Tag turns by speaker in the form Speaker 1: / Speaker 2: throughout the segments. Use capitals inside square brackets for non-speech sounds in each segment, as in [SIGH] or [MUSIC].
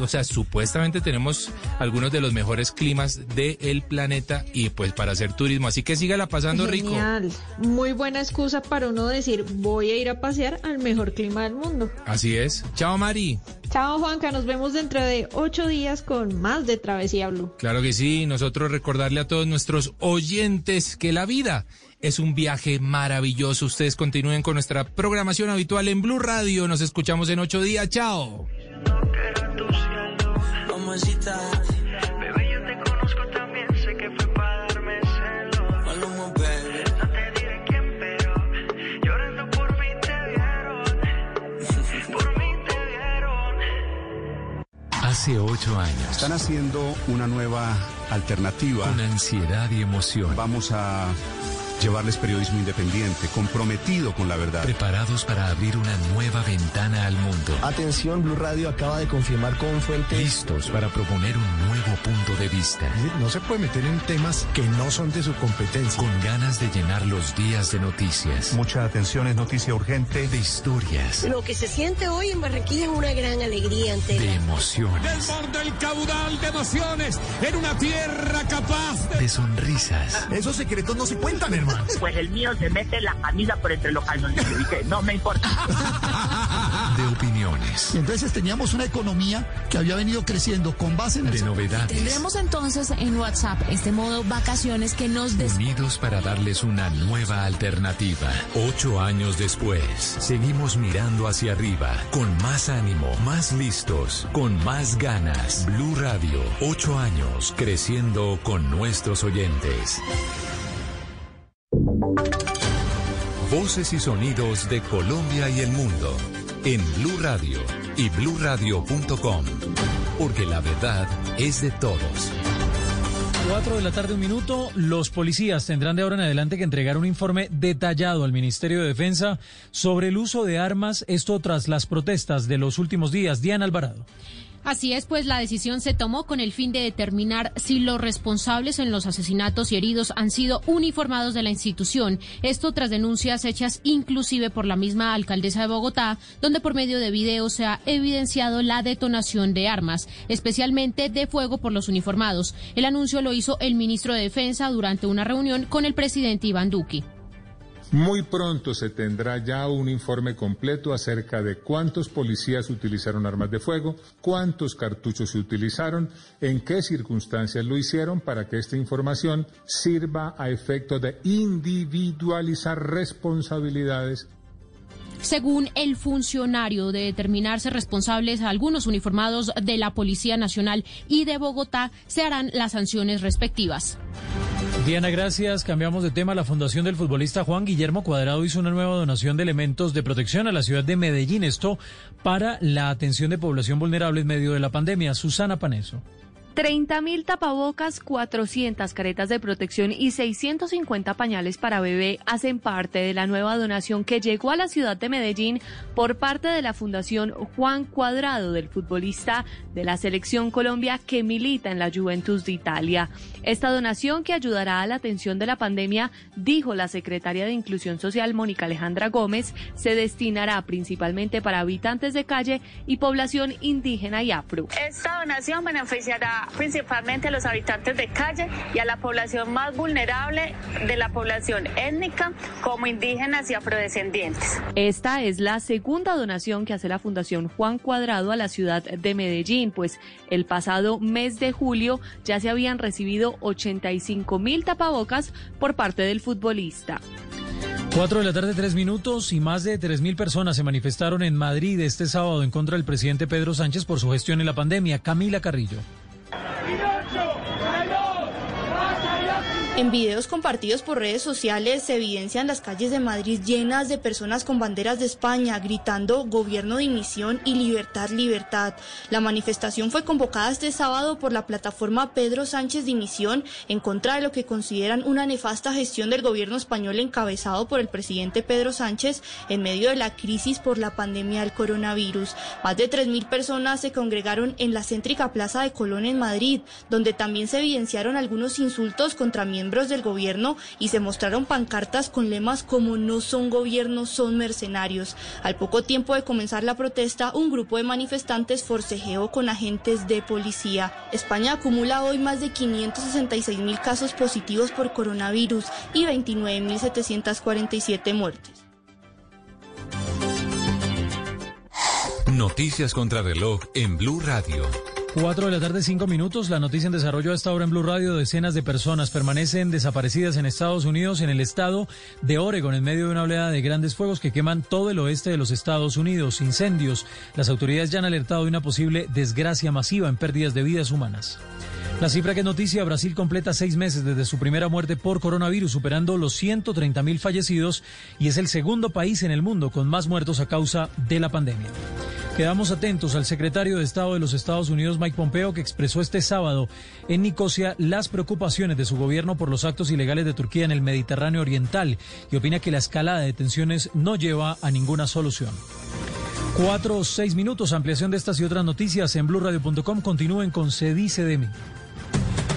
Speaker 1: o sea, supuestamente tenemos algunos de los mejores climas del planeta y pues para hacer turismo. Así que sígala pasando
Speaker 2: Genial.
Speaker 1: rico.
Speaker 2: Muy buena excusa para uno decir, voy a ir a pasear al mejor clima del mundo.
Speaker 1: Así es. Chao, Mari.
Speaker 2: Chao, Juanca. Nos vemos dentro de ocho días con más de Travesía Blue.
Speaker 1: Claro que sí. Nosotros recordarle a todos nuestros oyentes que la vida es un viaje maravilloso. Ustedes continúen con nuestra programación habitual en Blue Radio. Nos escuchamos en ocho días. Chao.
Speaker 3: Mamacita,
Speaker 4: Bebé, yo te conozco también, sé que fue para darme celos.
Speaker 3: Maluma, baby.
Speaker 4: No te diré quién, pero llorando por mí te vieron. Por mí te vieron.
Speaker 5: Hace ocho años,
Speaker 6: Están haciendo una nueva alternativa.
Speaker 5: con ansiedad y emoción,
Speaker 6: Vamos a llevarles periodismo independiente, comprometido con la verdad.
Speaker 5: preparados para abrir una nueva ventana al mundo,
Speaker 7: Atención, Blue Radio acaba de confirmar con fuentes.
Speaker 5: listos para proponer un nuevo punto de vista,
Speaker 8: No se puede meter en temas que no son de su competencia.
Speaker 5: con ganas de llenar los días de noticias,
Speaker 6: Mucha atención, es noticia urgente.
Speaker 5: de historias,
Speaker 9: Lo que se siente hoy en Barranquilla es una gran alegría ante
Speaker 5: de emociones,
Speaker 10: del caudal de emociones en una tierra capaz de...
Speaker 5: de sonrisas,
Speaker 8: Esos secretos no se cuentan, hermano. [LAUGHS]
Speaker 11: Pues el mío se mete la camisa por entre los calzoncillos. Dice, no me importa. [LAUGHS]
Speaker 5: de opiniones,
Speaker 8: Entonces teníamos una economía que había venido creciendo con base en el...
Speaker 5: de novedades,
Speaker 12: Tendremos entonces en WhatsApp este modo vacaciones que nos des
Speaker 5: unidos para darles una nueva alternativa. Ocho años después, seguimos mirando hacia arriba, con más ánimo, más listos, con más ganas. Blue Radio, ocho años, creciendo con nuestros oyentes. Voces y sonidos de Colombia y el mundo en Blue Radio y bluradio.com, porque la verdad es de todos.
Speaker 13: 4 de la tarde, un minuto. Los policías tendrán de ahora en adelante que entregar un informe detallado al Ministerio de Defensa sobre el uso de armas, esto tras las protestas de los últimos días. Diana Alvarado.
Speaker 12: Así es, pues la decisión se tomó con el fin de determinar si los responsables en los asesinatos y heridos han sido uniformados de la institución. Esto tras denuncias hechas inclusive por la misma alcaldesa de Bogotá, donde por medio de video se ha evidenciado la detonación de armas, especialmente de fuego por los uniformados. El anuncio lo hizo el ministro de Defensa durante una reunión con el presidente Iván Duque.
Speaker 10: Muy pronto se tendrá ya un informe completo acerca de cuántos policías utilizaron armas de fuego, cuántos cartuchos se utilizaron, en qué circunstancias lo hicieron para que esta información sirva a efecto de individualizar responsabilidades
Speaker 12: Según el funcionario, de determinarse responsables a algunos uniformados de la Policía Nacional y de Bogotá, se harán las sanciones respectivas.
Speaker 13: Diana, gracias. Cambiamos de tema. La Fundación del Futbolista Juan Guillermo Cuadrado hizo una nueva donación de elementos de protección a la ciudad de Medellín. Esto para la atención de población vulnerable en medio de la pandemia. Susana Paneso.
Speaker 14: 30 mil tapabocas, 400 caretas de protección y 650 pañales para bebé hacen parte de la nueva donación que llegó a la ciudad de Medellín por parte de la Fundación Juan Cuadrado del futbolista de la Selección Colombia que milita en la Juventus de Italia. Esta donación que ayudará a la atención de la pandemia, dijo la secretaria de Inclusión Social Mónica Alejandra Gómez, se destinará principalmente para habitantes de calle y población indígena y afro.
Speaker 11: Esta donación beneficiará principalmente a los habitantes de calle y a la población más vulnerable de la población étnica como indígenas y afrodescendientes.
Speaker 14: Esta es la segunda donación que hace la Fundación Juan Cuadrado a la ciudad de Medellín, pues el pasado mes de julio ya se habían recibido 85 mil tapabocas por parte del futbolista.
Speaker 13: 4 de la tarde, 3 minutos y más de 3 mil personas se manifestaron en Madrid este sábado en contra del presidente Pedro Sánchez por su gestión en la pandemia. Camila Carrillo. Inútil!
Speaker 15: En videos compartidos por redes sociales se evidencian las calles de Madrid llenas de personas con banderas de España gritando gobierno de dimisión y libertad, libertad. La manifestación fue convocada este sábado por la plataforma Pedro Sánchez Dimisión en contra de lo que consideran una nefasta gestión del gobierno español encabezado por el presidente Pedro Sánchez en medio de la crisis por la pandemia del coronavirus. Más de 3.000 personas se congregaron en la céntrica Plaza de Colón en Madrid, donde también se evidenciaron algunos insultos contra miembros miembros del gobierno y se mostraron pancartas con lemas como no son gobiernos, son mercenarios. Al poco tiempo de comenzar la protesta, un grupo de manifestantes forcejeó con agentes de policía. España acumula hoy más de 566 mil casos positivos por coronavirus y 29.747 muertes.
Speaker 16: Noticias contra reloj en Blue Radio.
Speaker 13: 4 de la tarde, 5 minutos. La noticia en desarrollo a esta hora en Blue Radio. Decenas de personas permanecen desaparecidas en Estados Unidos, en el estado de Oregon, en medio de una oleada de grandes fuegos que queman todo el oeste de los Estados Unidos. Incendios. Las autoridades ya han alertado de una posible desgracia masiva en pérdidas de vidas humanas. La cifra que noticia, Brasil completa seis meses desde su primera muerte por coronavirus, superando los 130 mil fallecidos y es el segundo país en el mundo con más muertos a causa de la pandemia. Quedamos atentos al secretario de Estado de los Estados Unidos, Mike Pompeo, que expresó este sábado en Nicosia las preocupaciones de su gobierno por los actos ilegales de Turquía en el Mediterráneo Oriental y opina que la escalada de tensiones no lleva a ninguna solución. Cuatro o seis minutos, ampliación de estas y otras noticias en blurradio.com. Continúen con Se de mí.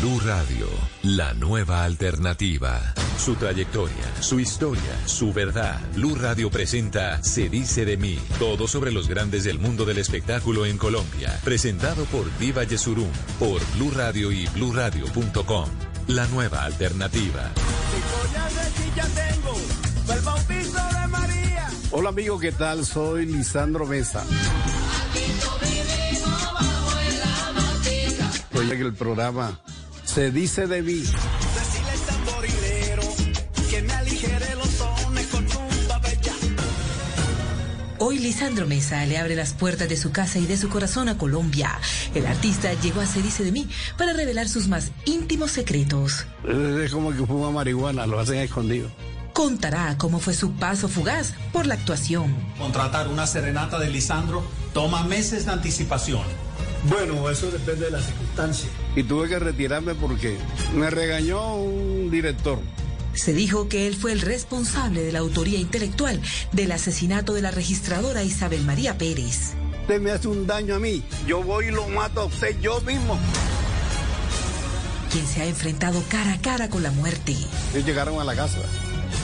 Speaker 16: Blue Radio, la nueva alternativa. Su trayectoria, su historia, su verdad. Blue Radio presenta Se dice de mí, todo sobre los grandes del mundo del espectáculo en Colombia. Presentado por Diva Yesurum, por Blue Radio y bluradio.com. La nueva alternativa.
Speaker 17: Hola amigo, ¿qué tal? Soy Lisandro Mesa. Oye, el programa se dice de mí.
Speaker 18: Hoy Lisandro Mesa le abre las puertas de su casa y de su corazón a Colombia. El artista llegó a Se dice de mí para revelar sus más íntimos secretos.
Speaker 17: Es como que fuma marihuana, lo hacen escondido.
Speaker 18: Contará cómo fue su paso fugaz por la actuación.
Speaker 8: Contratar una serenata de Lisandro toma meses de anticipación.
Speaker 17: Bueno, eso depende de las circunstancias. Y tuve que retirarme porque me regañó un director.
Speaker 18: Se dijo que él fue el responsable de la autoría intelectual del asesinato de la registradora Isabel María Pérez.
Speaker 17: Usted me hace un daño a mí, yo voy y lo mato a usted yo mismo.
Speaker 18: Quien se ha enfrentado cara a cara con la muerte.
Speaker 17: Ellos llegaron a la casa,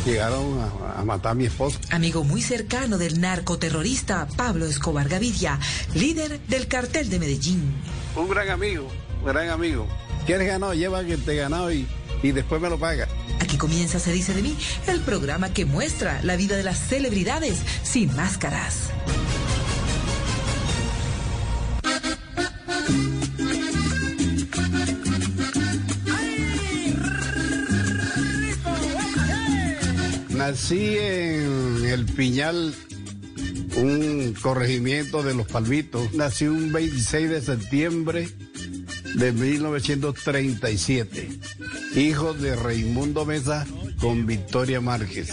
Speaker 17: llegaron a, a matar a mi esposa.
Speaker 18: Amigo muy cercano del narcoterrorista Pablo Escobar Gaviria, líder del cartel de Medellín.
Speaker 17: Un gran amigo, un gran amigo. ¿Quieres ganado? Lleva que te ganado y, y después me lo paga.
Speaker 18: Aquí comienza Se dice de mí, el programa que muestra la vida de las celebridades sin máscaras.
Speaker 17: Nací en el Piñal, un corregimiento de los Palmitos. Nací un 26 de septiembre de 1937. Hijo de Raimundo Mesa con Victoria Márquez.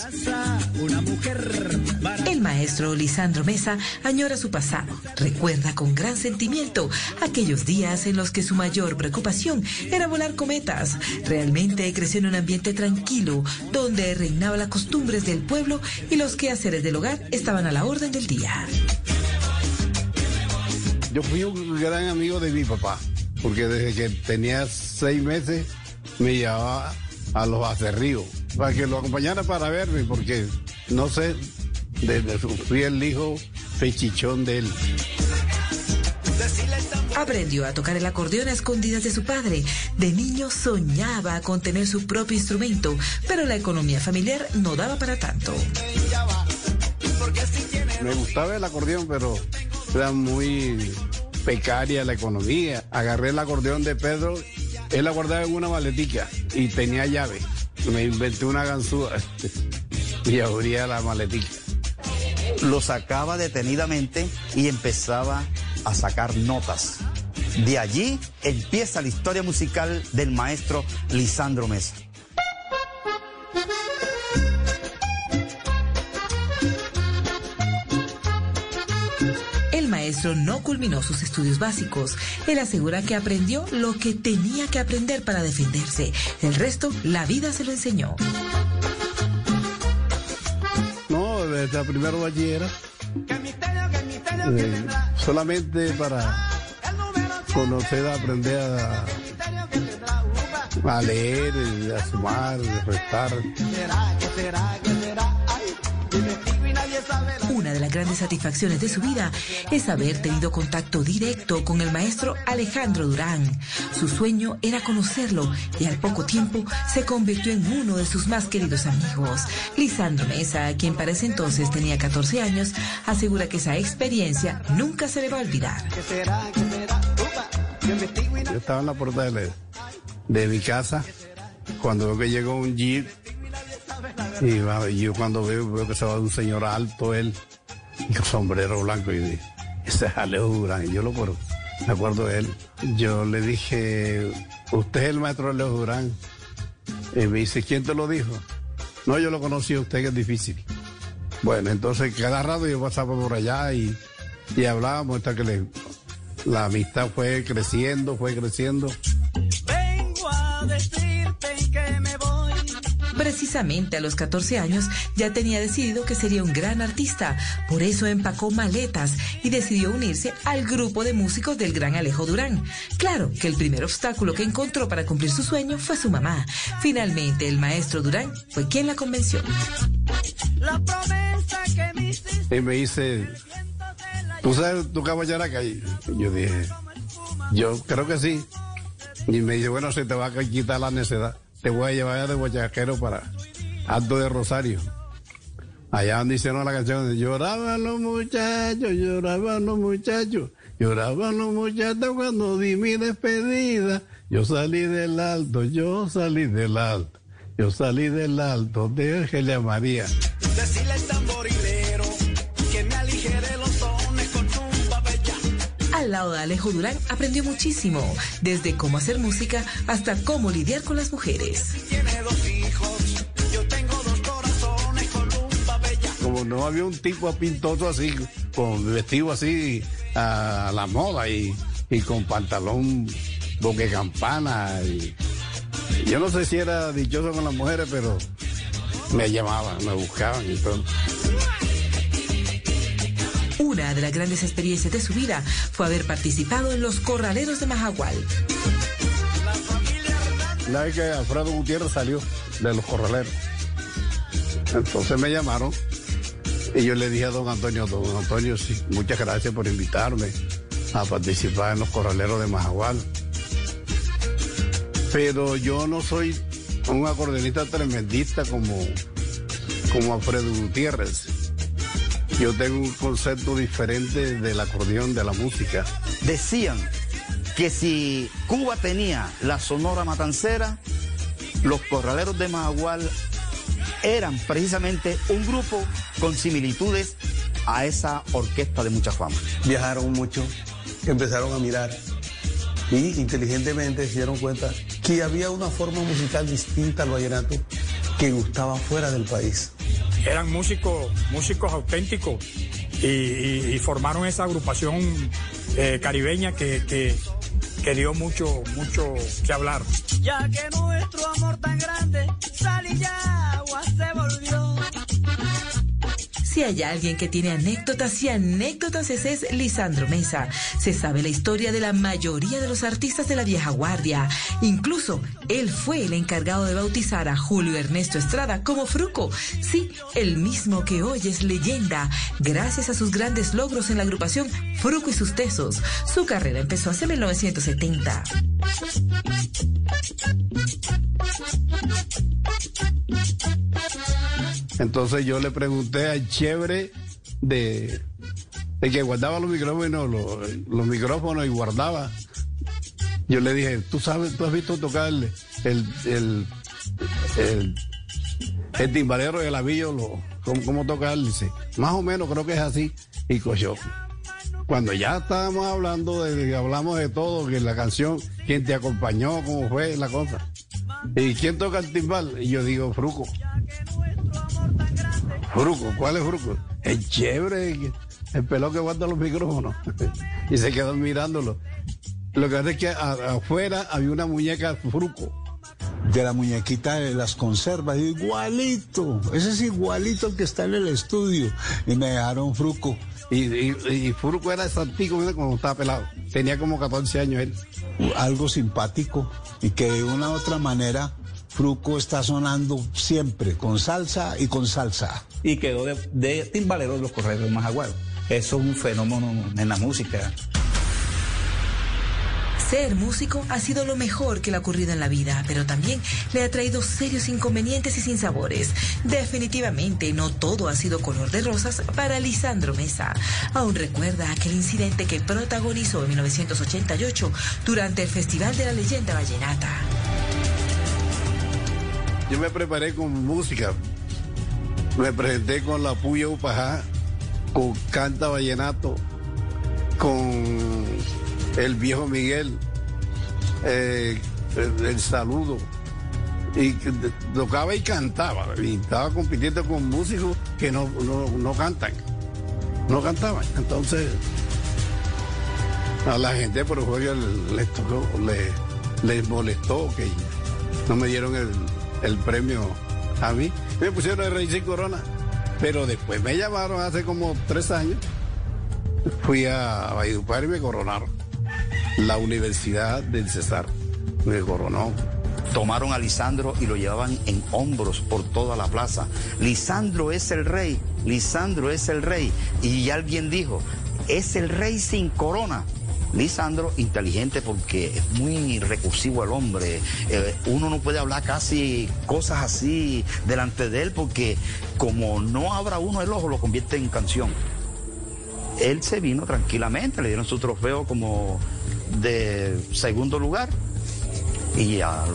Speaker 18: El maestro Lisandro Mesa añora su pasado. Recuerda con gran sentimiento aquellos días en los que su mayor preocupación era volar cometas. Realmente creció en un ambiente tranquilo, donde reinaba las costumbres del pueblo y los quehaceres del hogar estaban a la orden del día.
Speaker 17: Yo fui un gran amigo de mi papá, porque desde que tenía seis meses me llevaba a los acerríos para que lo acompañara para verme, porque no sé Desde su- fui el hijo pechichón de él.
Speaker 18: Aprendió a tocar el acordeón a escondidas de su padre. De niño soñaba con tener su propio instrumento, pero la economía familiar no daba para tanto.
Speaker 17: Me gustaba el acordeón, pero era muy precaria la economía. Agarré el acordeón de Pedro, él la guardaba en una maletica y tenía llave. Me inventé una ganzúa [LAUGHS] y abría la maletica.
Speaker 19: Lo sacaba detenidamente y empezaba a sacar notas. De allí empieza la historia musical del maestro Lisandro Mesa.
Speaker 18: Maestro no culminó sus estudios básicos. Él asegura que aprendió lo que tenía que aprender para defenderse. El resto, la vida se lo enseñó.
Speaker 17: No, desde primero bachillera. Eh, solamente para conocer, aprender a, a leer, a sumar, a restar.
Speaker 18: Una de las grandes satisfacciones de su vida es haber tenido contacto directo con el maestro Alejandro Durán. Su sueño era conocerlo y al poco tiempo se convirtió en uno de sus más queridos amigos. Lisandro Mesa, quien para ese entonces tenía 14 años, asegura que esa experiencia nunca se le va a olvidar.
Speaker 17: Yo estaba en la puerta de, de mi casa cuando veo que llegó un jeep y yo cuando veo, veo que se va un señor alto él con sombrero blanco y dije, ese es Alejo Durán y yo lo conozco, me acuerdo de él. Yo le dije, usted es el maestro Alejo Durán y me dice, ¿quién te lo dijo? No, yo lo conocí a usted que es difícil. Bueno, entonces cada rato yo pasaba por allá y, y hablábamos hasta que la amistad fue creciendo, fue creciendo.
Speaker 20: Vengo a voy.
Speaker 18: Precisamente a los 14 años ya tenía decidido que sería un gran artista, por eso empacó maletas y decidió unirse al grupo de músicos del gran Alejo Durán. Claro que el primer obstáculo que encontró para cumplir su sueño fue su mamá. Finalmente el maestro Durán fue quien la convenció.
Speaker 20: La promesa que me hiciste.
Speaker 17: Y me dice, ¿tú sabes tu caballaraca? Y yo dije, yo creo que sí. Y me dice, bueno, se te va a quitar la necedad. Te voy a llevar de guachaquero para Alto de Rosario. Allá donde hicieron la canción, lloraban los muchachos, lloraban los muchachos, lloraban los muchachos cuando di mi despedida. Yo salí del alto, yo salí del alto, yo salí del alto de Ángeles María.
Speaker 20: Decirle tamborilero
Speaker 18: Al lado de Alejo Durán aprendió muchísimo, desde cómo hacer música hasta cómo lidiar con las mujeres.
Speaker 17: Como no había un tipo pintoso así, con vestido así a la moda y, y con pantalón boque campana. Y, yo no sé si era dichoso con las mujeres, pero me llamaban, me buscaban y todo.
Speaker 18: Una de las grandes experiencias de su vida fue haber participado en los corraleros de Majagual.
Speaker 17: Una vez que Alfredo Gutiérrez salió de los corraleros, entonces me llamaron y yo le dije a don Antonio, don Antonio, sí, muchas gracias por invitarme a participar en los corraleros de Majagual. Pero yo no soy un acordeonista tremendista como, como Alfredo Gutiérrez. Yo tengo un concepto diferente del acordeón, de la música.
Speaker 19: Decían que si Cuba tenía la Sonora Matancera, los corraleros de Mahagual eran precisamente un grupo con similitudes a esa orquesta de mucha fama.
Speaker 21: Viajaron mucho, empezaron a mirar y inteligentemente se dieron cuenta que había una forma musical distinta al vallenato que gustaba fuera del país.
Speaker 22: Eran músicos, músicos auténticos y, y- y formaron esa agrupación eh, caribeña que, que- que dio mucho, mucho que hablar.
Speaker 20: Ya que nuestro amor tan grande, sal y agua se volvió.
Speaker 18: Si hay alguien que tiene anécdotas y anécdotas, es Lisandro Mesa. Se sabe la historia de la mayoría de los artistas de la vieja guardia. Incluso él fue el encargado de bautizar a Julio Ernesto Estrada como Fruco. Sí, el mismo que hoy es leyenda, gracias a sus grandes logros en la agrupación Fruco y sus Tesos. Su carrera empezó hace 1970.
Speaker 17: Entonces yo le pregunté al chévere de, que guardaba los micrófonos, los, micrófonos y guardaba. Yo le dije, tú sabes, tú has visto tocar el, el, el, el, el timbalero de Lavillo, lo, cómo, cómo tocar, dice, más o menos creo que es así. Y coño, cuando ya estábamos hablando de, hablamos de todo, que la canción, quién te acompañó, cómo fue la cosa. ¿Y quién toca el timbal? Y yo digo, Fruco. Fruco, ¿cuál es Fruco? El chévere, el pelo que guarda los micrófonos. [LAUGHS] y se quedó mirándolo. Lo que pasa es que afuera había una muñeca Fruco.
Speaker 23: de la muñequita de las conservas, igualito, ese es igualito el que está en el estudio. Y me dejaron fruco.
Speaker 17: Y, y, y Fruco era santico cuando estaba pelado. Tenía como 14 años él.
Speaker 23: Algo simpático y que de una u otra manera Fruco está sonando siempre, con salsa y con salsa.
Speaker 24: y quedó de, de timbalero de los corredores de Majagual. Eso es un fenómeno en la música.
Speaker 18: Ser músico ha sido lo mejor que le ha ocurrido en la vida, pero también le ha traído serios inconvenientes y sinsabores. Definitivamente no todo ha sido color de rosas para Lisandro Mesa. Aún recuerda aquel incidente que protagonizó en 1988 durante el Festival de la Leyenda Vallenata.
Speaker 17: Yo me preparé con música. Me presenté con la Puya Upajá, con Canta Vallenato, con el viejo Miguel, eh, el, el saludo. Y tocaba y cantaba. Y estaba compitiendo con músicos que no, no, no cantan. No cantaban. Entonces, a la gente por ejemplo les tocó, le- les molestó que no me dieron el, el premio a mí. Me pusieron el Rey sin Corona. Pero después me llamaron hace como tres años. Fui a Valledupar y me coronaron. La Universidad del Cesar me coronó.
Speaker 19: Tomaron a Lisandro y lo llevaban en hombros por toda la plaza. Lisandro es el rey, Lisandro es el rey. Y alguien dijo, es el rey sin corona. Lisandro, inteligente porque es muy recursivo el hombre. Eh, uno no puede hablar casi cosas así delante de él porque como no abra uno el ojo, lo convierte en canción. Él se vino tranquilamente, le dieron su trofeo como de segundo lugar y a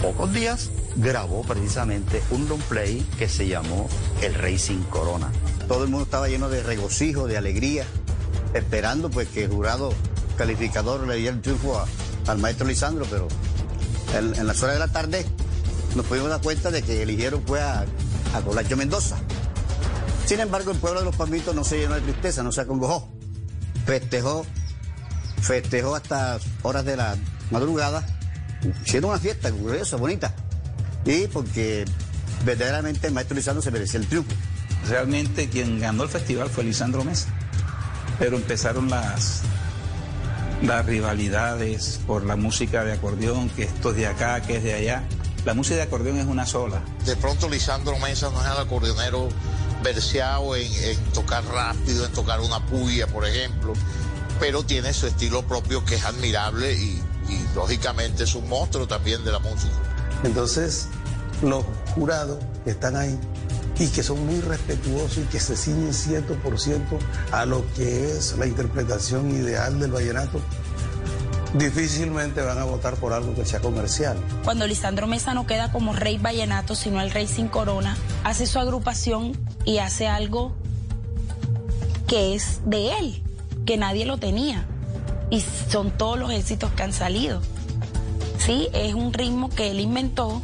Speaker 19: pocos días grabó precisamente un long play que se llamó El Rey sin Corona.
Speaker 25: Todo el mundo estaba lleno de regocijo, de alegría, esperando pues que el jurado calificador le diera el triunfo al maestro Lisandro, pero en, en las horas de la tarde nos pudimos dar cuenta de que eligieron fue a, a Colacho Mendoza. Sin embargo, el pueblo de los Palmitos no se llenó de tristeza, no se acongojó. Festejó, festejó hasta horas de la madrugada. Hicieron una fiesta gloriosa, bonita. Y porque verdaderamente el maestro Lisandro se merecía el triunfo.
Speaker 24: Realmente quien ganó el festival fue Lisandro Mesa. Pero empezaron las, las rivalidades por la música de acordeón, que esto es de acá, que es de allá. La música de acordeón es una sola.
Speaker 26: De pronto Lisandro Mesa no es el acordeonero verseado en, en tocar rápido, en tocar una puya, por ejemplo, pero tiene su estilo propio que es admirable y, y, lógicamente es un monstruo también de la música.
Speaker 21: Entonces, los jurados que están ahí y que son muy respetuosos y que se ciñen 100% a lo que es la interpretación ideal del vallenato, difícilmente van a votar por algo que sea comercial.
Speaker 27: Cuando Lisandro Mesa no queda como rey vallenato, sino el rey sin corona, hace su agrupación y hace algo que es de él, que nadie lo tenía. Y son todos los éxitos que han salido. Sí, es un ritmo que él inventó.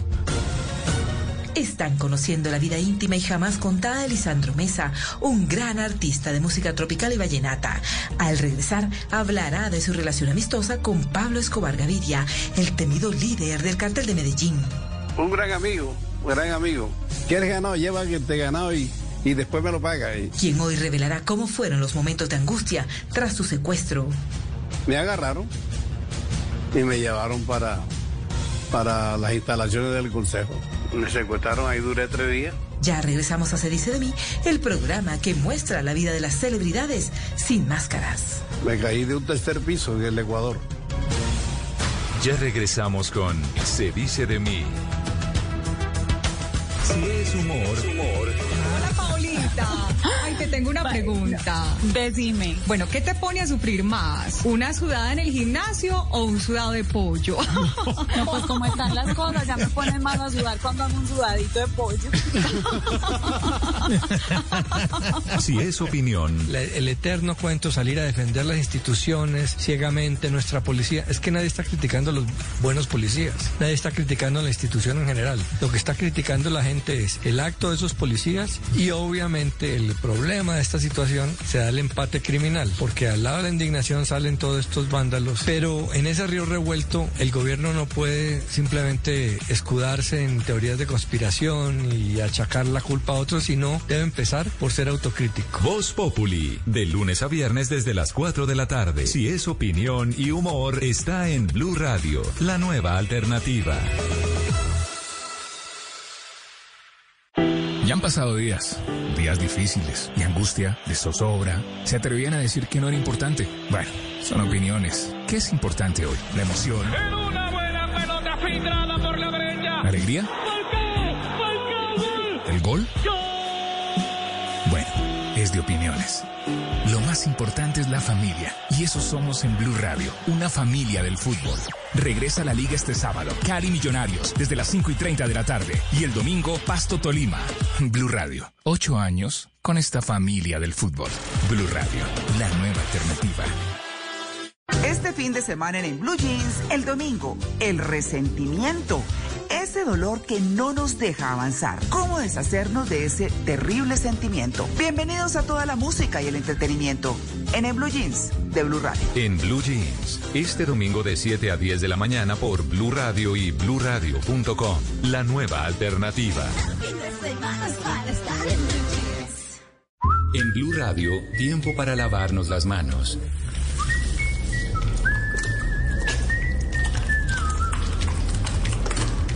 Speaker 18: Están conociendo la vida íntima y jamás contada de Lisandro Mesa, un gran artista de música tropical y vallenata. Al regresar, hablará de su relación amistosa con Pablo Escobar Gaviria, el temido líder del cártel de Medellín.
Speaker 17: Un gran amigo, un gran amigo. ¿Quieres ganado? Lleva que te ganado y, y después me lo paga. Y
Speaker 18: Quien hoy revelará cómo fueron los momentos de angustia tras su secuestro.
Speaker 17: me agarraron y me llevaron para, para las instalaciones del consejo. Me secuestraron, ahí duré tres días.
Speaker 18: Ya regresamos a Se dice de mí, el programa que muestra la vida de las celebridades sin máscaras.
Speaker 17: Me caí de un tercer piso en el Ecuador.
Speaker 16: Ya regresamos con Se dice de mí. Si es humor, humor.
Speaker 28: Ay, te tengo una pregunta.
Speaker 29: Decime.
Speaker 28: Bueno, ¿qué te pone a sufrir más? ¿Una sudada en el gimnasio o un sudado de pollo?
Speaker 29: No, pues como están las cosas, ya me ponen más a sudar cuando hago un sudadito de pollo.
Speaker 16: Si es opinión,
Speaker 30: La- el eterno cuento, salir a defender las instituciones ciegamente, nuestra policía. Es que nadie está criticando a los buenos policías, nadie está criticando a la institución en general. Lo que está criticando la gente es el acto de esos policías y obviamente el problema de esta situación se da el empate criminal, porque al lado de la indignación salen todos estos vándalos. Pero en ese río revuelto, el gobierno no puede simplemente escudarse en teorías de conspiración y achacar la culpa a otros, sino debe empezar por ser autocrítico.
Speaker 16: Voz Populi, de lunes a viernes desde las 4 de la tarde. Si es opinión y humor, está en Blue Radio, la nueva alternativa.
Speaker 31: Ya han pasado días, días difíciles y angustia, de zozobra. Se atrevían a decir que no era importante. Bueno, son opiniones. ¿Qué es importante hoy? La emoción,
Speaker 32: Una buena pelota filtrada por la derecha.
Speaker 31: la alegría, el gol. Bueno, es de opiniones. Importante es la familia. Y eso somos en Blue Radio, una familia del fútbol. Regresa a la liga este sábado. Cali Millonarios, desde las 5 y 30 de la tarde. Y el domingo, Pasto Tolima. Blue Radio, ocho años con esta familia del fútbol. Blue Radio, la nueva alternativa.
Speaker 8: Este fin de semana en Blue Jeans, el domingo, el resentimiento. Ese dolor que no nos deja avanzar. ¿Cómo deshacernos de ese terrible sentimiento? Bienvenidos a toda la música y el entretenimiento en, en Blue Jeans de Blue Radio.
Speaker 16: En Blue Jeans, este domingo de 7 a 10 de la mañana por Blue Radio y bluradio.com, la nueva alternativa. En Blue Radio, tiempo para lavarnos las manos.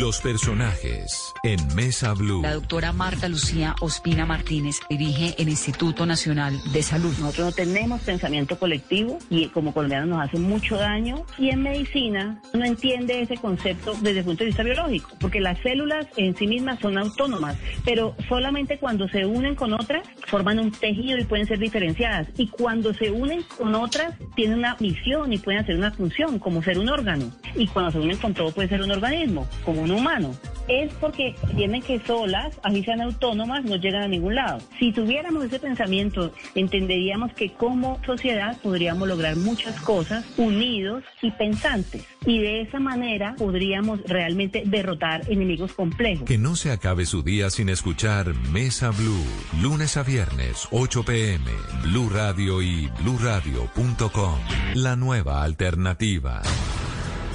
Speaker 16: Los personajes en Mesa Blue.
Speaker 33: La doctora Marta Lucía Ospina Martínez dirige el Instituto Nacional de Salud.
Speaker 34: Nosotros no tenemos pensamiento colectivo y como colombianos nos hace mucho daño. Y en medicina no entiende ese concepto desde el punto de vista biológico, porque las células en sí mismas son autónomas, pero solamente cuando se unen con otras forman un tejido y pueden ser diferenciadas. Y cuando se unen con otras tienen una misión y pueden hacer una función, como ser un órgano. Y cuando se unen con todo puede ser un organismo, como un humano. es porque tienen que solas, así sean autónomas, no llegan a ningún lado. Si tuviéramos ese pensamiento, entenderíamos que como sociedad podríamos lograr muchas cosas unidos y pensantes. Y de esa manera podríamos realmente derrotar enemigos complejos.
Speaker 16: Que no se acabe su día sin escuchar Mesa Blue, lunes a viernes, 8 pm, Blue Radio y bluradio.com. La nueva alternativa.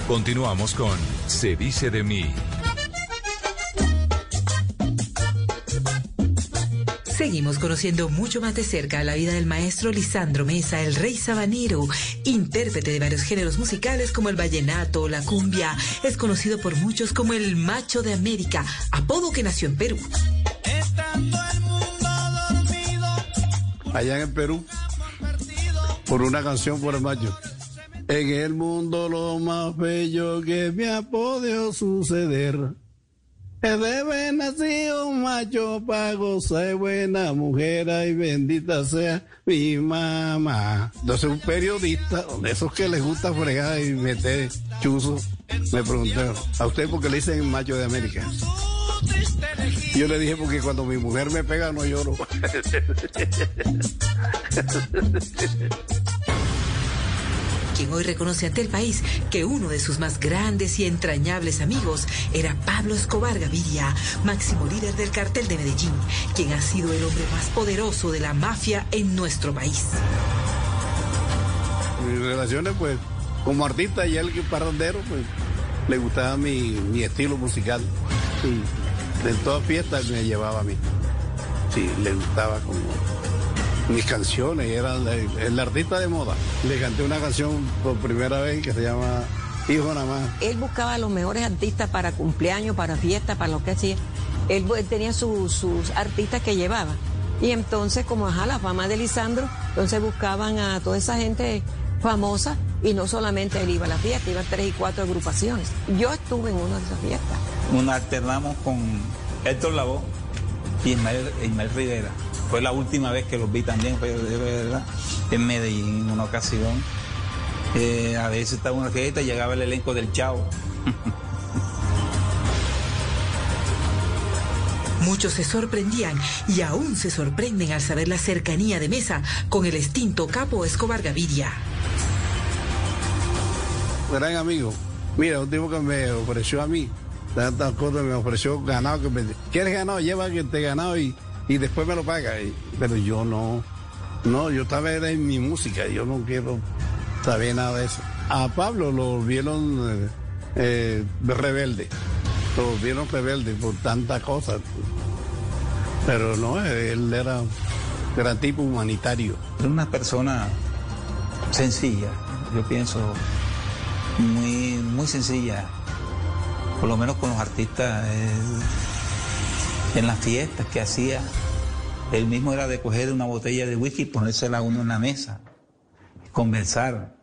Speaker 16: Continuamos con Se dice de mí.
Speaker 18: Seguimos conociendo mucho más de cerca la vida del maestro Lisandro Mesa, el rey sabanero, intérprete de varios géneros musicales como el vallenato, la cumbia. Es conocido por muchos como el macho de América, apodo que nació en Perú.
Speaker 17: Allá en el Perú, por una canción por el macho. En el mundo lo más bello que me ha podido suceder es de haber nacido un macho para gozar buena mujer y bendita sea mi mamá. Entonces un periodista, de esos que les gusta fregar y meter chuzos, me preguntó, ¿a usted por qué le dicen macho de América? Yo le dije porque cuando mi mujer me pega no lloro. [LAUGHS]
Speaker 18: quien hoy reconoce ante el país que uno de sus más grandes y entrañables amigos era Pablo Escobar Gaviria, máximo líder del cartel de Medellín, quien ha sido el hombre más poderoso de la mafia en nuestro país.
Speaker 17: Mis relaciones, pues, como artista y que parrandero, pues, le gustaba mi, mi estilo musical. Y en todas fiestas me llevaba a mí. Sí, le gustaba como mis canciones, era el, el, artista de moda. Le canté una canción por primera vez que se llama Hijo nada más.
Speaker 35: Él buscaba a los mejores artistas para cumpleaños, para fiestas, para lo que hacía. Él, él tenía su, sus artistas que llevaba. Y entonces, como ajá, la fama de Lisandro, entonces buscaban a toda esa gente famosa y no solamente él iba a la fiesta, iba a tres y cuatro agrupaciones. Yo estuve en una de esas fiestas.
Speaker 24: Nos alternamos con Héctor Lavoe y Ismael, Ismael Rivera. Fue la última vez que los vi también, fue de verdad, en Medellín, en una ocasión. Eh, a veces estaba una fiesta y llegaba el elenco del Chavo. [LAUGHS]
Speaker 18: Muchos se sorprendían y aún se sorprenden al saber la cercanía de Mesa con el extinto capo Escobar Gaviria.
Speaker 17: Gran amigo. Mira, un tipo que me ofreció a mí, tantas cosas, me ofreció ganado. Que me, ¿Quieres ganado? Lleva que te ganado y, y después me lo paga. Pero yo no, no, yo estaba en mi música, yo no quiero saber nada de eso. A Pablo lo vieron eh, eh, rebelde, lo vieron rebelde por tantas cosas. Pero no, él era gran tipo humanitario.
Speaker 24: Era una persona sencilla, yo pienso, muy, muy sencilla, por lo menos con los artistas, eh, en las fiestas que hacía. Él mismo era de coger una botella de whisky y ponérsela uno en la mesa, conversar.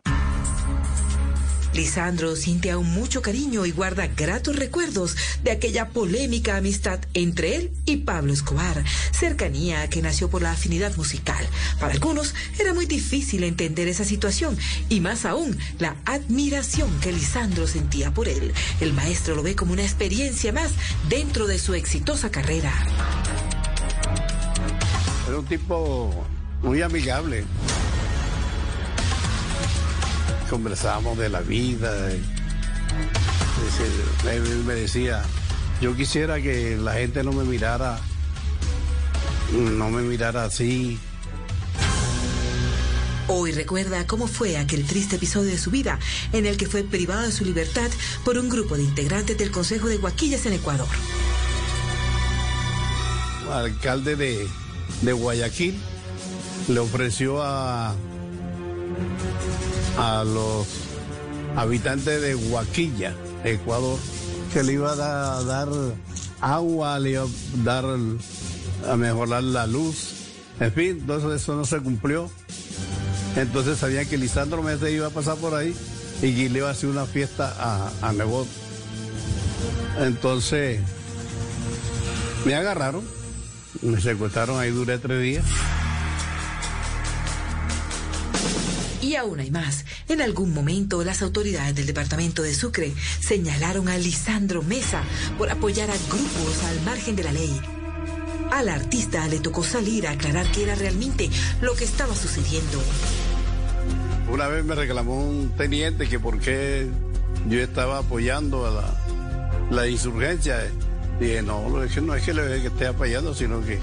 Speaker 18: Lisandro siente aún mucho cariño y guarda gratos recuerdos de aquella polémica amistad entre él y Pablo Escobar, cercanía que nació por la afinidad musical. Para algunos era muy difícil entender esa situación y más aún la admiración que Lisandro sentía por él. El maestro lo ve como una experiencia más dentro de su exitosa carrera.
Speaker 17: Era un tipo muy amigable conversábamos de la vida. Él me decía, yo quisiera que la gente no me mirara, no me mirara así.
Speaker 18: Hoy recuerda cómo fue aquel triste episodio de su vida en el que fue privado de su libertad por un grupo de integrantes del Consejo de Guaquillas en Ecuador.
Speaker 17: Alcalde de, de Guayaquil le ofreció a a los habitantes de Huaquilla, Ecuador, que le iba a dar, agua, le iba a dar a mejorar la luz. En fin, entonces eso no se cumplió. Entonces sabían que Lisandro Mesa iba a pasar por ahí y le iba a hacer una fiesta a, a Nebot. Entonces me agarraron, me secuestraron ahí, duré tres días.
Speaker 18: Y aún hay más. En algún momento, las autoridades del departamento de Sucre señalaron a Lisandro Mesa por apoyar a grupos al margen de la ley. Al artista le tocó salir a aclarar qué era realmente lo que estaba sucediendo.
Speaker 17: Una vez me reclamó un teniente que por qué yo estaba apoyando a la, la insurgencia. Dije, no, es que no es que le que esté apoyando, sino que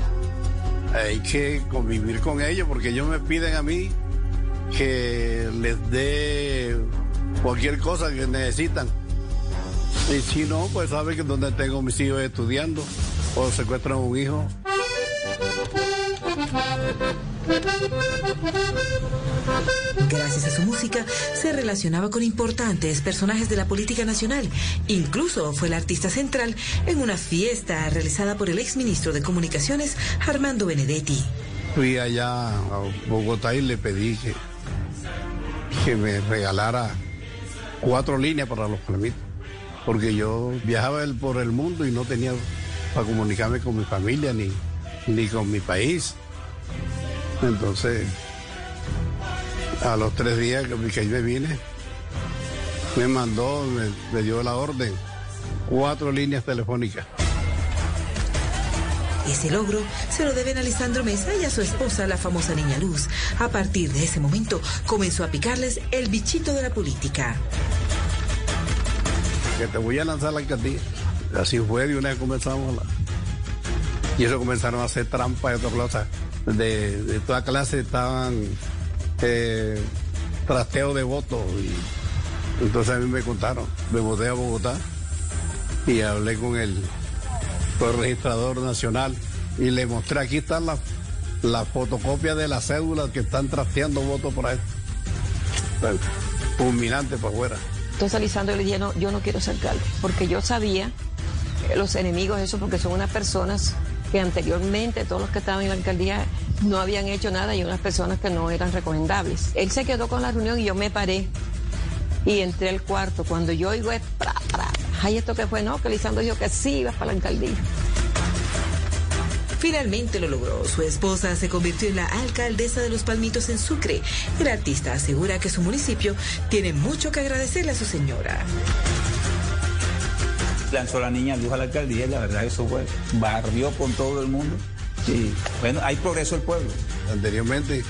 Speaker 17: hay que convivir con ellos porque ellos me piden a mí que les dé cualquier cosa que necesitan. Y si no, pues sabe que donde tengo mis hijos estudiando o secuestran un hijo.
Speaker 18: Gracias a su música, se relacionaba con importantes personajes de la política nacional. Incluso fue el artista central en una fiesta realizada por el exministro de Comunicaciones, Armando Benedetti.
Speaker 17: Fui allá a Bogotá y le pedí que, que me regalara cuatro líneas para los palmitos, porque yo viajaba por el mundo y no tenía para comunicarme con mi familia ni, ni con mi país. Entonces, a los tres días que, yo me vine, me mandó, me dio la orden, cuatro líneas telefónicas.
Speaker 18: Ese logro se lo deben a Lisandro Mesa y a su esposa, la famosa Niña Luz. A partir de ese momento comenzó a picarles el bichito de la política.
Speaker 17: que te voy a lanzar la alcaldía. Así fue, de una vez comenzamos. la- Y eso comenzaron a hacer trampas y otras cosas. De, toda clase estaban eh, trasteo de votos. Entonces a mí me contaron. Me voté a Bogotá y hablé con el, el registrador nacional y le mostré, aquí están las las fotocopias de las cédulas que están trasteando votos por ahí. Fulminante para afuera.
Speaker 35: Entonces Lisandro le dije, no, yo no quiero ser alcalde, porque yo sabía los enemigos, eso porque son unas personas que anteriormente, todos los que estaban en la alcaldía, no habían hecho nada y unas personas que no eran recomendables. Él se quedó con la reunión y yo me paré y entré al cuarto. Cuando yo oigo es, pra, pra, ay, esto que fue, no, que Lisandro dijo que sí, ibas para la alcaldía.
Speaker 18: Finalmente lo logró. Su esposa se convirtió en la alcaldesa de Los Palmitos en Sucre. El artista asegura que su municipio tiene mucho que agradecerle a su señora.
Speaker 24: Lanzó la niña Luz a la alcaldía y la verdad eso fue, barrió con todo el mundo. Y bueno, hay progreso el pueblo.
Speaker 17: Anteriormente,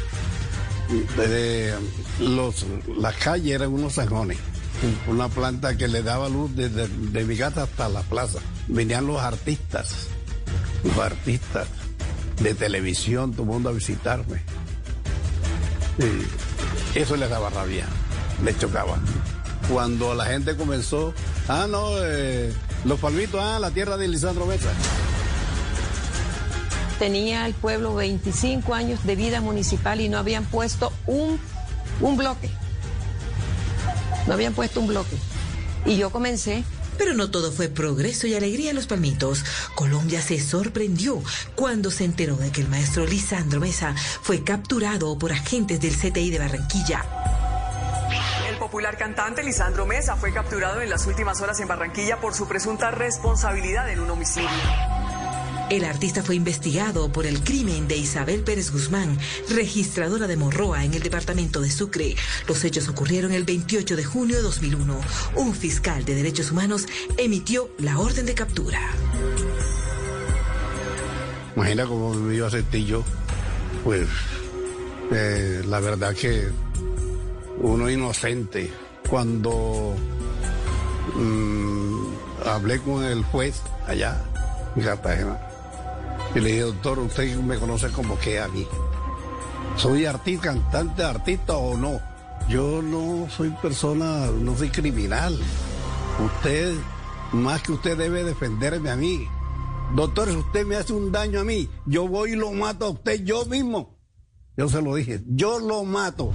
Speaker 17: desde los, las calles eran unos zanjones. Una planta que le daba luz desde de mi casa hasta la plaza. Venían los artistas, los artistas de televisión, todo el mundo a visitarme. Eso les daba rabia, les chocaba. Cuando la gente comenzó, ah, no, eh, los palmitos, ah, la tierra de Lisandro Mesa.
Speaker 35: Tenía el pueblo 25 años de vida municipal y no habían puesto un, un bloque. No habían puesto un bloque. Y yo comencé
Speaker 18: Pero no todo fue progreso y alegría en los palmitos. Colombia se sorprendió cuando se enteró de que el maestro Lisandro Mesa fue capturado por agentes del CTI de Barranquilla.
Speaker 36: El popular cantante Lisandro Mesa fue capturado en las últimas horas en Barranquilla por su presunta responsabilidad en un homicidio.
Speaker 18: El artista fue investigado por el crimen de Isabel Pérez Guzmán, registradora de Morroa en el departamento de Sucre. Los hechos ocurrieron el 28 de junio de 2001. Un fiscal de derechos humanos emitió la orden de captura.
Speaker 17: Imagina cómo me iba a sentir. Pues eh, la verdad que uno inocente. Cuando mm, hablé con el juez allá en Cartagena, y le dije, doctor, usted me conoce como que a mí. ¿Soy artista, cantante, artista o no? Yo no soy persona, no soy criminal. Usted, más que usted debe defenderme a mí. Doctor, si usted me hace un daño a mí, yo voy y lo mato a usted yo mismo. Yo se lo dije, yo lo mato.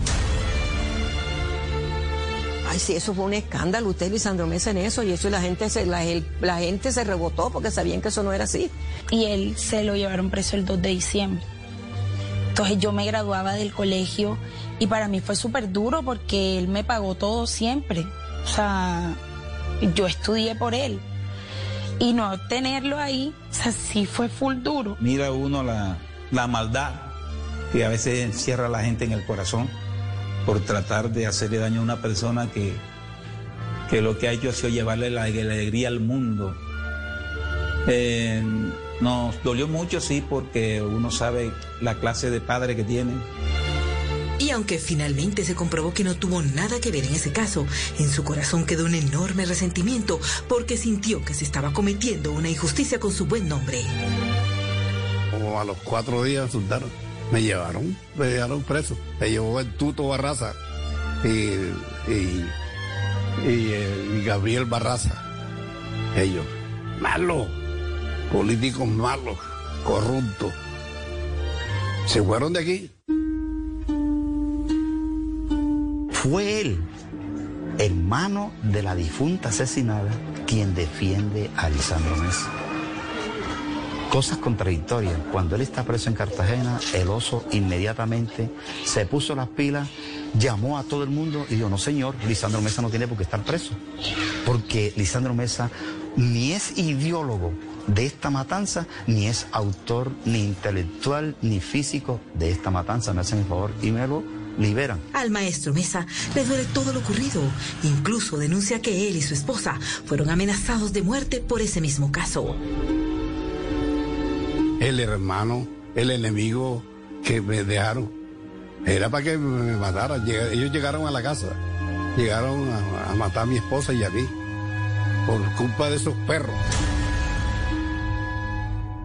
Speaker 35: Ay, sí, eso fue un escándalo. Usted, Lisandro Mesa, en eso. Y eso la gente, se, la, el- la gente se rebotó porque sabían que eso no era así.
Speaker 27: y él se lo llevaron preso el 2 de diciembre. Entonces yo me graduaba del colegio y para mí fue súper duro porque él me pagó todo siempre. O sea, yo estudié por él. Y no tenerlo ahí, o sea, sí fue full duro.
Speaker 24: Mira uno la, la maldad que a veces encierra a la gente en el corazón por tratar de hacerle daño a una persona que, que lo que ha hecho ha sido llevarle la, la alegría al mundo. Eh, nos dolió mucho, sí, porque uno sabe la clase de padre que tiene.
Speaker 18: Y aunque finalmente se comprobó que no tuvo nada que ver en ese caso, en su corazón quedó un enorme resentimiento porque sintió que se estaba cometiendo una injusticia con su buen nombre.
Speaker 17: Como a los cuatro días soltaron, me llevaron, me llevaron preso. Me llevó el Tuto Barraza y, y, y, eh, y Gabriel Barraza. Ellos, malos, políticos malos, corruptos. Se fueron de aquí.
Speaker 19: Fue él, hermano de la difunta asesinada, quien defiende a Lisandro Mesa. Cosas contradictorias. Cuando él está preso en Cartagena, el oso inmediatamente se puso las pilas, llamó a todo el mundo y dijo, no señor, Lisandro Mesa no tiene por qué estar preso. Porque Lisandro Mesa ni es ideólogo de esta matanza, ni es autor, ni intelectual, ni físico de esta matanza. Me hacen el favor y me lo liberan.
Speaker 18: Al maestro Mesa le duele todo lo ocurrido. Incluso denuncia que él y su esposa fueron amenazados de muerte por ese mismo caso.
Speaker 17: El hermano, el enemigo que me dejaron, era para que me mataran. Ellos llegaron a la casa, llegaron a, matar a mi esposa y a mí, por culpa de esos perros.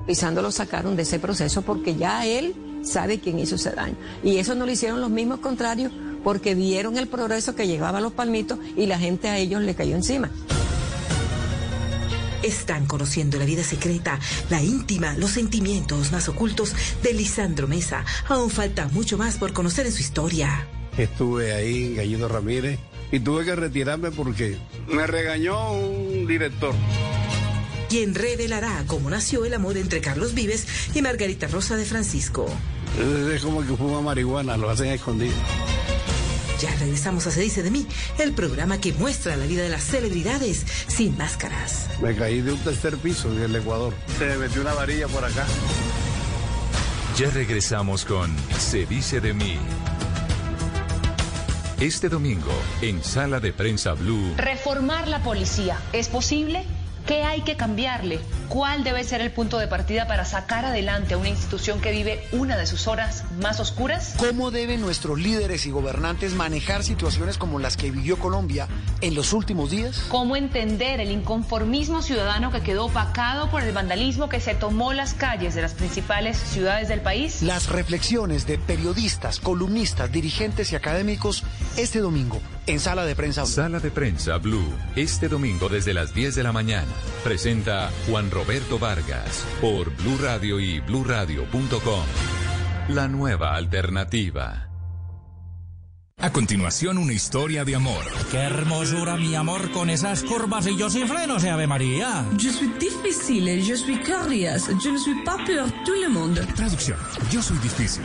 Speaker 35: Lisandro lo sacaron de ese proceso porque ya él sabe quién hizo ese daño. Y eso no lo hicieron los mismos contrarios porque vieron el progreso que llevaba a los palmitos y la gente a ellos le cayó encima.
Speaker 18: Están conociendo la vida secreta, la íntima, los sentimientos más ocultos de Lisandro Mesa. Aún falta mucho más por conocer en su historia.
Speaker 17: Estuve ahí en Gallito Ramírez y tuve que retirarme porque me regañó un director.
Speaker 18: Quien revelará cómo nació el amor entre Carlos Vives y Margarita Rosa de Francisco.
Speaker 17: Es como que fuma marihuana, lo hacen a escondidas.
Speaker 18: Ya regresamos a Se dice de mí, el programa que muestra la vida de las celebridades sin máscaras.
Speaker 17: Me caí de un tercer piso en el Ecuador. Se me metió una varilla por acá.
Speaker 16: Ya regresamos con Se dice de mí. Este domingo, en Sala de Prensa Blue,
Speaker 37: Reformar la policía, ¿es posible? ¿Qué hay que cambiarle? ¿Cuál debe ser el punto de partida para sacar adelante a una institución que vive una de sus horas más oscuras?
Speaker 38: ¿Cómo deben nuestros líderes y gobernantes manejar situaciones como las que vivió Colombia en los últimos días?
Speaker 37: ¿Cómo entender el inconformismo ciudadano que quedó opacado por el vandalismo que se tomó las calles de las principales ciudades del país?
Speaker 38: Las reflexiones de periodistas, columnistas, dirigentes y académicos este domingo en Sala de Prensa. Blue.
Speaker 16: Sala de Prensa Blue, este domingo desde las 10 de la mañana. Presenta Juan Roberto Vargas por Blue Radio y bluradio.com. La nueva alternativa.
Speaker 31: A continuación, una historia de amor.
Speaker 20: Qué hermosura, mi amor, con esas curvas y yo sin frenos, Ave María.
Speaker 39: Je suis difficile, je suis curious, je ne suis pas pour tout le monde.
Speaker 31: Traducción. Yo soy difícil,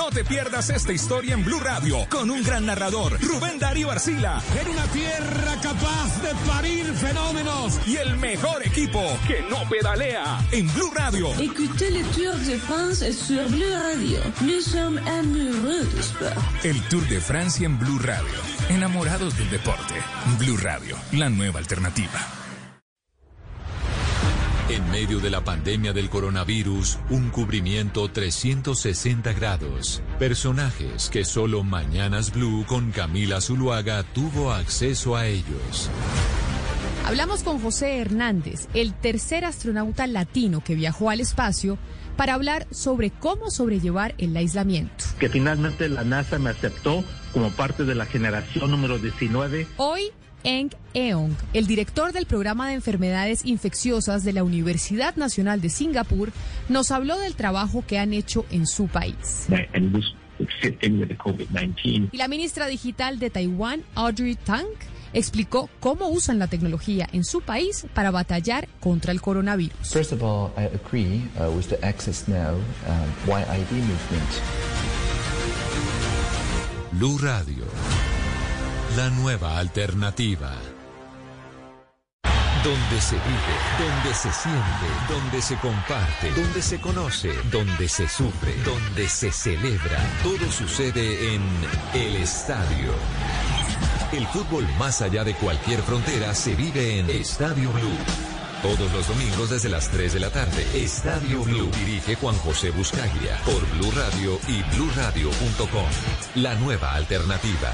Speaker 31: te pierdas esta historia en Blue Radio con un gran narrador, Rubén Darío Arcila.
Speaker 20: En una tierra capaz de parir fenómenos.
Speaker 31: Y el mejor equipo que no pedalea en Blue Radio.
Speaker 39: Écoutez le Tour de France sur Bleu Radio. Nous sommes amoureux du sport.
Speaker 31: El Tour de Francia en Blue Radio. Enamorados del deporte. Blue Radio, la nueva alternativa.
Speaker 16: En medio de la pandemia del coronavirus, un cubrimiento 360 grados. Personajes que solo Mañanas Blue con Camila Zuluaga tuvo acceso a ellos.
Speaker 11: Hablamos con José Hernández, el tercer astronauta latino que viajó al espacio, para hablar sobre cómo sobrellevar el aislamiento.
Speaker 40: que finalmente la NASA me aceptó como parte de la generación número 19.
Speaker 11: Hoy, Eng Eong, el director del programa de enfermedades infecciosas de la Universidad Nacional de Singapur, nos habló del trabajo que han hecho en su
Speaker 40: bus
Speaker 11: Y la ministra digital de Taiwán, Audrey Tang, explicó cómo usan la tecnología en su país para batallar contra el coronavirus.
Speaker 41: First of all, I agree uh, with the Access Now um, YID movement.
Speaker 16: Blue Radio, la nueva alternativa. Donde se vive, donde se siente, donde se comparte, donde se conoce, donde se sufre, donde se celebra. Todo sucede en el estadio. El fútbol más allá de cualquier frontera se vive en Estadio Blue. Todos los domingos desde las 3 de la tarde. Estadio Blue dirige Juan José Buscaglia por Blue Radio y bluradio.com. La nueva alternativa.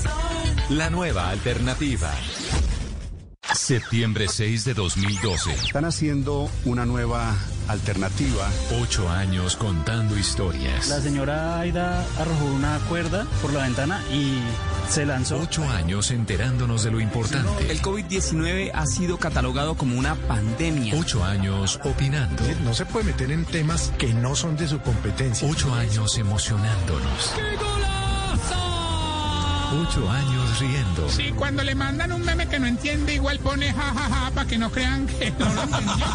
Speaker 16: La nueva alternativa. Septiembre 6 de 2012.
Speaker 17: Están haciendo una nueva alternativa.
Speaker 16: Ocho años contando historias.
Speaker 42: La señora Aida arrojó una cuerda por la ventana y se lanzó.
Speaker 16: Ocho años enterándonos de lo importante.
Speaker 42: El COVID-19 ha sido catalogado como una pandemia.
Speaker 16: Ocho años opinando.
Speaker 43: No se puede meter en temas que no son de su competencia.
Speaker 16: Ocho años emocionándonos. Ocho años riendo.
Speaker 44: Sí, cuando le mandan un meme que no entiende, igual pone jajaja para que no crean que no lo entendió.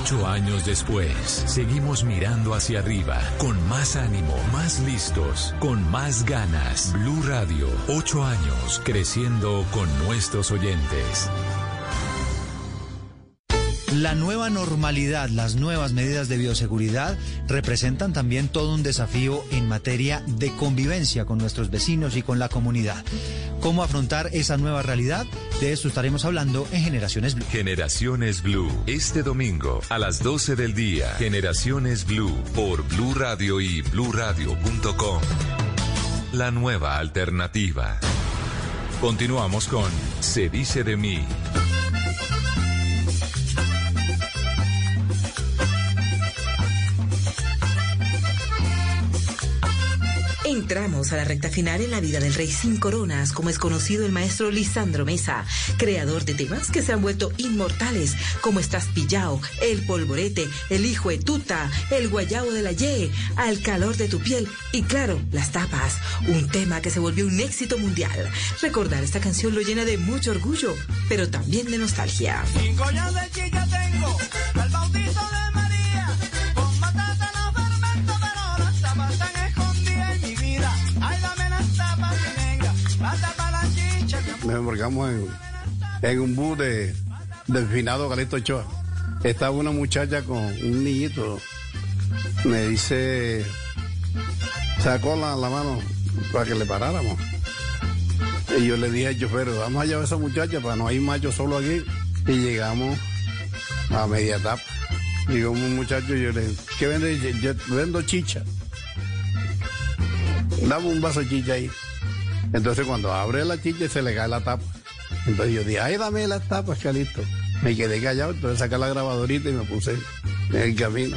Speaker 16: Ocho años después, seguimos mirando hacia arriba, con más ánimo, más listos, con más ganas. Blue Radio, ocho años creciendo con nuestros oyentes.
Speaker 45: La nueva normalidad, las nuevas medidas de bioseguridad representan también todo un desafío en materia de convivencia con nuestros vecinos y con la comunidad. ¿Cómo afrontar esa nueva realidad? De esto estaremos hablando en Generaciones Blue.
Speaker 16: Generaciones Blue, este domingo a las 12 del día. Generaciones Blue por Blue Radio y bluradio.com. La nueva alternativa. Continuamos con Se dice de mí.
Speaker 18: Entramos a la recta final en la vida del rey sin coronas, como es conocido el maestro Lisandro Mesa, creador de temas que se han vuelto inmortales, como Estás Pillao, El Polvorete, El Hijo de Tuta, El Guayabo de la Ye, Al Calor de tu Piel y claro, Las Tapas, un tema que se volvió un éxito mundial. Recordar esta canción lo llena de mucho orgullo, pero también de nostalgia.
Speaker 17: Embarcamos en, un bus de, del finado Galeto Ochoa. Estaba una muchacha con un niñito. Me dice, sacó la, mano para que le paráramos. Y yo le dije al chofer, vamos a llevar a esa muchacha para no más yo solo aquí. Y llegamos a media etapa. Llegó un muchacho yo le dije, ¿qué vende? Yo vendo chicha. Dame un vaso de chicha ahí. Entonces cuando abre la chicha se le cae la tapa. Entonces yo dije, ay, dame las tapas, Calito. Me quedé callado, entonces saqué la grabadorita y me puse en el camino.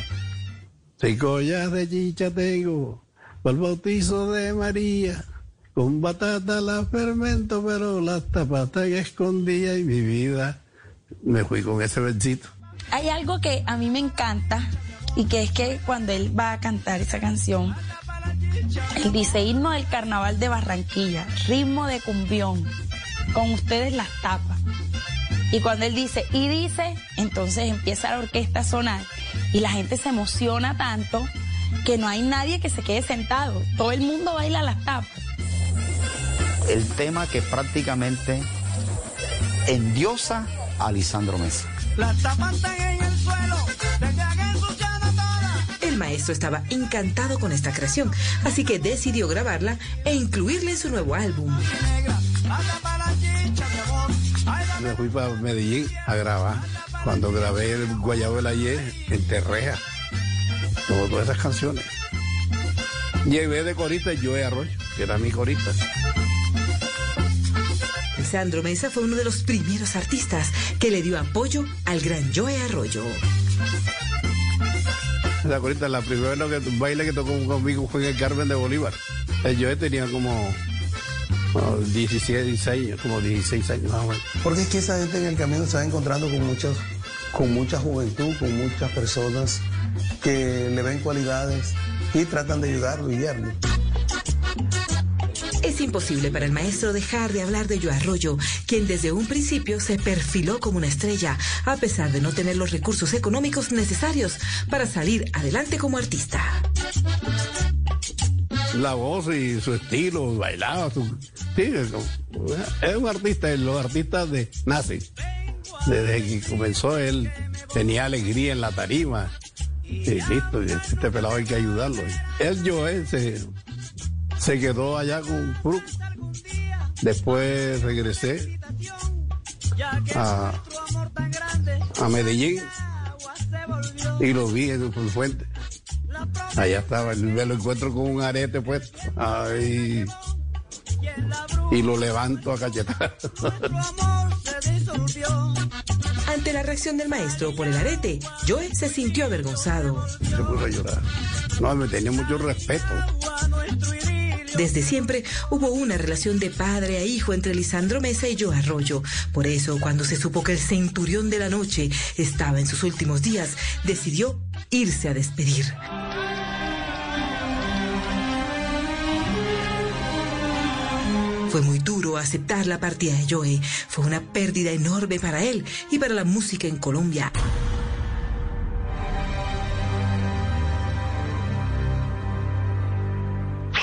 Speaker 17: Cinco ollas de chicha tengo, por el bautizo de María. Con batata la fermento, pero las tapas están escondidas y mi vida. Me fui con ese versito.
Speaker 27: Hay algo que a mí me encanta y que es que cuando él va a cantar esa canción, él dice himno del carnaval de Barranquilla, ritmo de cumbión, con ustedes las tapas. Y cuando él dice, y dice, entonces empieza la orquesta a sonar y la gente se emociona tanto que no hay nadie que se quede sentado. Todo el mundo baila las tapas.
Speaker 46: El tema que prácticamente endiosa a Lisandro Mesa.
Speaker 47: Las tapas están en El
Speaker 18: maestro estaba encantado con esta creación, así que decidió grabarla e incluirla en su nuevo álbum.
Speaker 17: Me fui para Medellín a grabar. Cuando grabé el Guayabo de la Ye en Terreja. Todas esas canciones. Llevé de corista Joe Arroyo, que era mi corista.
Speaker 18: Lisandro Mesa fue uno de los primeros artistas que le dio apoyo al gran Joe Arroyo. [LAUGHS]
Speaker 17: La corista, la primera que, baile que tocó conmigo fue en el Carmen de Bolívar. El Joe tenía como, como 16 años, como 16 años.
Speaker 48: Porque es que esa gente en el camino se va encontrando con muchos, con mucha juventud, con muchas personas que le ven cualidades y tratan de ayudarlo y guiarlo.
Speaker 18: Imposible para el maestro dejar de hablar de Joe Arroyo, quien desde un principio se perfiló como una estrella, a pesar de no tener los recursos económicos necesarios para salir adelante como artista.
Speaker 17: La voz y su estilo, bailaba, su... Sí, es un artista, los artistas de nacen. Desde que comenzó él tenía alegría en la tarima. Y listo, este pelado hay que ayudarlo. Él, Joel, se, se quedó allá con Brook. Después regresé a, a Medellín y lo vi en el fuente. Allá estaba, me lo encuentro con un arete puesto. Ay, y lo levanto a cachetar. [LAUGHS]
Speaker 18: Ante la reacción del maestro por el arete, Joe se sintió avergonzado.
Speaker 17: Se puso a llorar. No, me tenía mucho respeto.
Speaker 18: Desde siempre hubo una relación de padre a hijo entre Lisandro Mesa y Joe Arroyo. Por eso, cuando se supo que el centurión de la noche estaba en sus últimos días, decidió irse a despedir. Fue muy duro aceptar la partida de Joe. Fue una pérdida enorme para él y para la música en Colombia.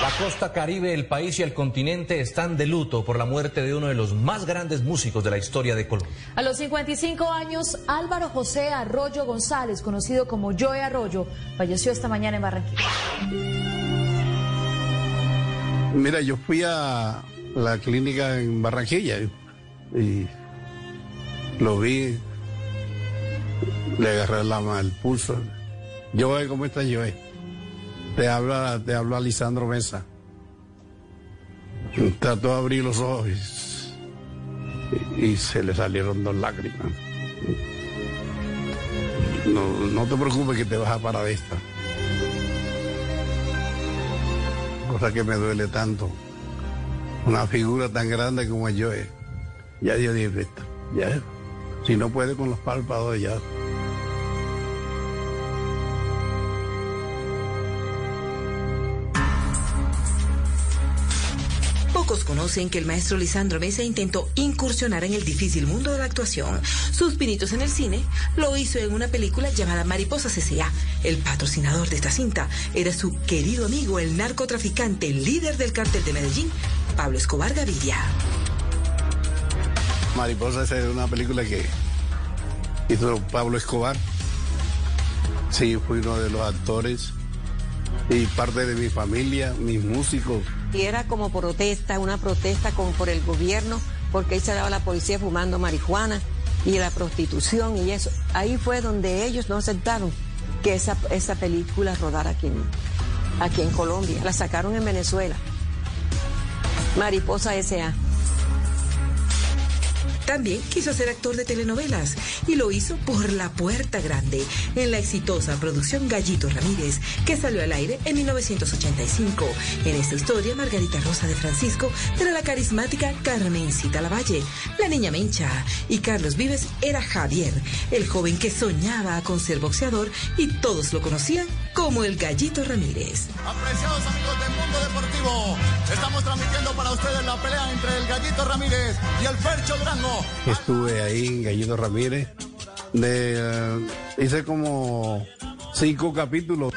Speaker 49: La costa caribe, el país y el continente están de luto por la muerte de uno de los más grandes músicos de la historia de Colombia.
Speaker 50: A los 55 años, Álvaro José Arroyo González, conocido como Joe Arroyo, falleció esta mañana en Barranquilla.
Speaker 17: Mira, yo fui a la clínica en Barranquilla y lo vi, le agarré la, ma- el pulso. Joe, ¿cómo estás, Joe? Te habla, te Lisandro Mesa. Trató de abrir los ojos y, y se le salieron dos lágrimas. No, no te preocupes que te vas a parar de esta. Cosa que me duele tanto. Una figura tan grande como yo es. Ya Dios dice, "Vete, ya. Si no puede con los párpados, ya.
Speaker 18: Conocen que el maestro Lisandro Mesa intentó incursionar en el difícil mundo de la actuación. Sus pinitos en el cine lo hizo en una película llamada Mariposa CCA. El patrocinador de esta cinta era su querido amigo, el narcotraficante, líder del cártel de Medellín, Pablo Escobar Gaviria.
Speaker 17: Mariposa es una película que hizo Pablo Escobar. Sí, fui uno de los actores y parte de mi familia, mis músicos.
Speaker 35: Y era como protesta, una protesta como por el gobierno, porque ahí se daba la policía fumando marihuana y la prostitución y eso. Ahí fue donde ellos no aceptaron que esa, esa película rodara aquí aquí en Colombia. La sacaron en Venezuela. Mariposa S.A.
Speaker 18: También quiso ser actor de telenovelas y lo hizo por La Puerta Grande en la exitosa producción Gallito Ramírez que salió al aire en 1985. En esta historia, Margarita Rosa de Francisco era la carismática Carmencita Lavalle, la niña Mencha, y Carlos Vives era Javier, el joven que soñaba con ser boxeador y todos lo conocían como el Gallito Ramírez.
Speaker 51: Apreciados amigos del mundo deportivo, estamos transmitiendo para ustedes la pelea entre el Gallito Ramírez y el Fercho Durango.
Speaker 17: Estuve ahí en Ramírez. De, eh, hice como cinco capítulos.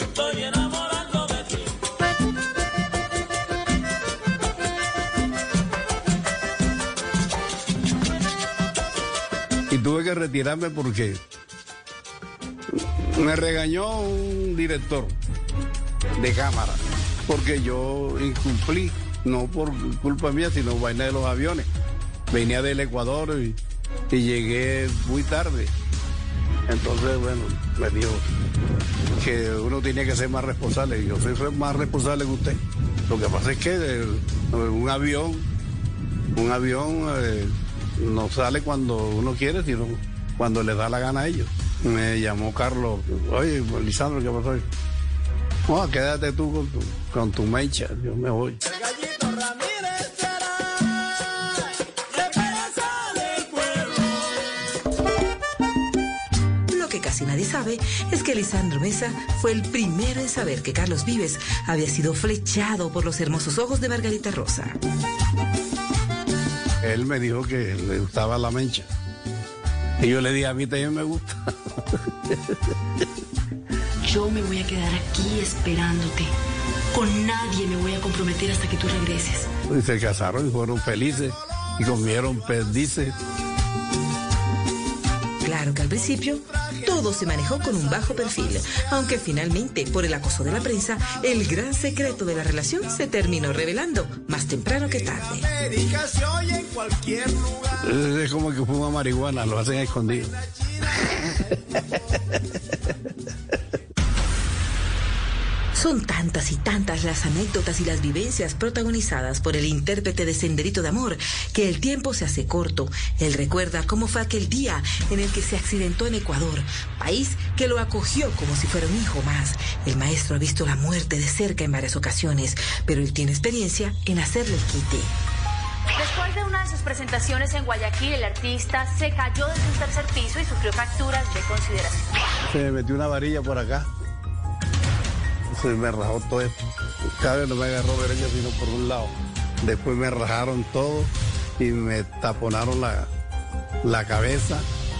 Speaker 47: Estoy enamorando de ti.
Speaker 17: Y tuve que retirarme porque me regañó un director de cámara. Porque yo incumplí, no por culpa mía, sino vaina de los aviones. Venía del Ecuador y, llegué muy tarde. Entonces, bueno, me dijo que uno tiene que ser más responsable. Yo soy más responsable que usted. Lo que pasa es que eh, un avión, un avión eh, no sale cuando uno quiere, sino cuando le da la gana a ellos. Me llamó Carlos, oye, Lisandro, ¿qué pasó? No, quédate tú con tu, con tu mecha, yo me voy.
Speaker 18: Casi nadie sabe es que Lisandro Mesa fue el primero en saber que Carlos Vives había sido flechado por los hermosos ojos de Margarita Rosa.
Speaker 17: Él me dijo que le gustaba la mencha. Y yo le dije, a mí también me gusta. [LAUGHS]
Speaker 52: Yo me voy a quedar aquí esperándote. Con nadie me voy a comprometer hasta que tú regreses.
Speaker 17: Y se casaron y fueron felices y comieron perdices.
Speaker 18: Claro que al principio todo se manejó con un bajo perfil, aunque finalmente, por el acoso de la prensa, el gran secreto de la relación se terminó revelando, más temprano que tarde.
Speaker 17: Es como que fuma marihuana, lo hacen escondido. [LAUGHS]
Speaker 18: Son tantas y tantas las anécdotas y las vivencias protagonizadas por el intérprete de Senderito de Amor que el tiempo se hace corto. Él recuerda cómo fue aquel día en el que se accidentó en Ecuador, país que lo acogió como si fuera un hijo más. El maestro ha visto la muerte de cerca en varias ocasiones, pero él tiene experiencia en hacerle el quite.
Speaker 50: Después de una de sus presentaciones en Guayaquil, el artista se cayó desde un tercer piso y sufrió fracturas de consideración.
Speaker 17: Se me metió una varilla por acá. Se me rajó todo esto. Vez no me agarró derecha, sino por un lado. Después me rajaron todo y me taponaron la, la cabeza.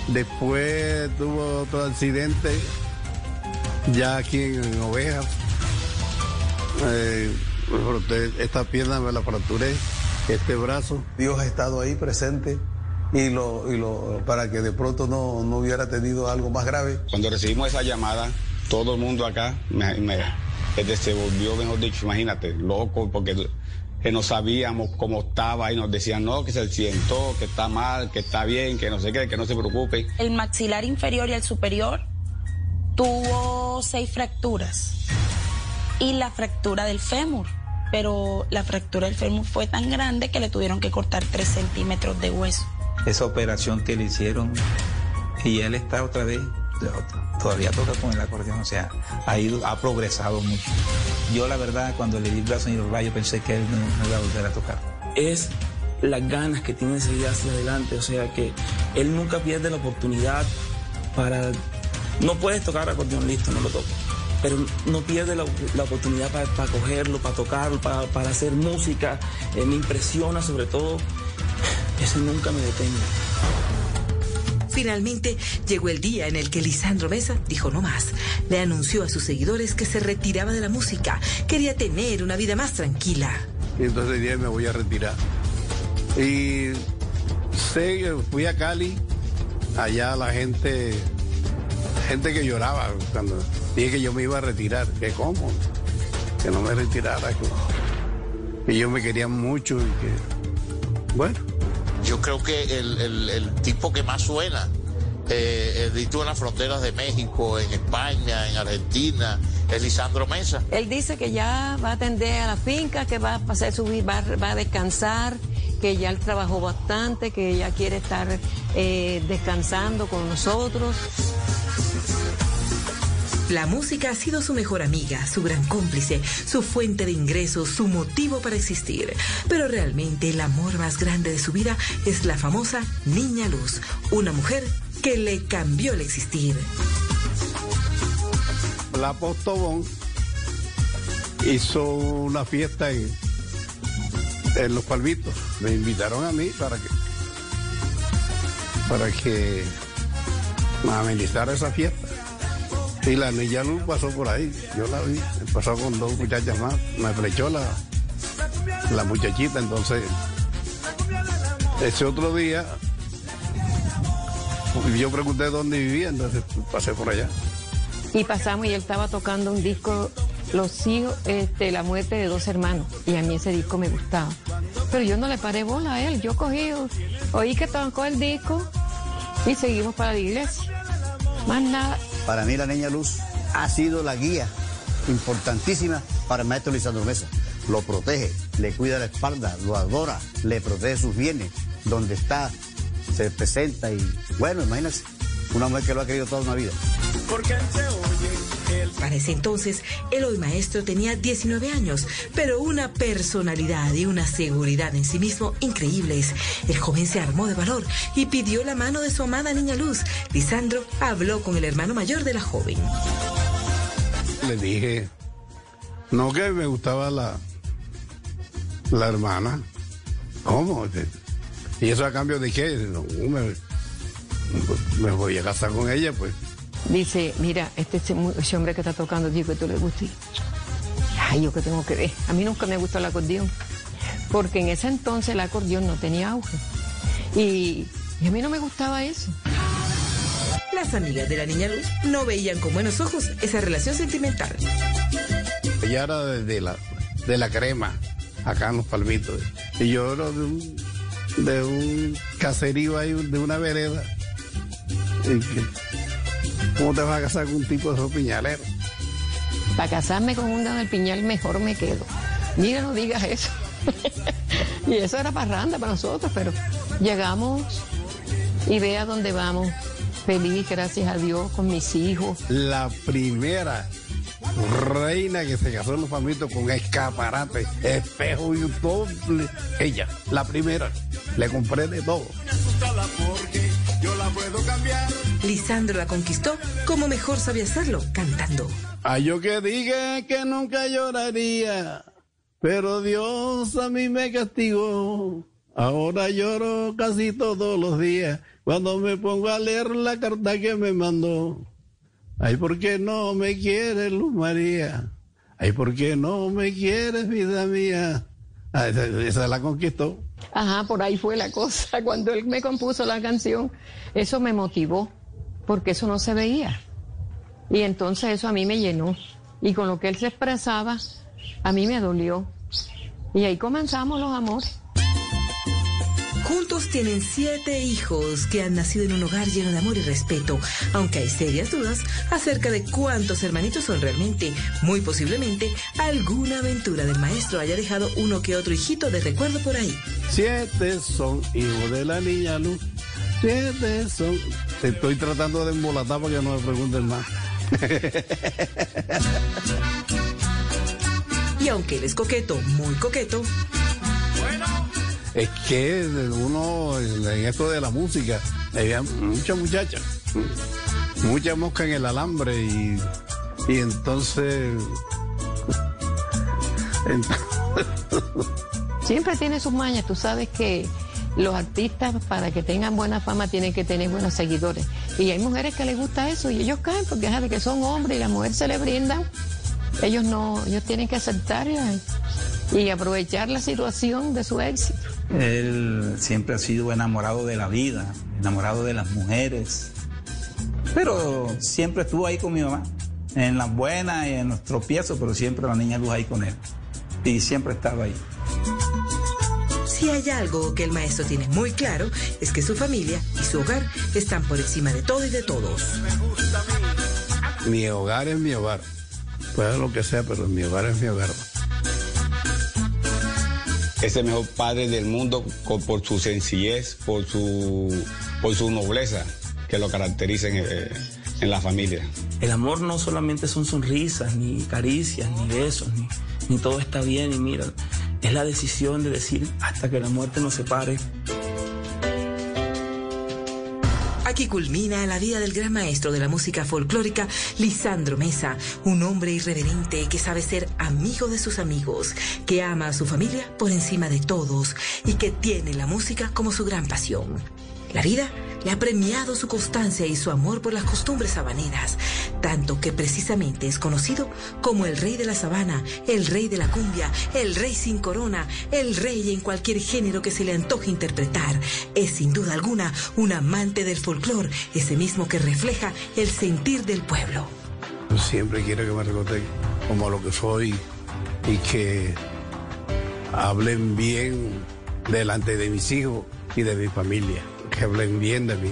Speaker 17: Después tuvo otro accidente ya aquí en, en Ovejas. Eh, esta pierna me la fracturé, este brazo.
Speaker 48: Dios ha estado ahí presente y lo, y lo para que de pronto no, no hubiera tenido algo más grave.
Speaker 53: Cuando recibimos esa llamada, todo el mundo acá me, me- se volvió, mejor dicho, imagínate, loco, porque que no sabíamos cómo estaba y nos decían, no, que se sientó, que está mal, que está bien, que no sé qué, que no se preocupe.
Speaker 27: El maxilar inferior y el superior tuvo seis fracturas y la fractura del fémur. Pero la fractura del fémur fue tan grande que le tuvieron que cortar tres centímetros de hueso.
Speaker 54: esa operación que le hicieron y él está otra vez, todavía toca con el acordeón, o sea, ha ido, ha progresado mucho. Yo la verdad cuando le di el brazo en el rayo pensé que él no, iba a volver a tocar.
Speaker 55: es las ganas que tiene de seguir hacia adelante. O sea que él nunca pierde la oportunidad para. No puedes tocar acordeón, listo, no lo toco. Pero no pierde la, oportunidad para, cogerlo, para tocarlo, para, para hacer música. Eh, me impresiona sobre todo. Eso nunca me detengo.
Speaker 18: Finalmente llegó el día en el que Lisandro Mesa dijo no más. Le anunció a sus seguidores que se retiraba de la música, quería tener una vida más tranquila.
Speaker 17: Entonces dije, me voy a retirar. Y sé que fui a Cali, allá la gente, gente que lloraba cuando dije que yo me iba a retirar. que cómo? Que no me retirara. Que ellos me querían mucho y que, bueno.
Speaker 56: Yo creo que el, el- tipo que más suena, eh, en las fronteras de México, en España, en Argentina, es Lisandro Mesa.
Speaker 35: Él dice que ya va a atender a la finca, que va a pasar su va, va a descansar, que ya él trabajó bastante, que ya quiere estar eh, descansando con nosotros.
Speaker 18: La música ha sido su mejor amiga, su gran cómplice, su fuente de ingresos, su motivo para existir. Pero realmente el amor más grande de su vida es la famosa Niña Luz, una mujer que le cambió el existir.
Speaker 17: La Postobón hizo una fiesta en, Los Palmitos. Me invitaron a mí para que para que me amenizara esa fiesta. Y la niña Luz pasó por ahí, yo la vi, pasó con dos muchachas más, me flechó la, la muchachita, entonces ese otro día yo pregunté dónde vivía, entonces pasé por allá.
Speaker 35: Y pasamos y él estaba tocando un disco, Los hijos, este, la muerte de dos hermanos. Y a mí ese disco me gustaba. Pero yo no le paré bola a él. Yo cogí, oí que tocó el disco y seguimos para la iglesia. Más nada.
Speaker 57: Para mí la niña Luz ha sido la guía importantísima para el maestro Lisandro Mesa. Lo protege, le cuida la espalda, lo adora, le protege sus bienes. Donde está, se presenta y bueno, imagínense, una mujer que lo ha querido toda una vida.
Speaker 47: Porque se oye
Speaker 18: Para ese entonces, el hoy maestro tenía 19 años, pero una personalidad y una seguridad en sí mismo increíbles. El joven se armó de valor y pidió la mano de su amada niña Luz. Lisandro habló con el hermano mayor de la joven.
Speaker 17: Le dije, no que me gustaba la, la hermana. ¿Cómo? ¿Y eso a cambio de qué? No, me, me voy a casar con ella, pues.
Speaker 35: Dice, mira, este, ese hombre que está tocando, digo que tú le guste. Ay, yo que tengo que ver. A mí nunca me gustó el acordeón. Porque en ese entonces el acordeón no tenía auge. Y, y a mí no me gustaba eso.
Speaker 18: Las amigas de la niña Luz no veían con buenos ojos esa relación sentimental.
Speaker 17: Ella era de, de la, de la crema, acá en los palmitos. Y yo era de un, de un caserío ahí, de una vereda. Y que, ¿Cómo te vas a casar con un tipo de esos piñaleros?
Speaker 35: Para casarme con un del piñal mejor me quedo. Mira, no digas eso. [LAUGHS] y eso era parranda para nosotros, pero llegamos y ve a dónde vamos. Feliz, gracias a Dios, con mis hijos.
Speaker 17: La primera reina que se casó en los palmitos con escaparate, espejo y todo. Ella, la primera. Le compré de todo.
Speaker 47: porque yo la puedo cambiar.
Speaker 18: Lisandro la conquistó como mejor sabía hacerlo, cantando.
Speaker 17: Ay, yo que dije que nunca lloraría, pero Dios a mí me castigó. Ahora lloro casi todos los días cuando me pongo a leer la carta que me mandó. Ay, ¿por qué no me quieres, Luz María? Ay, ¿por qué no me quieres, vida mía? Ah, esa, esa la conquistó.
Speaker 35: Ajá, por ahí fue la cosa. [LAUGHS] Cuando él me compuso la canción, eso me motivó, porque eso no se veía. Y entonces eso a mí me llenó. Y con lo que él se expresaba, a mí me dolió. Y ahí comenzamos los amores.
Speaker 18: Juntos tienen siete hijos que han nacido en un hogar lleno de amor y respeto, aunque hay serias dudas acerca de cuántos hermanitos son realmente. Muy posiblemente alguna aventura del maestro haya dejado uno que otro hijito de recuerdo por ahí.
Speaker 17: Siete son hijos de la niña Luz. Siete son. Te estoy tratando de embolatar para que no me pregunten más. [LAUGHS]
Speaker 18: Y aunque él es coqueto, muy coqueto,
Speaker 17: Es que uno en esto de la música había muchas muchachas, mucha mosca en el alambre y, y entonces, ent-
Speaker 35: Siempre tiene sus mañas. Tú sabes que los artistas, para que tengan buena fama, tienen que tener buenos seguidores. Y hay mujeres que les gusta eso y ellos caen porque saben que son hombres y la mujer se le brinda. Ellos no, ellos tienen que aceptar y, y aprovechar la situación de su éxito.
Speaker 54: Él siempre ha sido enamorado de la vida, enamorado de las mujeres. Pero siempre estuvo ahí con mi mamá, en las buenas y en los tropiezos, pero siempre la niña Luz ahí con él. Y siempre estaba ahí.
Speaker 18: Si hay algo que el maestro tiene muy claro, es que su familia y su hogar están por encima de todo y de todos.
Speaker 17: mi hogar es mi hogar. Puede lo que sea, pero mi hogar es mi hogar.
Speaker 53: Es el mejor padre del mundo por su sencillez, por su, por su nobleza que lo caracteriza en, eh, en la familia.
Speaker 55: El amor no solamente son sonrisas, ni caricias, ni besos, ni, ni todo está bien. Y mira, es la decisión de decir hasta que la muerte nos separe.
Speaker 18: Aquí culmina la vida del gran maestro de la música folclórica, Lisandro Mesa, un hombre irreverente que sabe ser amigo de sus amigos, que ama a su familia por encima de todos y que tiene la música como su gran pasión. La vida le ha premiado su constancia y su amor por las costumbres habaneras, tanto que precisamente es conocido como el rey de la sabana, el rey de la cumbia, el rey sin corona, el rey en cualquier género que se le antoje interpretar. Es sin duda alguna un amante del folclore, ese mismo que refleja el sentir del pueblo.
Speaker 17: Siempre quiero que me recuerden como lo que soy y que hablen bien delante de mis hijos y de mi familia. Que hablen bien de mí.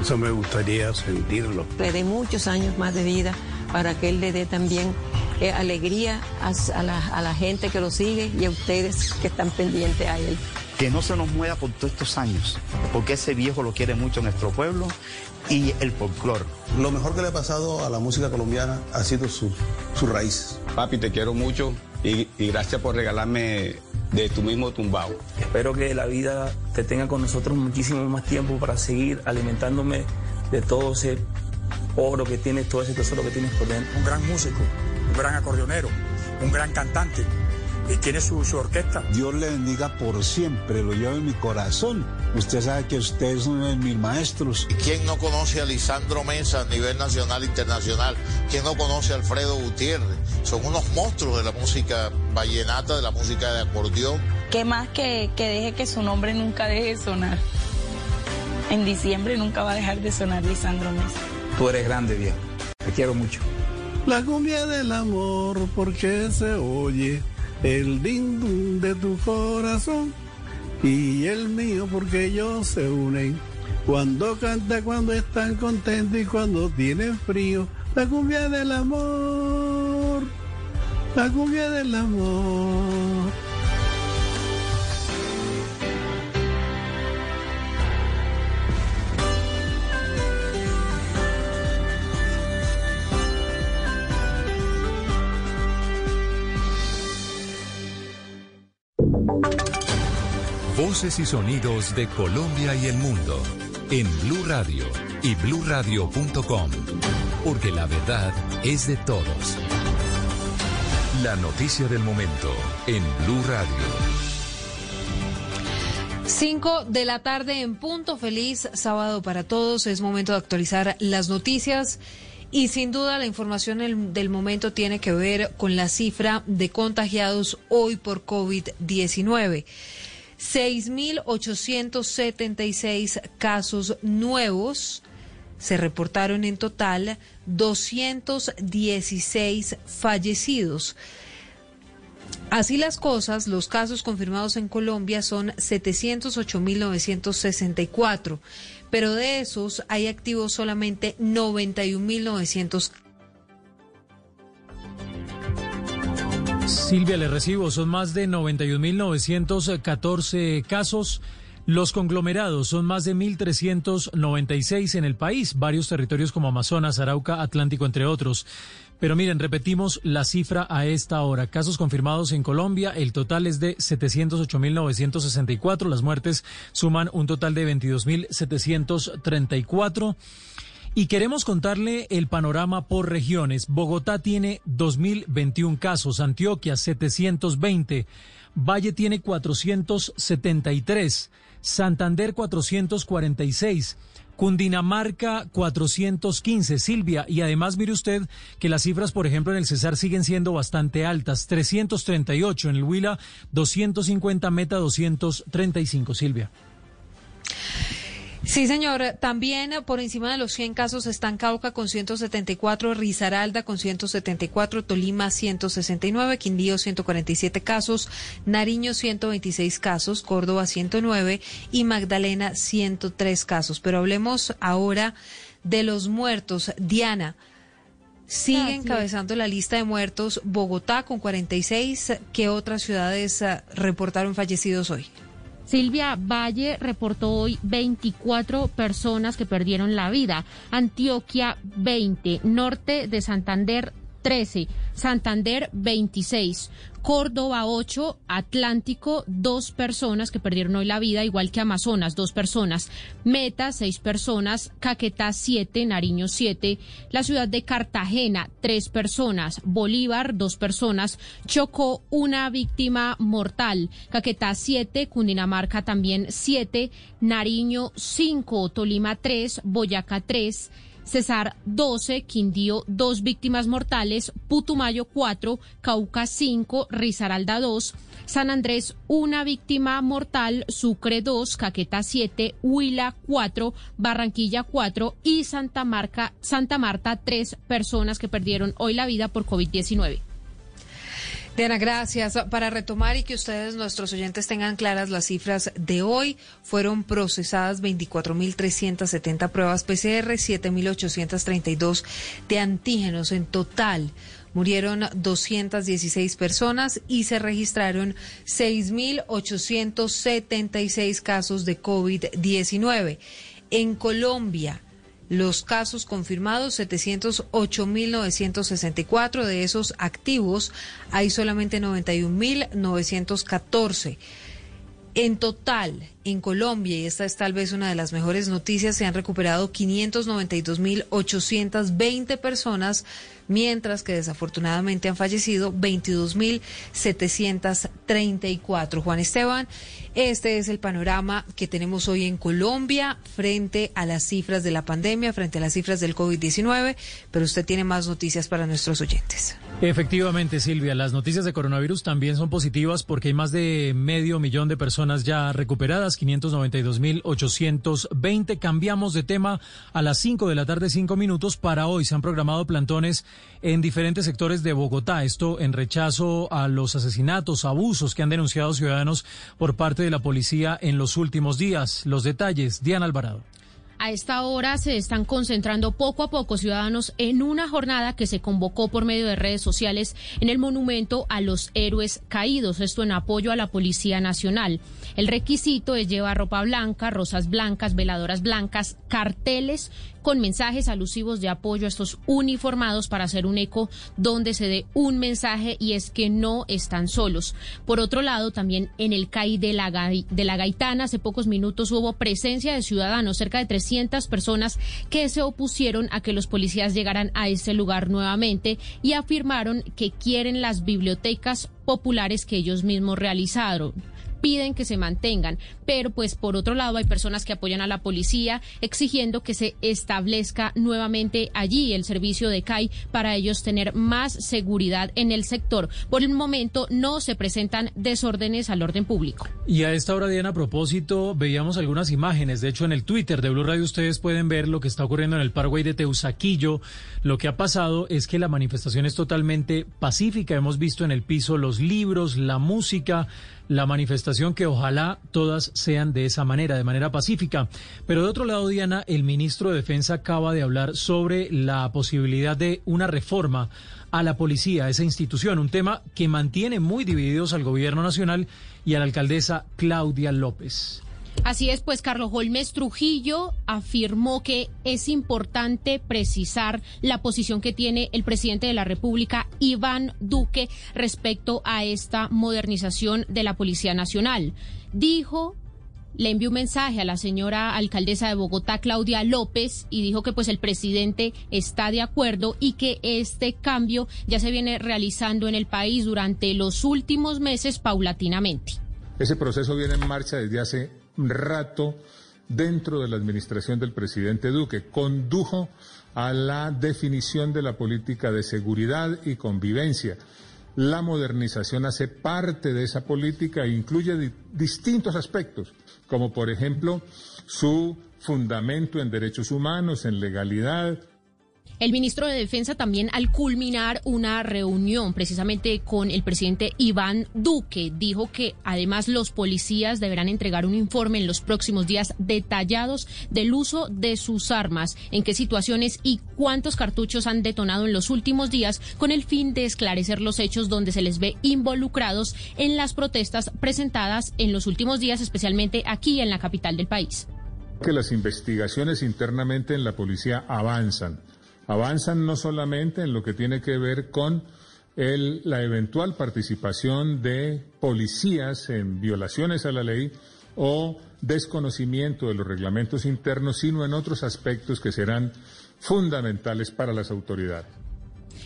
Speaker 17: Eso me gustaría sentirlo.
Speaker 35: Le dé muchos años más de vida para que él le dé también eh, alegría a, a la, a la gente que lo sigue y a ustedes que están pendientes a él.
Speaker 46: Que no se nos mueva por todos estos años, porque ese viejo lo quiere mucho nuestro pueblo y el folclore.
Speaker 48: Lo mejor que le ha pasado a la música colombiana ha sido su, sus raíces.
Speaker 53: Papi, te quiero mucho y, y gracias por regalarme de tu mismo tumbao.
Speaker 55: Espero que la vida te tenga con nosotros muchísimo más tiempo para seguir alimentándome de todo ese oro que tienes, todo ese tesoro que tienes por dentro.
Speaker 58: Un gran músico, un gran acordeonero, un gran cantante. Y tiene su, su orquesta.
Speaker 59: Dios le bendiga por siempre, lo llevo en mi corazón. Usted sabe que usted es uno de mis maestros.
Speaker 56: ¿Y quién no conoce a Lisandro Mesa a nivel nacional e internacional? ¿Quién no conoce a Alfredo Gutiérrez? Son unos monstruos de la música vallenata, de la música de acordeón.
Speaker 27: ¿Qué más que, que deje que su nombre nunca deje de sonar? En diciembre nunca va a dejar de sonar Lisandro Mesa.
Speaker 54: Tú eres grande, viejo. Te quiero mucho.
Speaker 17: La cumbia del amor, porque se oye el ding de tu corazón y el mío, porque ellos se unen. Cuando canta, cuando están contentos y cuando tienen frío. La cumbia del amor, la cumbia del amor.
Speaker 16: Y sonidos de Colombia y el mundo en Blue Radio y bluradio.com, porque la verdad es de todos. La noticia del momento en Blue Radio.
Speaker 60: 5 de la tarde en punto. Feliz sábado para todos. Es momento de actualizar las noticias. Y sin duda la información el- del momento tiene que ver con la cifra de contagiados hoy por COVID-19. 6.876 casos nuevos. Se reportaron en total 216 fallecidos. Así las cosas, los casos confirmados en Colombia son 708.964, pero de esos hay activos solamente 91.900
Speaker 13: Silvia, le recibo. Son más de 91.914 casos. Los conglomerados son más de 1.396 en el país, varios territorios como Amazonas, Arauca, Atlántico, entre otros. Pero miren, repetimos la cifra a esta hora. Casos confirmados en Colombia, el total es de 708.964. Las muertes suman un total de 22.734. Y queremos contarle el panorama por regiones. Bogotá tiene 2.021 casos, Antioquia 720, Valle tiene 473, Santander 446. Cundinamarca 415, Silvia, y además mire usted que las cifras, por ejemplo, en el Cesar siguen siendo bastante altas, 338, en el Huila 250, Meta 235, Silvia.
Speaker 60: Sí, señor. También por encima de los 100 casos están Cauca con 174, Risaralda con 174, Tolima 169, Quindío 147 casos, Nariño 126 casos, Córdoba 109 y Magdalena 103 casos. Pero hablemos ahora de los muertos. Diana. Sigue encabezando la lista de muertos Bogotá con 46. ¿Qué otras ciudades eh, reportaron fallecidos hoy?
Speaker 12: Silvia Valle reportó hoy 24 personas que perdieron la vida. Antioquia 20, Norte de Santander 13, Santander 26, Córdoba 8, Atlántico 2 personas que perdieron hoy la vida, igual que Amazonas 2 personas, Meta 6 personas, Caquetá 7, Nariño 7, la ciudad de Cartagena 3 personas, Bolívar 2 personas, Chocó una víctima mortal, Caquetá 7, Cundinamarca también 7, Nariño 5, Tolima 3, Boyacá 3, Cesar 12, Quindío 2 víctimas mortales, Putumayo 4, Cauca 5, Risaralda 2, San Andrés una víctima mortal, Sucre 2, Caqueta 7, Huila 4, Barranquilla 4 y Santa, Marca, Santa Marta 3 personas que perdieron hoy la vida por COVID-19.
Speaker 60: Diana, gracias. Para retomar y que ustedes, nuestros oyentes, tengan claras las cifras de hoy, fueron procesadas 24.370 pruebas PCR, 7.832 de antígenos en total. Murieron 216 personas y se registraron 6.876 casos de COVID-19. En Colombia, los casos confirmados, 708.964. De esos activos, hay solamente 91.914. En total, en Colombia, y esta es tal vez una de las mejores noticias, se han recuperado 592.820 personas, mientras que desafortunadamente han fallecido 22.734. Juan Esteban, este es el panorama que tenemos hoy en Colombia frente a las cifras de la pandemia, frente a las cifras del COVID-19, pero usted tiene más noticias para nuestros oyentes.
Speaker 13: Efectivamente, Silvia, las noticias de coronavirus también son positivas porque hay más de medio millón de personas ya recuperadas, 592.820. Cambiamos de tema a las 5 de la tarde, 5 minutos. Para hoy se han programado plantones en diferentes sectores de Bogotá. Esto en rechazo a los asesinatos, abusos que han denunciado ciudadanos por parte de la policía en los últimos días. Los detalles, Diana Alvarado.
Speaker 12: A esta hora se están concentrando poco a poco ciudadanos en una jornada que se convocó por medio de redes sociales en el monumento a los héroes caídos, esto en apoyo a la Policía Nacional. El requisito es llevar ropa blanca, rosas blancas, veladoras blancas, carteles con mensajes alusivos de apoyo a estos uniformados para hacer un eco donde se dé un mensaje y es que no están solos. Por otro lado, también en el CAI de la, de la Gaitana, hace pocos minutos hubo presencia de ciudadanos, cerca de 300 personas que se opusieron a que los policías llegaran a este lugar nuevamente y afirmaron que quieren las bibliotecas populares que ellos mismos realizaron piden que se mantengan, pero pues por otro lado hay personas que apoyan a la policía exigiendo que se establezca nuevamente allí el servicio de CAI para ellos tener más seguridad en el sector. Por el momento no se presentan desórdenes al orden público.
Speaker 13: Y a esta hora, Diana, a propósito, veíamos algunas imágenes. De hecho, en el Twitter de Blue Radio ustedes pueden ver lo que está ocurriendo en el Parkway de Teusaquillo. Lo que ha pasado es que la manifestación es totalmente pacífica. Hemos visto en el piso los libros, la música, la manifestación que ojalá todas sean de esa manera, de manera pacífica. Pero de otro lado, Diana, el ministro de Defensa acaba de hablar sobre la posibilidad de una reforma a la policía, a esa institución, un tema que mantiene muy divididos al gobierno nacional y a la alcaldesa Claudia López.
Speaker 12: Así es, pues Carlos Holmes Trujillo afirmó que es importante precisar la posición que tiene el presidente de la República, Iván Duque, respecto a esta modernización de la Policía Nacional. Dijo le envió un mensaje a la señora alcaldesa de Bogotá, Claudia López, y dijo que pues el presidente está de acuerdo y que este cambio ya se viene realizando en el país durante los últimos meses paulatinamente.
Speaker 10: Ese proceso viene en marcha desde hace rato dentro de la administración del presidente Duque. Condujo a la definición de la política de seguridad y convivencia. La modernización hace parte de esa política e incluye distintos aspectos, como por ejemplo su fundamento en derechos humanos, en legalidad,
Speaker 12: el ministro de Defensa también al culminar una reunión precisamente con el presidente Iván Duque dijo que además los policías deberán entregar un informe en los próximos días detallados del uso de sus armas, en qué situaciones y cuántos cartuchos han detonado en los últimos días con el fin de esclarecer los hechos donde se les ve involucrados en las protestas presentadas en los últimos días, especialmente aquí en la capital del país.
Speaker 10: Que las investigaciones internamente en la policía avanzan avanzan no solamente en lo que tiene que ver con la eventual participación de policías en violaciones a la ley o desconocimiento de los reglamentos internos, sino en otros aspectos que serán fundamentales para las autoridades.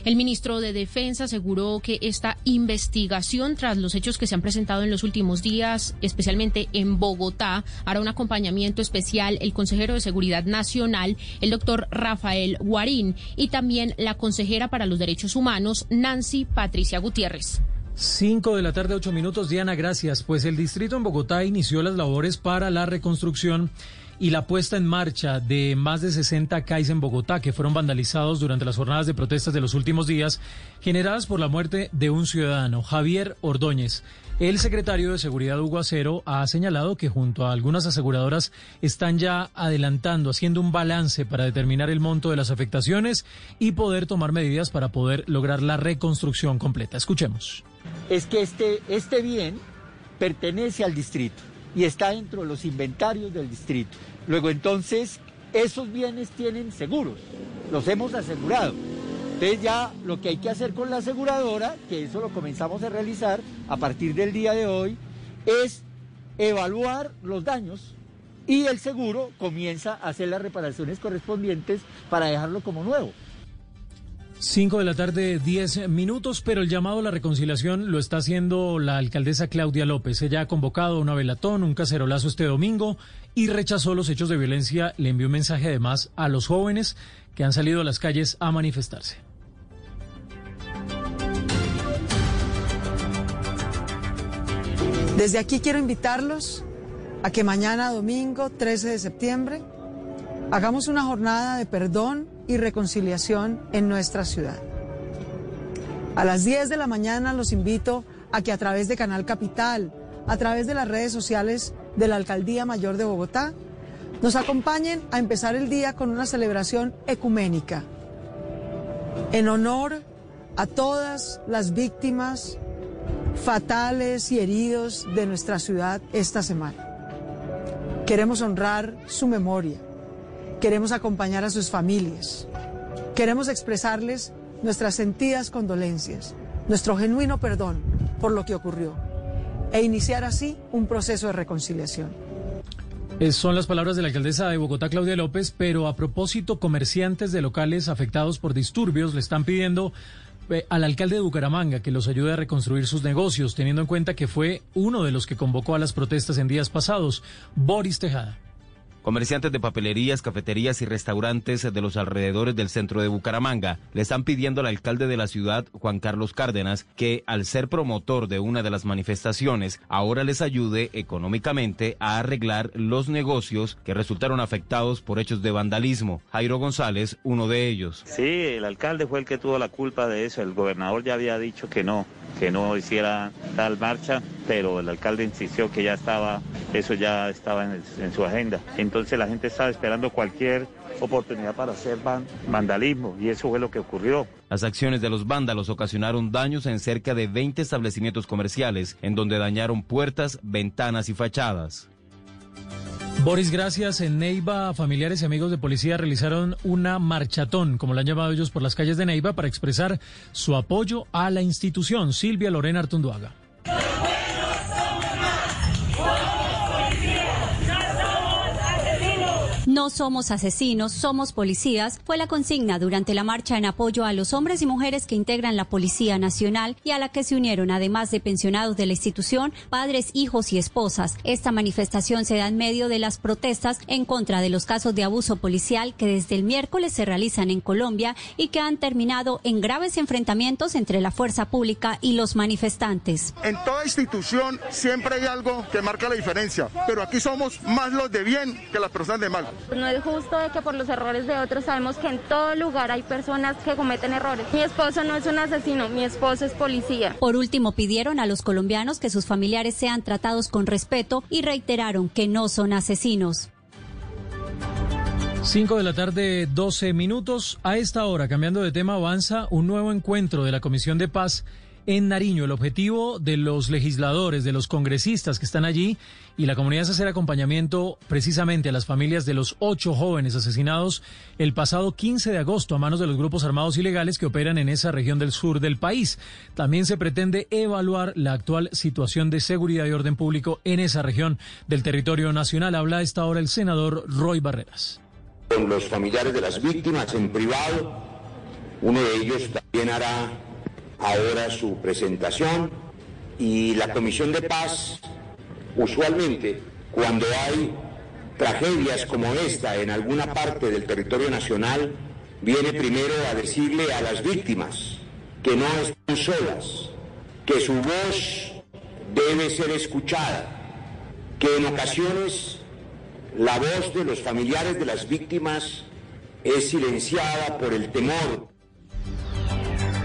Speaker 12: El ministro de Defensa aseguró que esta investigación, tras los hechos que se han presentado en los últimos días, especialmente en Bogotá, hará un acompañamiento especial el consejero de Seguridad Nacional, el doctor Rafael Guarín, y también la consejera para los Derechos Humanos, Nancy Patricia Gutiérrez.
Speaker 13: Cinco de la tarde, ocho minutos. Diana, gracias. Pues el distrito en Bogotá inició las labores para la reconstrucción y la puesta en marcha de más de 60 CAIs en Bogotá que fueron vandalizados durante las jornadas de protestas de los últimos días generadas por la muerte de un ciudadano, Javier Ordóñez. El secretario de Seguridad Hugo Acero ha señalado que junto a algunas aseguradoras están ya adelantando, haciendo un balance para determinar el monto de las afectaciones y poder tomar medidas para poder lograr la reconstrucción completa. Escuchemos.
Speaker 61: Es que este, este bien pertenece al distrito y está dentro de los inventarios del distrito. Luego entonces esos bienes tienen seguros, los hemos asegurado. Entonces ya lo que hay que hacer con la aseguradora, que eso lo comenzamos a realizar a partir del día de hoy, es evaluar los daños y el seguro comienza a hacer las reparaciones correspondientes para dejarlo como nuevo.
Speaker 13: 5 de la tarde, 10 minutos, pero el llamado a la reconciliación lo está haciendo la alcaldesa Claudia López. Ella ha convocado una velatón, un cacerolazo este domingo y rechazó los hechos de violencia. Le envió un mensaje además a los jóvenes que han salido a las calles a manifestarse.
Speaker 62: Desde aquí quiero invitarlos a que mañana, domingo 13 de septiembre, hagamos una jornada de perdón y reconciliación en nuestra ciudad. A las 10 de la mañana los invito a que a través de Canal Capital, a través de las redes sociales de la Alcaldía Mayor de Bogotá, nos acompañen a empezar el día con una celebración ecuménica en honor a todas las víctimas fatales y heridos de nuestra ciudad esta semana. Queremos honrar su memoria, queremos acompañar a sus familias, queremos expresarles nuestras sentidas condolencias, nuestro genuino perdón por lo que ocurrió e iniciar así un proceso de reconciliación.
Speaker 13: Son las palabras de la alcaldesa de Bogotá, Claudia López, pero a propósito, comerciantes de locales afectados por disturbios le están pidiendo eh, al alcalde de Bucaramanga que los ayude a reconstruir sus negocios, teniendo en cuenta que fue uno de los que convocó a las protestas en días pasados, Boris Tejada.
Speaker 63: Comerciantes de papelerías, cafeterías y restaurantes de los alrededores del centro de Bucaramanga le están pidiendo al alcalde de la ciudad, Juan Carlos Cárdenas, que al ser promotor de una de las manifestaciones, ahora les ayude económicamente a arreglar los negocios que resultaron afectados por hechos de vandalismo. Jairo González, uno de ellos.
Speaker 64: Sí, el alcalde fue el que tuvo la culpa de eso. El gobernador ya había dicho que no, que no hiciera tal marcha, pero el alcalde insistió que ya estaba, eso ya estaba en, su agenda. Entonces la gente estaba esperando cualquier oportunidad para hacer van- vandalismo y eso fue lo que ocurrió.
Speaker 63: Las acciones de los vándalos ocasionaron daños en cerca de 20 establecimientos comerciales, en donde dañaron puertas, ventanas y fachadas.
Speaker 13: Boris, gracias. En Neiva, familiares y amigos de policía realizaron una marchatón, como la han llamado ellos, por las calles de Neiva para expresar su apoyo a la institución. Silvia Lorena Artunduaga.
Speaker 65: No somos asesinos, somos policías, fue la consigna durante la marcha en apoyo a los hombres y mujeres que integran la Policía Nacional y a la que se unieron, además de pensionados de la institución, padres, hijos y esposas. Esta manifestación se da en medio de las protestas en contra de los casos de abuso policial que desde el miércoles se realizan en Colombia y que han terminado en graves enfrentamientos entre la fuerza pública y los manifestantes.
Speaker 66: En toda institución siempre hay algo que marca la diferencia, pero aquí somos más los de bien que las personas de mal.
Speaker 67: No es justo de que por los errores de otros sabemos que en todo lugar hay personas que cometen errores. Mi esposo no es un asesino, mi esposo es policía.
Speaker 65: Por último, pidieron a los colombianos que sus familiares sean tratados con respeto y reiteraron que no son asesinos.
Speaker 13: 5 de la tarde, 12 minutos. A esta hora, cambiando de tema, avanza un nuevo encuentro de la Comisión de Paz en Nariño. El objetivo de los legisladores, de los congresistas que están allí y la comunidad es hacer acompañamiento precisamente a las familias de los ocho jóvenes asesinados el pasado 15 de agosto a manos de los grupos armados ilegales que operan en esa región del sur del país. También se pretende evaluar la actual situación de seguridad y orden público en esa región del territorio nacional. Habla esta hora el senador Roy Barreras.
Speaker 68: con los familiares de las víctimas en privado. Uno de ellos también hará ahora su presentación y la Comisión de Paz, usualmente cuando hay tragedias como esta en alguna parte del territorio nacional, viene primero a decirle a las víctimas que no están solas, que su voz debe ser escuchada, que en ocasiones la voz de los familiares de las víctimas es silenciada por el temor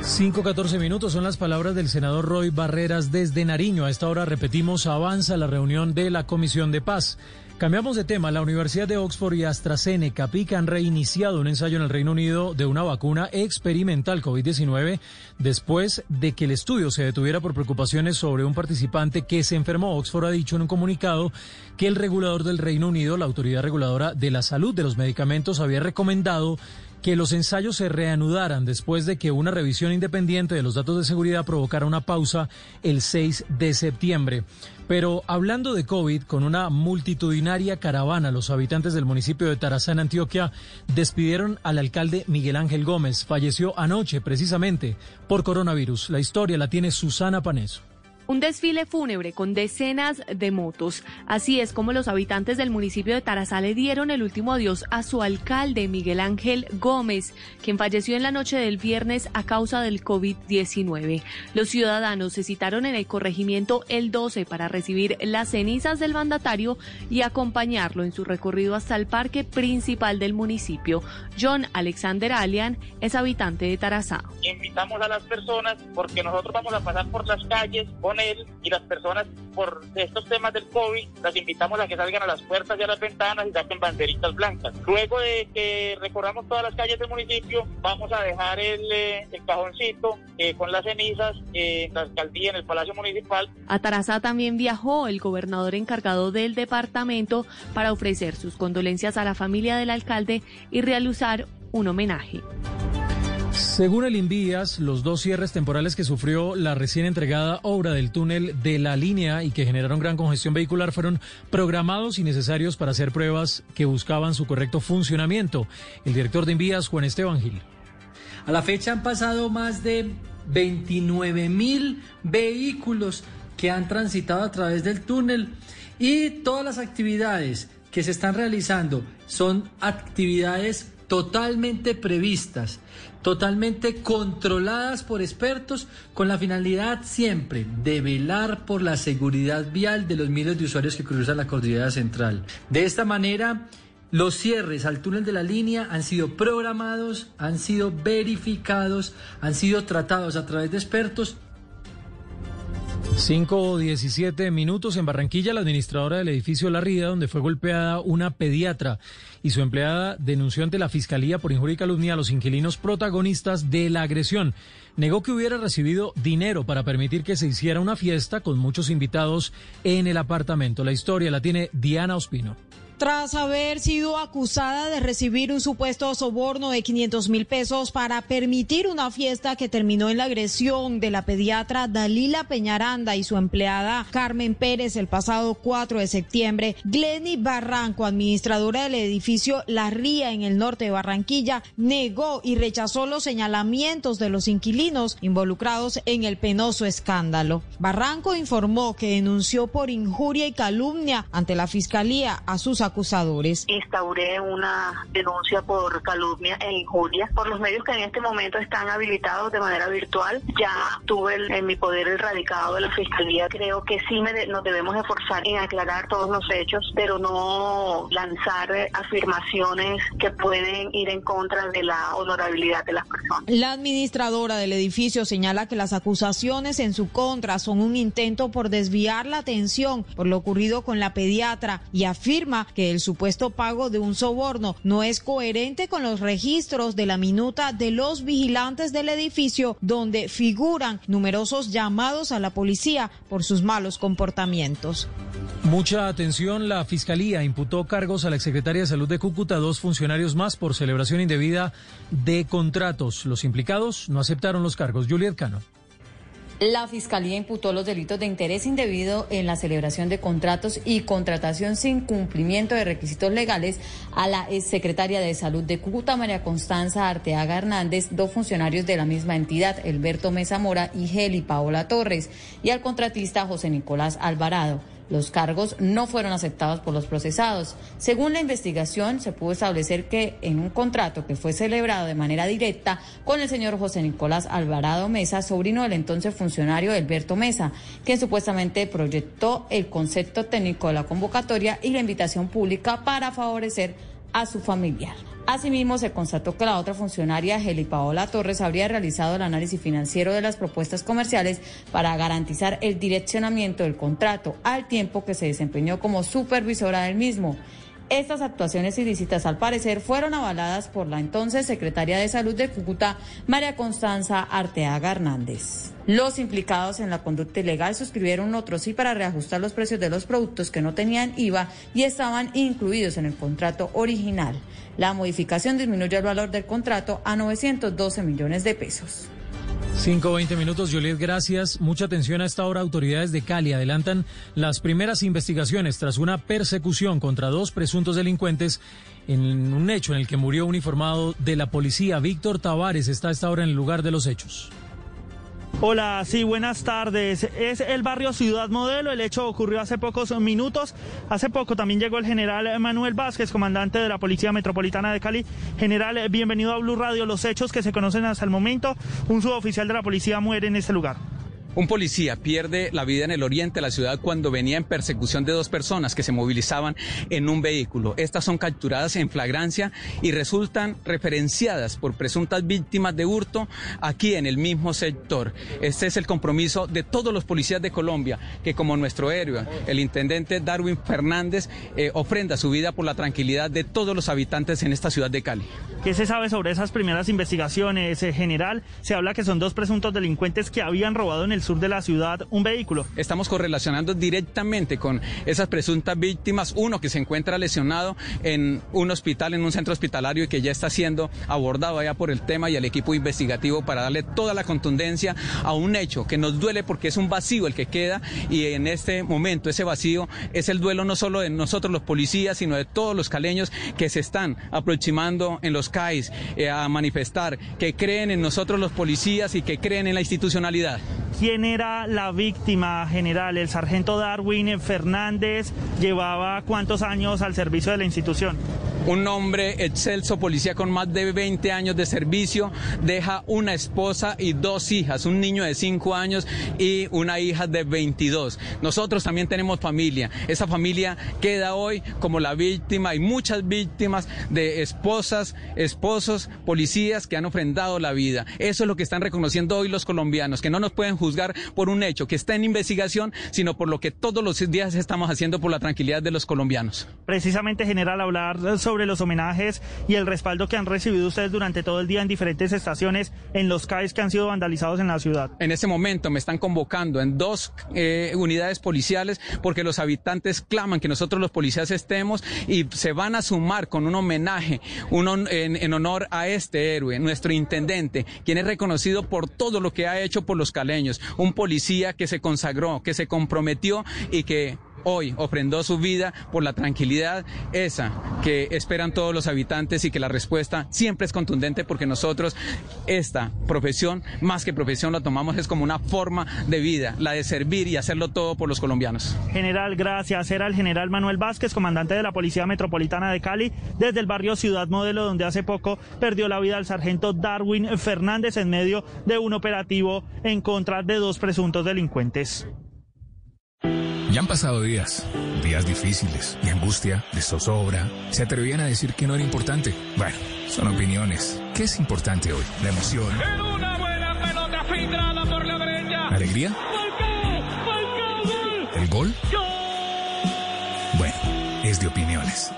Speaker 13: 5-14 minutos son las palabras del senador Roy Barreras desde Nariño. A esta hora repetimos, avanza la reunión de la Comisión de Paz. Cambiamos de tema. La Universidad de Oxford y AstraZeneca PIC han reiniciado un ensayo en el Reino Unido de una vacuna experimental COVID-19 después de que el estudio se detuviera por preocupaciones sobre un participante que se enfermó. Oxford ha dicho en un comunicado que el regulador del Reino Unido, la Autoridad Reguladora de la Salud de los Medicamentos, había recomendado que los ensayos se reanudaran después de que una revisión independiente de los datos de seguridad provocara una pausa el 6 de septiembre. Pero hablando de COVID, con una multitudinaria caravana, los habitantes del municipio de Tarazá, Antioquia, despidieron al alcalde Miguel Ángel Gómez. Falleció anoche, precisamente, por coronavirus. La historia la tiene Susana Paneso.
Speaker 14: Un desfile fúnebre con decenas de motos. Así es como los habitantes del municipio de Tarazá le dieron el último adiós a su alcalde, Miguel Ángel Gómez, quien falleció en la noche del viernes a causa del COVID-19. Los ciudadanos se citaron en el corregimiento el 12 para recibir las cenizas del mandatario y acompañarlo en su recorrido hasta el parque principal del municipio. John Alexander Alian es habitante de Tarazá.
Speaker 69: Invitamos a las personas porque nosotros vamos a pasar por las calles con él y las personas por estos temas del COVID las invitamos a que salgan a las puertas y a las ventanas y saquen banderitas blancas. Luego de que recorramos todas las calles del municipio, vamos a dejar el, eh, el cajoncito eh, con las cenizas eh, en la alcaldía, en el Palacio Municipal.
Speaker 14: A Tarazá también viajó el gobernador encargado del departamento para ofrecer sus condolencias a la familia del alcalde y realizar un homenaje.
Speaker 13: Según el Invías, los dos cierres temporales que sufrió la recién entregada obra del túnel de la línea y que generaron gran congestión vehicular fueron programados y necesarios para hacer pruebas que buscaban su correcto funcionamiento. El director de Invías, Juan Esteban Gil.
Speaker 70: A la fecha han pasado más de 29 mil vehículos que han transitado a través del túnel y todas las actividades que se están realizando son actividades totalmente previstas totalmente controladas por expertos con la finalidad siempre de velar por la seguridad vial de los miles de usuarios que cruzan la cordillera central. De esta manera, los cierres al túnel de la línea han sido programados, han sido verificados, han sido tratados a través de expertos
Speaker 13: 5 o 17 minutos en Barranquilla, la administradora del edificio La Rida, donde fue golpeada una pediatra y su empleada denunció ante la fiscalía por injuria y calumnia a los inquilinos protagonistas de la agresión. Negó que hubiera recibido dinero para permitir que se hiciera una fiesta con muchos invitados en el apartamento. La historia la tiene Diana Ospino.
Speaker 71: Tras haber sido acusada de recibir un supuesto soborno de 500 mil pesos para permitir una fiesta que terminó en la agresión de la pediatra Dalila Peñaranda y su empleada Carmen Pérez el pasado 4 de septiembre, Glenny Barranco, administradora del edificio La Ría en el norte de Barranquilla, negó y rechazó los señalamientos de los inquilinos involucrados en el penoso escándalo. Barranco informó que denunció por injuria y calumnia ante la fiscalía a sus acusadores.
Speaker 72: Instauré una denuncia por calumnia e injuria por los medios que en este momento están habilitados de manera virtual. Ya tuve en mi poder el radicado de la fiscalía. Creo que sí nos debemos esforzar en aclarar todos los hechos, pero no lanzar afirmaciones que pueden ir en contra de la honorabilidad de las personas.
Speaker 71: La administradora del edificio señala que las acusaciones en su contra son un intento por desviar la atención por lo ocurrido con la pediatra y afirma que el supuesto pago de un soborno no es coherente con los registros de la minuta de los vigilantes del edificio donde figuran numerosos llamados a la policía por sus malos comportamientos.
Speaker 13: Mucha atención, la Fiscalía imputó cargos a la exsecretaria de Salud de Cúcuta, dos funcionarios más por celebración indebida de contratos. Los implicados no aceptaron los cargos. Juliet Cano.
Speaker 73: La Fiscalía imputó los delitos de interés indebido en la celebración de contratos y contratación sin cumplimiento de requisitos legales a la exsecretaria de Salud de Cúcuta, María Constanza Arteaga Hernández, dos funcionarios de la misma entidad, Alberto Mesa Mora y Geli Paola Torres, y al contratista José Nicolás Alvarado. Los cargos no fueron aceptados por los procesados. Según la investigación, se pudo establecer que en un contrato que fue celebrado de manera directa con el señor José Nicolás Alvarado Mesa, sobrino del entonces funcionario Alberto Mesa, quien supuestamente proyectó el concepto técnico de la convocatoria y la invitación pública para favorecer a su familiar. Asimismo, se constató que la otra funcionaria, Heli Paola Torres, habría realizado el análisis financiero de las propuestas comerciales para garantizar el direccionamiento del contrato, al tiempo que se desempeñó como supervisora del mismo. Estas actuaciones ilícitas, al parecer, fueron avaladas por la entonces secretaria de Salud de Cúcuta, María Constanza Arteaga Hernández. Los implicados en la conducta ilegal suscribieron otro sí para reajustar los precios de los productos que no tenían IVA y estaban incluidos en el contrato original. La modificación disminuye el valor del contrato a 912 millones de pesos.
Speaker 13: 5.20 minutos, Juliet, gracias. Mucha atención a esta hora. Autoridades de Cali adelantan las primeras investigaciones tras una persecución contra dos presuntos delincuentes en un hecho en el que murió uniformado de la policía. Víctor Tavares está a esta hora en el lugar de los hechos.
Speaker 74: Hola, sí, buenas tardes. Es el barrio Ciudad Modelo. El hecho ocurrió hace pocos minutos. Hace poco también llegó el general Manuel Vázquez, comandante de la Policía Metropolitana de Cali. General, bienvenido a Blue Radio. Los hechos que se conocen hasta el momento, un suboficial de la policía muere en este lugar.
Speaker 75: Un policía pierde la vida en el oriente de la ciudad cuando venía en persecución de dos personas que se movilizaban en un vehículo. Estas son capturadas en flagrancia y resultan referenciadas por presuntas víctimas de hurto aquí en el mismo sector. Este es el compromiso de todos los policías de Colombia que como nuestro héroe, el intendente Darwin Fernández, eh, ofrenda su vida por la tranquilidad de todos los habitantes en esta ciudad de Cali.
Speaker 74: ¿Qué se sabe sobre esas primeras investigaciones, eh, general? Se habla que son dos presuntos delincuentes que habían robado en el sur de la ciudad un vehículo.
Speaker 75: Estamos correlacionando directamente con esas presuntas víctimas, uno que se encuentra lesionado en un hospital, en un centro hospitalario y que ya está siendo abordado allá por el tema y el equipo investigativo para darle toda la contundencia a un hecho que nos duele porque es un vacío el que queda y en este momento ese vacío es el duelo no solo de nosotros los policías, sino de todos los caleños que se están aproximando en los CAIs eh, a manifestar que creen en nosotros los policías y que creen en la institucionalidad.
Speaker 74: ¿Quién era la víctima general? El sargento Darwin Fernández llevaba cuántos años al servicio de la institución?
Speaker 75: Un hombre excelso, policía con más de 20 años de servicio, deja una esposa y dos hijas, un niño de 5 años y una hija de 22. Nosotros también tenemos familia. Esa familia queda hoy como la víctima y muchas víctimas de esposas, esposos, policías que han ofrendado la vida. Eso es lo que están reconociendo hoy los colombianos, que no nos pueden juzgar por un hecho que está en investigación, sino por lo que todos los días estamos haciendo por la tranquilidad de los colombianos.
Speaker 74: Precisamente, general, hablar sobre los homenajes y el respaldo que han recibido ustedes durante todo el día en diferentes estaciones en los CAES que han sido vandalizados en la ciudad.
Speaker 75: En este momento me están convocando en dos eh, unidades policiales porque los habitantes claman que nosotros los policías estemos y se van a sumar con un homenaje un, en, en honor a este héroe, nuestro intendente, quien es reconocido por todo lo que ha hecho por los caleños, un policía que se consagró, que se comprometió y que hoy ofrendó su vida por la tranquilidad esa que esperan todos los habitantes y que la respuesta siempre es contundente porque nosotros esta profesión, más que profesión, la tomamos es como una forma de vida, la de servir y hacerlo todo por los colombianos.
Speaker 74: General, gracias. Era el general Manuel Vázquez, comandante de la Policía Metropolitana de Cali, desde el barrio Ciudad Modelo, donde hace poco perdió la vida el sargento Darwin Fernández en medio de un operativo en contra de dos presuntos delincuentes.
Speaker 76: Ya han pasado días, días difíciles, y angustia, de zozobra. Se atrevían a decir que no era importante. Bueno, son opiniones. ¿Qué es importante hoy? La emoción.
Speaker 77: En una buena pelota filtrada por la derecha.
Speaker 76: ¿La alegría?
Speaker 77: ¡Gol!
Speaker 76: ¿El gol? Bueno, es de opiniones.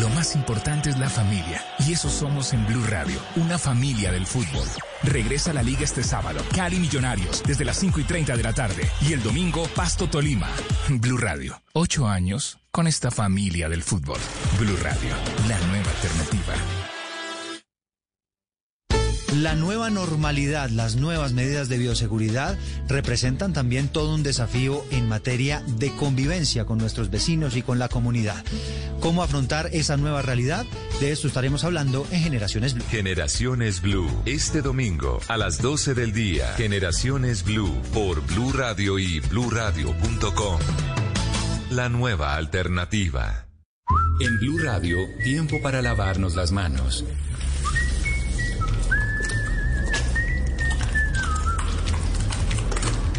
Speaker 76: Lo más importante es la familia. Y eso somos en Blue Radio, una familia del fútbol. Regresa a la liga este sábado. Cali Millonarios, desde las 5 y 30 de la tarde. Y el domingo, Pasto Tolima. Blue Radio, ocho años con esta familia del fútbol. Blue Radio, la nueva alternativa.
Speaker 78: La nueva normalidad, las nuevas medidas de bioseguridad representan también todo un desafío en materia de convivencia con nuestros vecinos y con la comunidad. ¿Cómo afrontar esa nueva realidad? De esto estaremos hablando en Generaciones Blue.
Speaker 16: Generaciones Blue, este domingo a las 12 del día. Generaciones Blue por Blue Radio y bluradio.com. la nueva alternativa.
Speaker 76: En Blue Radio, tiempo para lavarnos las manos.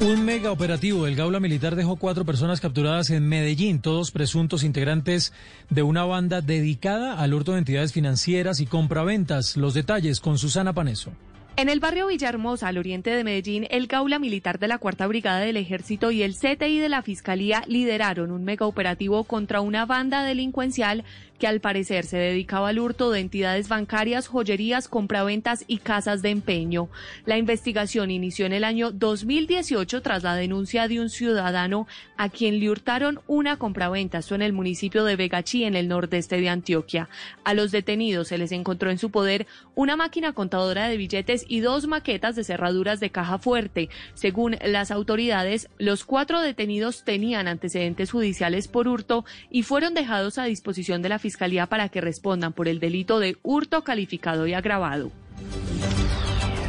Speaker 13: Un mega operativo del Gaula Militar dejó cuatro personas capturadas en Medellín, todos presuntos integrantes de una banda dedicada al hurto de entidades financieras y compraventas. Los detalles con Susana Paneso.
Speaker 14: En el barrio Villahermosa, al oriente de Medellín, el Gaula Militar de la Cuarta Brigada del Ejército y el CTI de la Fiscalía lideraron un mega operativo contra una banda delincuencial que al parecer se dedicaba al hurto de entidades bancarias, joyerías, compraventas y casas de empeño. La investigación inició en el año 2018 tras la denuncia de un ciudadano a quien le hurtaron una compraventa, en el municipio de Vegachí, en el nordeste de Antioquia. A los detenidos se les encontró en su poder una máquina contadora de billetes y dos maquetas de cerraduras de caja fuerte. Según las autoridades, los cuatro detenidos tenían antecedentes judiciales por hurto y fueron dejados a disposición de la Fiscalía para que respondan por el delito de hurto calificado y agravado.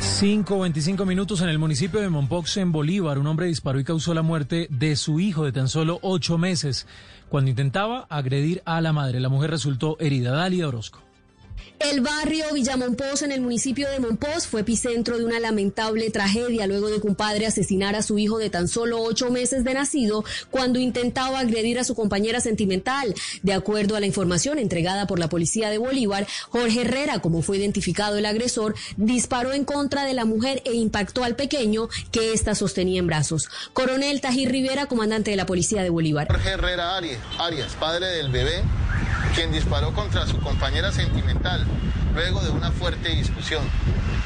Speaker 13: 5.25 minutos en el municipio de Mompox, en Bolívar. Un hombre disparó y causó la muerte de su hijo de tan solo ocho meses cuando intentaba agredir a la madre. La mujer resultó herida. Dalia Orozco.
Speaker 79: El barrio Villamonpós en el municipio de Monpós fue epicentro de una lamentable tragedia luego de que un padre asesinara a su hijo de tan solo ocho meses de nacido cuando intentaba agredir a su compañera sentimental. De acuerdo a la información entregada por la policía de Bolívar, Jorge Herrera, como fue identificado el agresor, disparó en contra de la mujer e impactó al pequeño que ésta sostenía en brazos. Coronel Tajir Rivera, comandante de la policía de Bolívar.
Speaker 66: Jorge Herrera Arias, Arias padre del bebé, quien disparó contra su compañera sentimental luego de una fuerte discusión.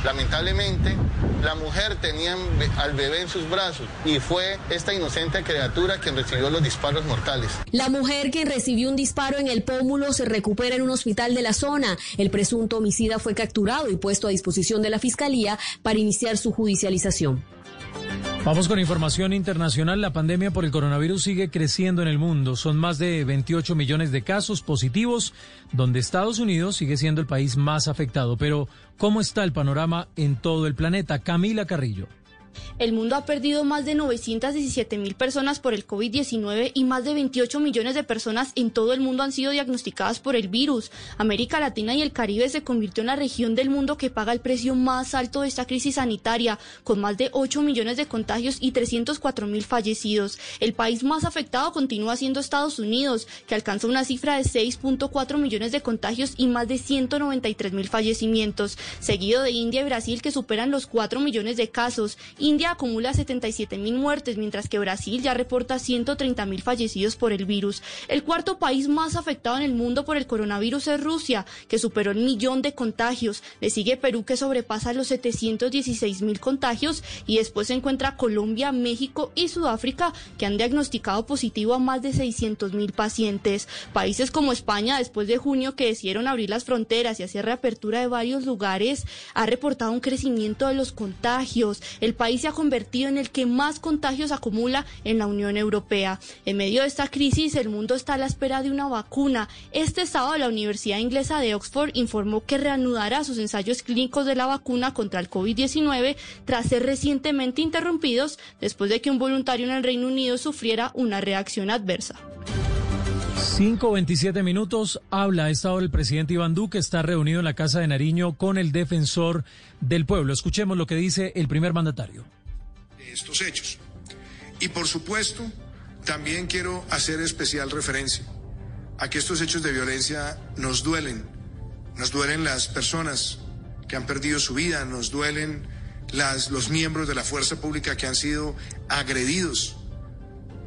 Speaker 66: Lamentablemente, la mujer tenía al bebé en sus brazos y fue esta inocente criatura quien recibió los disparos mortales.
Speaker 79: La mujer quien recibió un disparo en el pómulo se recupera en un hospital de la zona. El presunto homicida fue capturado y puesto a disposición de la Fiscalía para iniciar su judicialización.
Speaker 13: Vamos con información internacional. La pandemia por el coronavirus sigue creciendo en el mundo. Son más de 28 millones de casos positivos, donde Estados Unidos sigue siendo el país más afectado. Pero, ¿cómo está el panorama en todo el planeta? Camila Carrillo.
Speaker 15: El mundo ha perdido más de 917 mil personas por el COVID-19 y más de 28 millones de personas en todo el mundo han sido diagnosticadas por el virus. América Latina y el Caribe se convirtió en la región del mundo que paga el precio más alto de esta crisis sanitaria, con más de 8 millones de contagios y 304 mil fallecidos. El país más afectado continúa siendo Estados Unidos, que alcanza una cifra de 6.4 millones de contagios y más de 193 mil fallecimientos, seguido de India y Brasil que superan los 4 millones de casos. India acumula 77 mil muertes, mientras que Brasil ya reporta 130 mil fallecidos por el virus. El cuarto país más afectado en el mundo por el coronavirus es Rusia, que superó el millón de contagios. Le sigue Perú, que sobrepasa los 716 mil contagios. Y después se encuentra Colombia, México y Sudáfrica, que han diagnosticado positivo a más de 600 mil pacientes. Países como España, después de junio que decidieron abrir las fronteras y hacer reapertura de varios lugares, ha reportado un crecimiento de los contagios. El país se ha convertido en el que más contagios acumula en la Unión Europea. En medio de esta crisis, el mundo está a la espera de una vacuna. Este sábado, la Universidad Inglesa de Oxford informó que reanudará sus ensayos clínicos de la vacuna contra el COVID-19 tras ser recientemente interrumpidos después de que un voluntario en el Reino Unido sufriera una reacción adversa.
Speaker 13: 5.27 minutos. Habla a esta hora el presidente Iván Duque. Está reunido en la Casa de Nariño con el defensor del pueblo. Escuchemos lo que dice el primer mandatario.
Speaker 80: Estos hechos. Y por supuesto, también quiero hacer especial referencia a que estos hechos de violencia nos duelen. Nos duelen las personas que han perdido su vida, nos duelen las, los miembros de la fuerza pública que han sido agredidos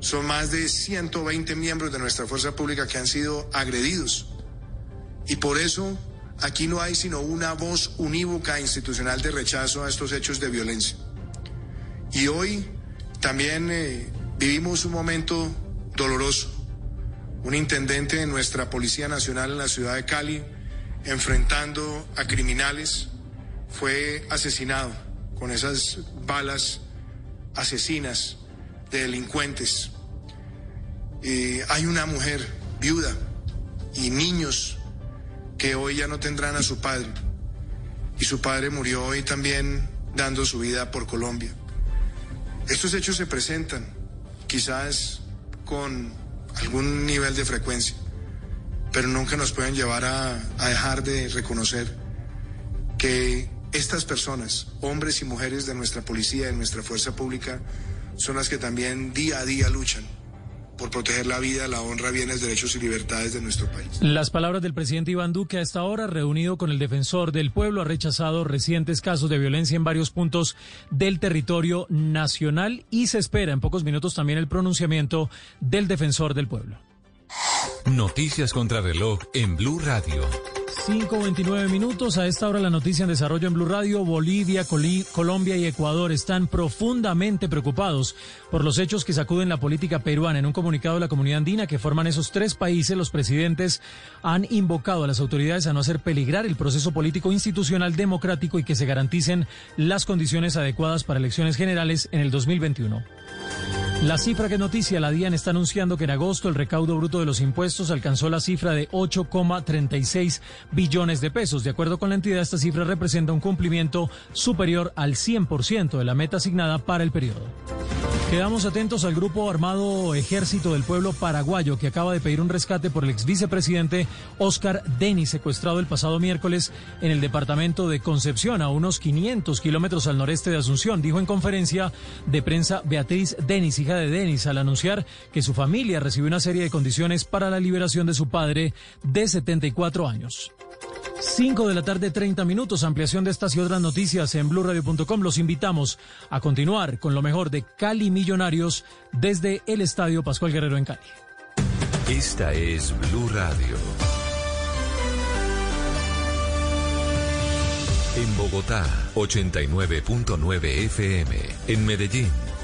Speaker 80: son más de 120 miembros de nuestra fuerza pública que han sido agredidos. Y por eso aquí no hay sino una voz unívoca institucional de rechazo a estos hechos de violencia. Y hoy también eh, vivimos un momento doloroso. Un intendente de nuestra Policía Nacional en la ciudad de Cali, enfrentando a criminales, fue asesinado con esas balas asesinas, de delincuentes. Eh, hay una mujer viuda y niños que hoy ya no tendrán a su padre. Y su padre murió hoy también dando su vida por Colombia. Estos hechos se presentan, quizás con algún nivel de frecuencia, pero nunca nos pueden llevar a, a dejar de reconocer que estas personas, hombres y mujeres de nuestra policía, de nuestra fuerza pública, son las que también día a día luchan por proteger la vida, la honra, bienes, derechos y libertades de nuestro país.
Speaker 13: Las palabras del presidente Iván Duque a esta hora, reunido con el defensor del pueblo, ha rechazado recientes casos de violencia en varios puntos del territorio nacional y se espera en pocos minutos también el pronunciamiento del defensor del pueblo.
Speaker 16: Noticias contra reloj en Blue Radio.
Speaker 13: 5.29 minutos. A esta hora la noticia en desarrollo en Blue Radio. Bolivia, Colombia y Ecuador están profundamente preocupados por los hechos que sacuden la política peruana. En un comunicado de la comunidad andina que forman esos tres países, los presidentes han invocado a las autoridades a no hacer peligrar el proceso político institucional democrático y que se garanticen las condiciones adecuadas para elecciones generales en el 2021. La cifra que noticia, la DIAN está anunciando que en agosto el recaudo bruto de los impuestos alcanzó la cifra de 8,36 billones de pesos. De acuerdo con la entidad, esta cifra representa un cumplimiento superior al 100% de la meta asignada para el periodo. Quedamos atentos al grupo armado Ejército del Pueblo Paraguayo que acaba de pedir un rescate por el ex vicepresidente Oscar Denis, secuestrado el pasado miércoles en el departamento de Concepción, a unos 500 kilómetros al noreste de Asunción. Dijo en conferencia de prensa Beatriz Denis, hija de Denis, al anunciar que su familia recibió una serie de condiciones para la liberación de su padre de 74 años. 5 de la tarde, 30 minutos. Ampliación de estas y otras noticias en blurradio.com. Los invitamos a continuar con lo mejor de Cali Millonarios desde el Estadio Pascual Guerrero en Cali.
Speaker 16: Esta es Blue Radio. En Bogotá, 89.9 FM. En Medellín.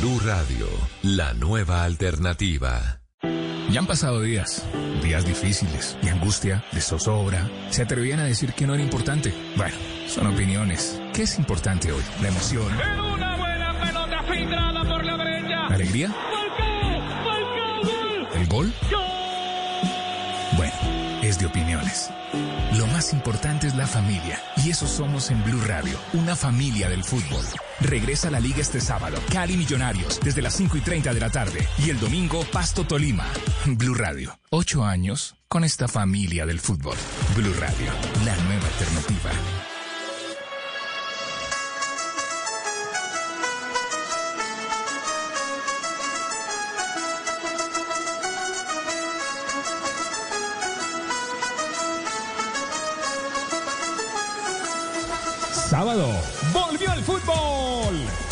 Speaker 16: Blue Radio, la nueva alternativa.
Speaker 76: Ya han pasado días, días difíciles y angustia, de zozobra. Se atrevían a decir que no era importante. Bueno, son opiniones. ¿Qué es importante hoy? La emoción.
Speaker 77: En una buena pelota filtrada por la derecha.
Speaker 76: ¿La alegría? ¿El gol? Bueno, Lo más importante es la familia. Y eso somos en Blue Radio, una familia del fútbol. Regresa a la liga este sábado. Cali Millonarios, desde las 5 y 30 de la tarde. Y el domingo, Pasto Tolima. Blue Radio, ocho años con esta familia del fútbol. Blue Radio, la nueva alternativa.
Speaker 31: Sábado, volvió el fútbol.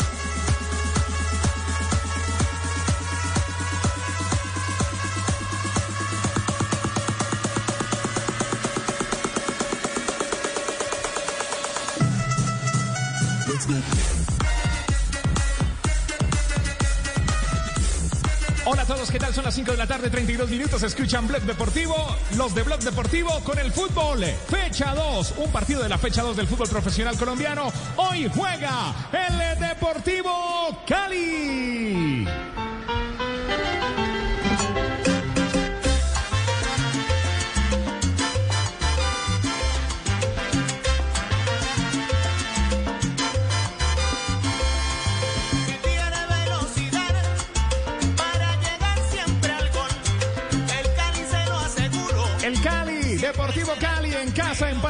Speaker 31: Todos, ¿qué tal? Son las 5 de la tarde, 32 minutos. Escuchan Blog Deportivo, los de Blog Deportivo con el fútbol. Fecha 2, un partido de la fecha 2 del fútbol profesional colombiano. Hoy juega el Deportivo Cali.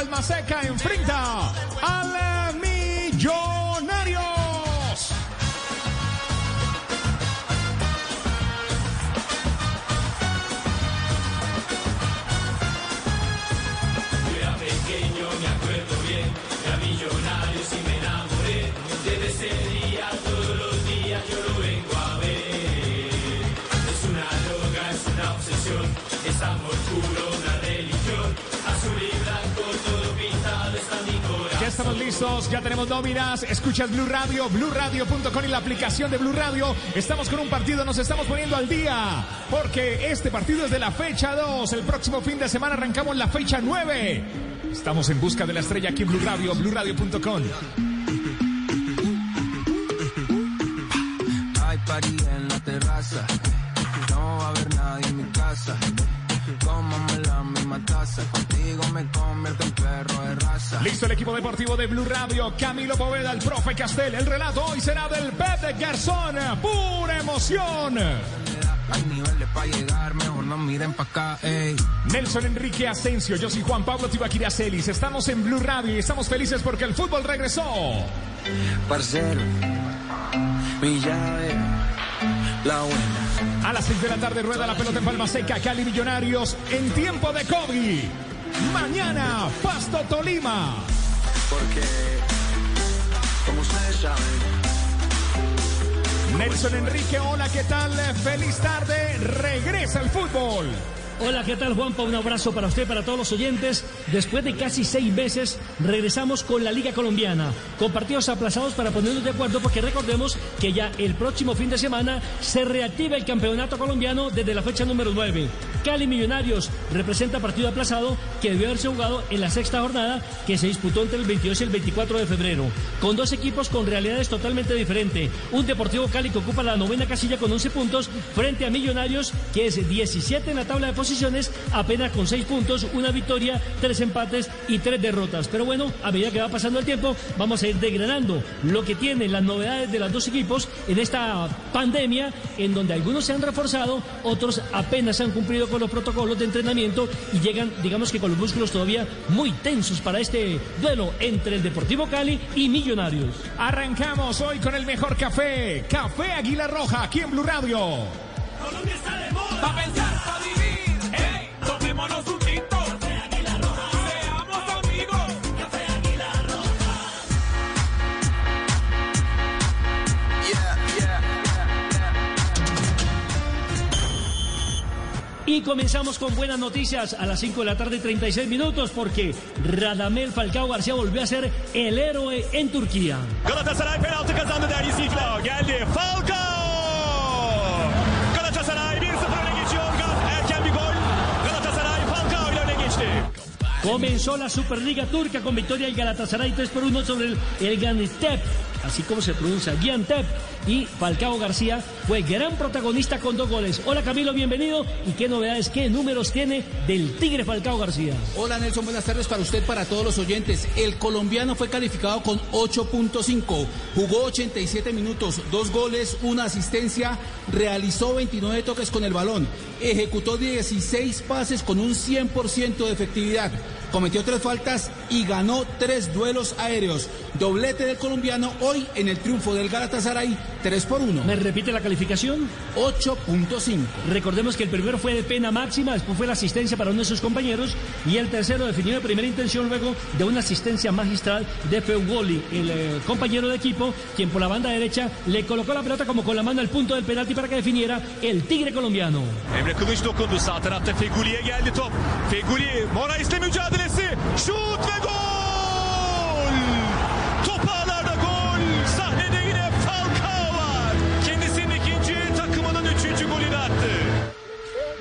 Speaker 31: Palma Seca enfrenta listos, ya tenemos nóminas. Escuchas Blue Radio, BlueRadio.com y la aplicación de Blue Radio. Estamos con un partido, nos estamos poniendo al día. Porque este partido es de la fecha 2. El próximo fin de semana arrancamos la fecha 9. Estamos en busca de la estrella aquí en Blue Radio, BlueRadio.com.
Speaker 81: Hay party en la terraza. No va a haber nadie en mi casa. Cómame la misma taza. Contigo me convierto en perro de raza.
Speaker 31: Listo el equipo deportivo de Blue Radio. Camilo Poveda, el profe Castel. El relato hoy será del Pepe Garzón. Pura emoción.
Speaker 81: Hay niveles para llegar, mejor no miren pa' acá, ey.
Speaker 31: Nelson Enrique Asensio, yo soy Juan Pablo Tibaquira Celis. Estamos en Blue Radio y estamos felices porque el fútbol regresó.
Speaker 81: Parcero, mi llave, la buena.
Speaker 31: A las 6 de la tarde rueda la pelota en Palma Seca, Cali Millonarios en tiempo de COVID. Mañana, Pasto Tolima.
Speaker 81: Porque, como ustedes saben,
Speaker 31: Nelson Enrique, hola, ¿qué tal? Feliz tarde, regresa el fútbol.
Speaker 82: Hola, ¿qué tal Juanpa? Un abrazo para usted, para todos los oyentes. Después de casi seis meses, regresamos con la Liga Colombiana, con partidos aplazados para ponernos de acuerdo, porque recordemos que ya el próximo fin de semana se reactiva el campeonato colombiano desde la fecha número 9. Cali Millonarios representa partido aplazado que debió haberse jugado en la sexta jornada que se disputó entre el 22 y el 24 de febrero, con dos equipos con realidades totalmente diferentes. Un Deportivo Cali que ocupa la novena casilla con 11 puntos frente a Millonarios que es 17 en la tabla de posiciones, apenas con 6 puntos, una victoria, tres empates y tres derrotas. Pero bueno, a medida que va pasando el tiempo, vamos a ir degradando lo que tienen las novedades de los dos equipos en esta pandemia, en donde algunos se han reforzado, otros apenas han cumplido con los protocolos de entrenamiento y llegan, digamos que con los músculos todavía muy tensos para este duelo entre el Deportivo Cali y Millonarios.
Speaker 31: Arrancamos hoy con el mejor café, Café Águila Roja, aquí en Blue Radio.
Speaker 77: Colombia está de moda. Pa' pensar, pa'
Speaker 82: Y comenzamos con buenas noticias a las 5 de la tarde 36 minutos porque Radamel Falcao García volvió a ser el héroe en Turquía.
Speaker 83: Galatasaray penaltı kazandı. Geldi Falcao. Galatasaray 1-0 öne geçiyor. Gaz erken bir gol. Galatasaray Falcao ile öne geçti.
Speaker 82: Comenzó la Superliga Turca con victoria del Galatasaray 3 por 1 sobre el, el Gaziantep, así como se pronuncia, Giantep. Y Falcao García fue gran protagonista con dos goles. Hola Camilo, bienvenido. ¿Y qué novedades, qué números tiene del Tigre Falcao García?
Speaker 84: Hola Nelson, buenas tardes para usted, para todos los oyentes. El colombiano fue calificado con 8.5, jugó 87 minutos, dos goles, una asistencia, realizó 29 toques con el balón, ejecutó 16 pases con un 100% de efectividad, cometió tres faltas y ganó tres duelos aéreos. Doblete del colombiano hoy en el triunfo del Galatasaray 3 por 1.
Speaker 82: ¿Me repite la calificación?
Speaker 84: 8.5.
Speaker 82: Recordemos que el primero fue de pena máxima, después fue la asistencia para uno de sus compañeros y el tercero definió de primera intención luego de una asistencia magistral de Feugoli, el eh, compañero de equipo, quien por la banda derecha le colocó la pelota como con la mano al punto del penalti para que definiera el Tigre colombiano.
Speaker 83: Emre Kılıç dokundu. Sağ tarafta Feguli'ye geldi top. Feguli Morais'le mücadelesi. Şut ve gol!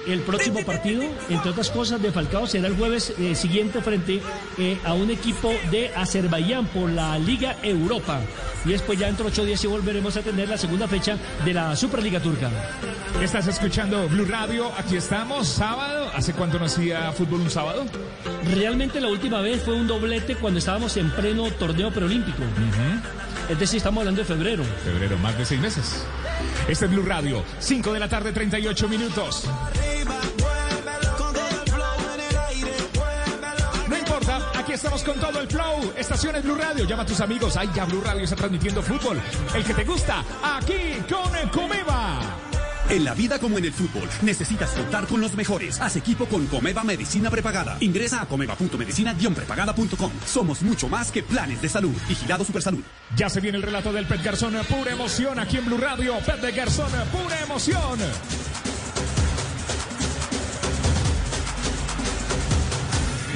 Speaker 82: El próximo partido, entre otras cosas, de Falcao será el jueves eh, siguiente frente eh, a un equipo de Azerbaiyán por la Liga Europa. Y después ya entre ocho días sí volveremos a tener la segunda fecha de la Superliga Turca.
Speaker 31: Estás escuchando Blue Radio, aquí estamos, sábado. ¿Hace cuánto no hacía fútbol un sábado?
Speaker 82: Realmente la última vez fue un doblete cuando estábamos en pleno torneo preolímpico. Es decir, estamos hablando de febrero.
Speaker 31: Febrero, más de seis meses. Este es Blue Radio, 5 de la tarde, 38 minutos. Estamos con todo el flow. Estaciones Blue Radio. Llama a tus amigos. Ay, ya Blue Radio está transmitiendo fútbol. El que te gusta, aquí con Comeva.
Speaker 85: En la vida como en el fútbol, necesitas contar con los mejores. Haz equipo con Comeva Medicina Prepagada. Ingresa a comeva.medicina-prepagada.com. Somos mucho más que planes de salud. Vigilado Supersalud.
Speaker 31: Ya se viene el relato del Pet Garzón, pura emoción aquí en Blue Radio. Pet de Garzón, pura emoción.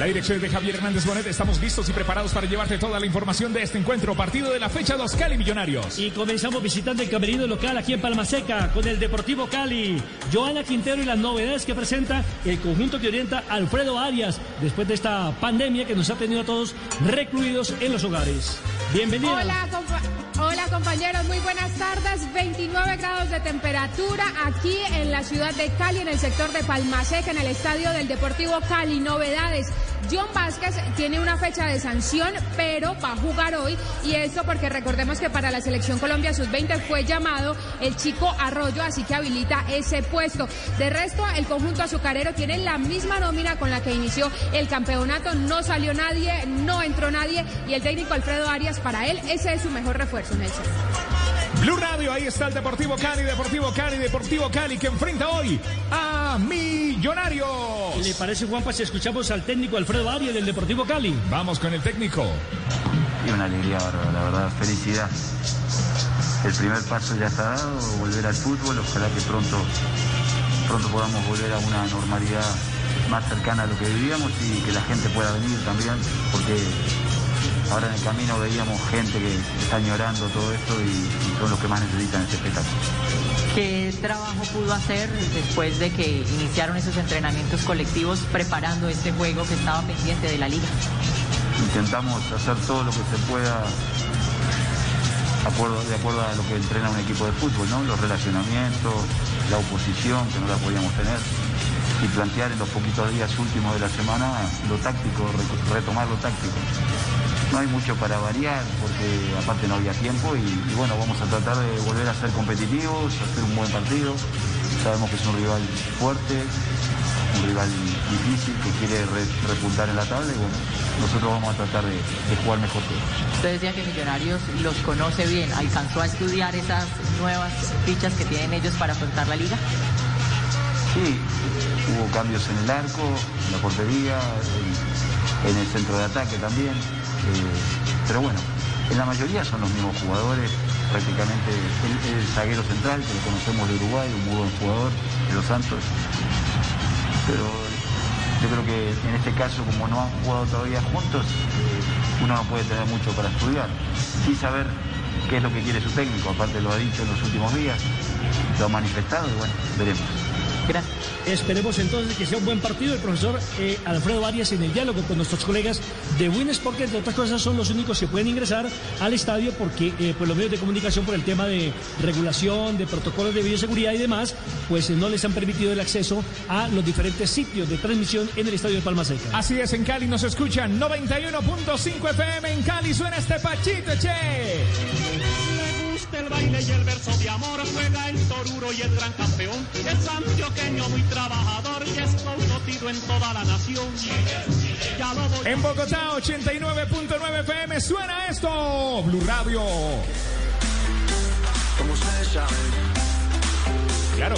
Speaker 31: La dirección de Javier Hernández Bonet. Estamos listos y preparados para llevarte toda la información de este encuentro. Partido de la fecha 2 Cali Millonarios.
Speaker 82: Y comenzamos visitando el camerino local aquí en Palmaseca con el Deportivo Cali. Joana Quintero y las novedades que presenta el conjunto que orienta Alfredo Arias después de esta pandemia que nos ha tenido a todos recluidos en los hogares. Bienvenidos.
Speaker 86: Hola, compa- Hola compañeros, muy buenas tardes. 29 grados de temperatura aquí en la ciudad de Cali, en el sector de Palmaseca, en el estadio del Deportivo Cali. Novedades. John Vázquez tiene una fecha de sanción, pero va a jugar hoy. Y esto porque recordemos que para la selección Colombia Sub-20 fue llamado el chico Arroyo, así que habilita ese puesto. De resto, el conjunto azucarero tiene la misma nómina con la que inició el campeonato. No salió nadie, no entró nadie. Y el técnico Alfredo Arias, para él, ese es su mejor refuerzo, Nelson.
Speaker 31: Blue Radio, ahí está el Deportivo Cali, Deportivo Cali, Deportivo Cali, que enfrenta hoy a Millonarios.
Speaker 82: ¿Le parece, Juanpa, si escuchamos al técnico Alfredo Arias del Deportivo Cali?
Speaker 31: Vamos con el técnico.
Speaker 87: Y una alegría bárbara, la verdad, felicidad. El primer paso ya está dado, volver al fútbol, ojalá que pronto, pronto podamos volver a una normalidad más cercana a lo que vivíamos y que la gente pueda venir también, porque ahora en el camino veíamos gente que está añorando todo esto y, y son los que más necesitan este espectáculo.
Speaker 73: ¿Qué trabajo pudo hacer después de que iniciaron esos entrenamientos colectivos preparando este juego que estaba pendiente de la liga?
Speaker 87: Intentamos hacer todo lo que se pueda acuerdo- de acuerdo a lo que entrena un equipo de fútbol, ¿no? Los relacionamientos, la oposición, que no la podíamos tener, y plantear en los poquitos días últimos de la semana lo táctico, re- retomar lo táctico. No hay mucho para variar, porque aparte no había tiempo, y, y bueno, vamos a tratar de volver a ser competitivos, hacer un buen partido. Sabemos que es un rival fuerte, un rival difícil que quiere re- repuntar en la tabla, y bueno, nosotros vamos a tratar de, de jugar mejor que ellos.
Speaker 73: Usted decía que Millonarios los conoce bien. ¿Alcanzó a estudiar esas nuevas fichas que tienen ellos para afrontar la liga?
Speaker 87: Sí, hubo cambios en el arco, en la portería, en, en el centro de ataque también. Eh, pero bueno, en la mayoría son los mismos jugadores, prácticamente el, el zaguero central, que lo conocemos de Uruguay, un muy buen jugador, de los Santos. Pero yo creo que en este caso, como no han jugado todavía juntos, eh, uno no puede tener mucho para estudiar. Sí saber qué es lo que quiere su técnico, aparte lo ha dicho en los últimos días, lo ha manifestado y bueno, veremos.
Speaker 73: Gracias.
Speaker 82: Esperemos entonces que sea un buen partido. El profesor eh, Alfredo Arias en el diálogo con nuestros colegas de Winsport, que entre otras cosas son los únicos que pueden ingresar al estadio porque eh, pues los medios de comunicación por el tema de regulación, de protocolos de bioseguridad y demás, pues eh, no les han permitido el acceso a los diferentes sitios de transmisión en el estadio de Palma Seca.
Speaker 31: Así es, en Cali nos escuchan 91.5 FM. En Cali suena este pachito, che.
Speaker 77: Gusta el baile y el verso de amor, juega el toruro y el gran campeón. Es antioqueño muy trabajador y es conocido en toda la nación. Ya lo voy
Speaker 31: En Bogotá, 89.9 FM, suena esto. Blue Radio.
Speaker 77: Como ustedes saben.
Speaker 31: Claro.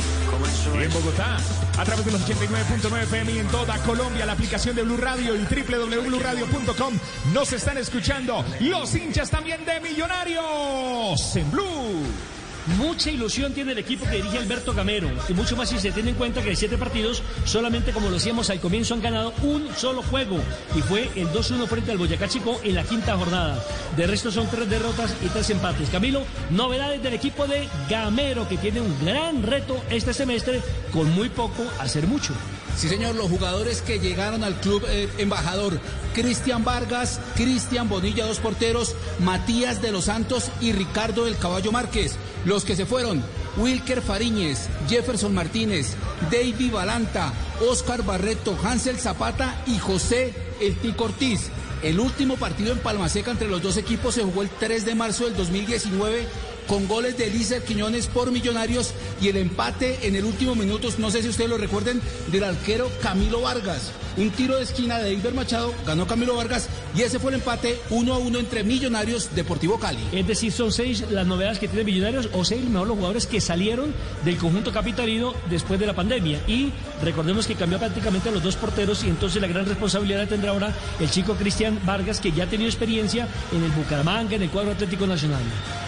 Speaker 31: Y en Bogotá, a través de los 89.9 FM y en toda Colombia, la aplicación de Blue Radio y www.bluradio.com nos están escuchando los hinchas también de Millonarios en Blue.
Speaker 82: Mucha ilusión tiene el equipo que dirige Alberto Gamero y mucho más si se tiene en cuenta que de siete partidos solamente como lo decíamos al comienzo han ganado un solo juego y fue el 2-1 frente al Boyacá Chico en la quinta jornada. De resto son tres derrotas y tres empates. Camilo, novedades del equipo de Gamero que tiene un gran reto este semestre con muy poco hacer mucho.
Speaker 84: Sí, señor, los jugadores que llegaron al club eh, embajador, Cristian Vargas, Cristian Bonilla, dos porteros, Matías de los Santos y Ricardo del Caballo Márquez. Los que se fueron, Wilker Fariñez, Jefferson Martínez, David Balanta, Oscar Barreto, Hansel Zapata y José El Tico Ortiz. El último partido en Palmaseca entre los dos equipos se jugó el 3 de marzo del 2019 con goles de Elícer Quiñones por Millonarios y el empate en el último minuto, no sé si ustedes lo recuerden, del arquero Camilo Vargas. Un tiro de esquina de Iber Machado, ganó Camilo Vargas y ese fue el empate 1 a 1 entre Millonarios Deportivo Cali.
Speaker 82: Es decir, son seis las novedades que tiene Millonarios o seis mejor los jugadores que salieron del conjunto capitalino después de la pandemia. Y recordemos que cambió prácticamente a los dos porteros y entonces la gran responsabilidad la tendrá ahora el chico Cristian Vargas que ya ha tenido experiencia en el Bucaramanga, en el cuadro Atlético Nacional.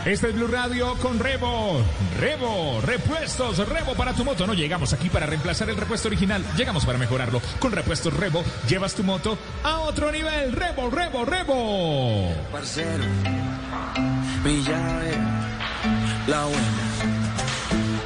Speaker 31: Este es Blue Radio con Rebo. Rebo, repuestos, Rebo para tu moto. No llegamos aquí para reemplazar el repuesto original, llegamos para mejorarlo. Con repuestos Rebo, llevas tu moto a otro nivel. Rebo, Rebo, Rebo.
Speaker 81: Parcero, mi llave, la buena.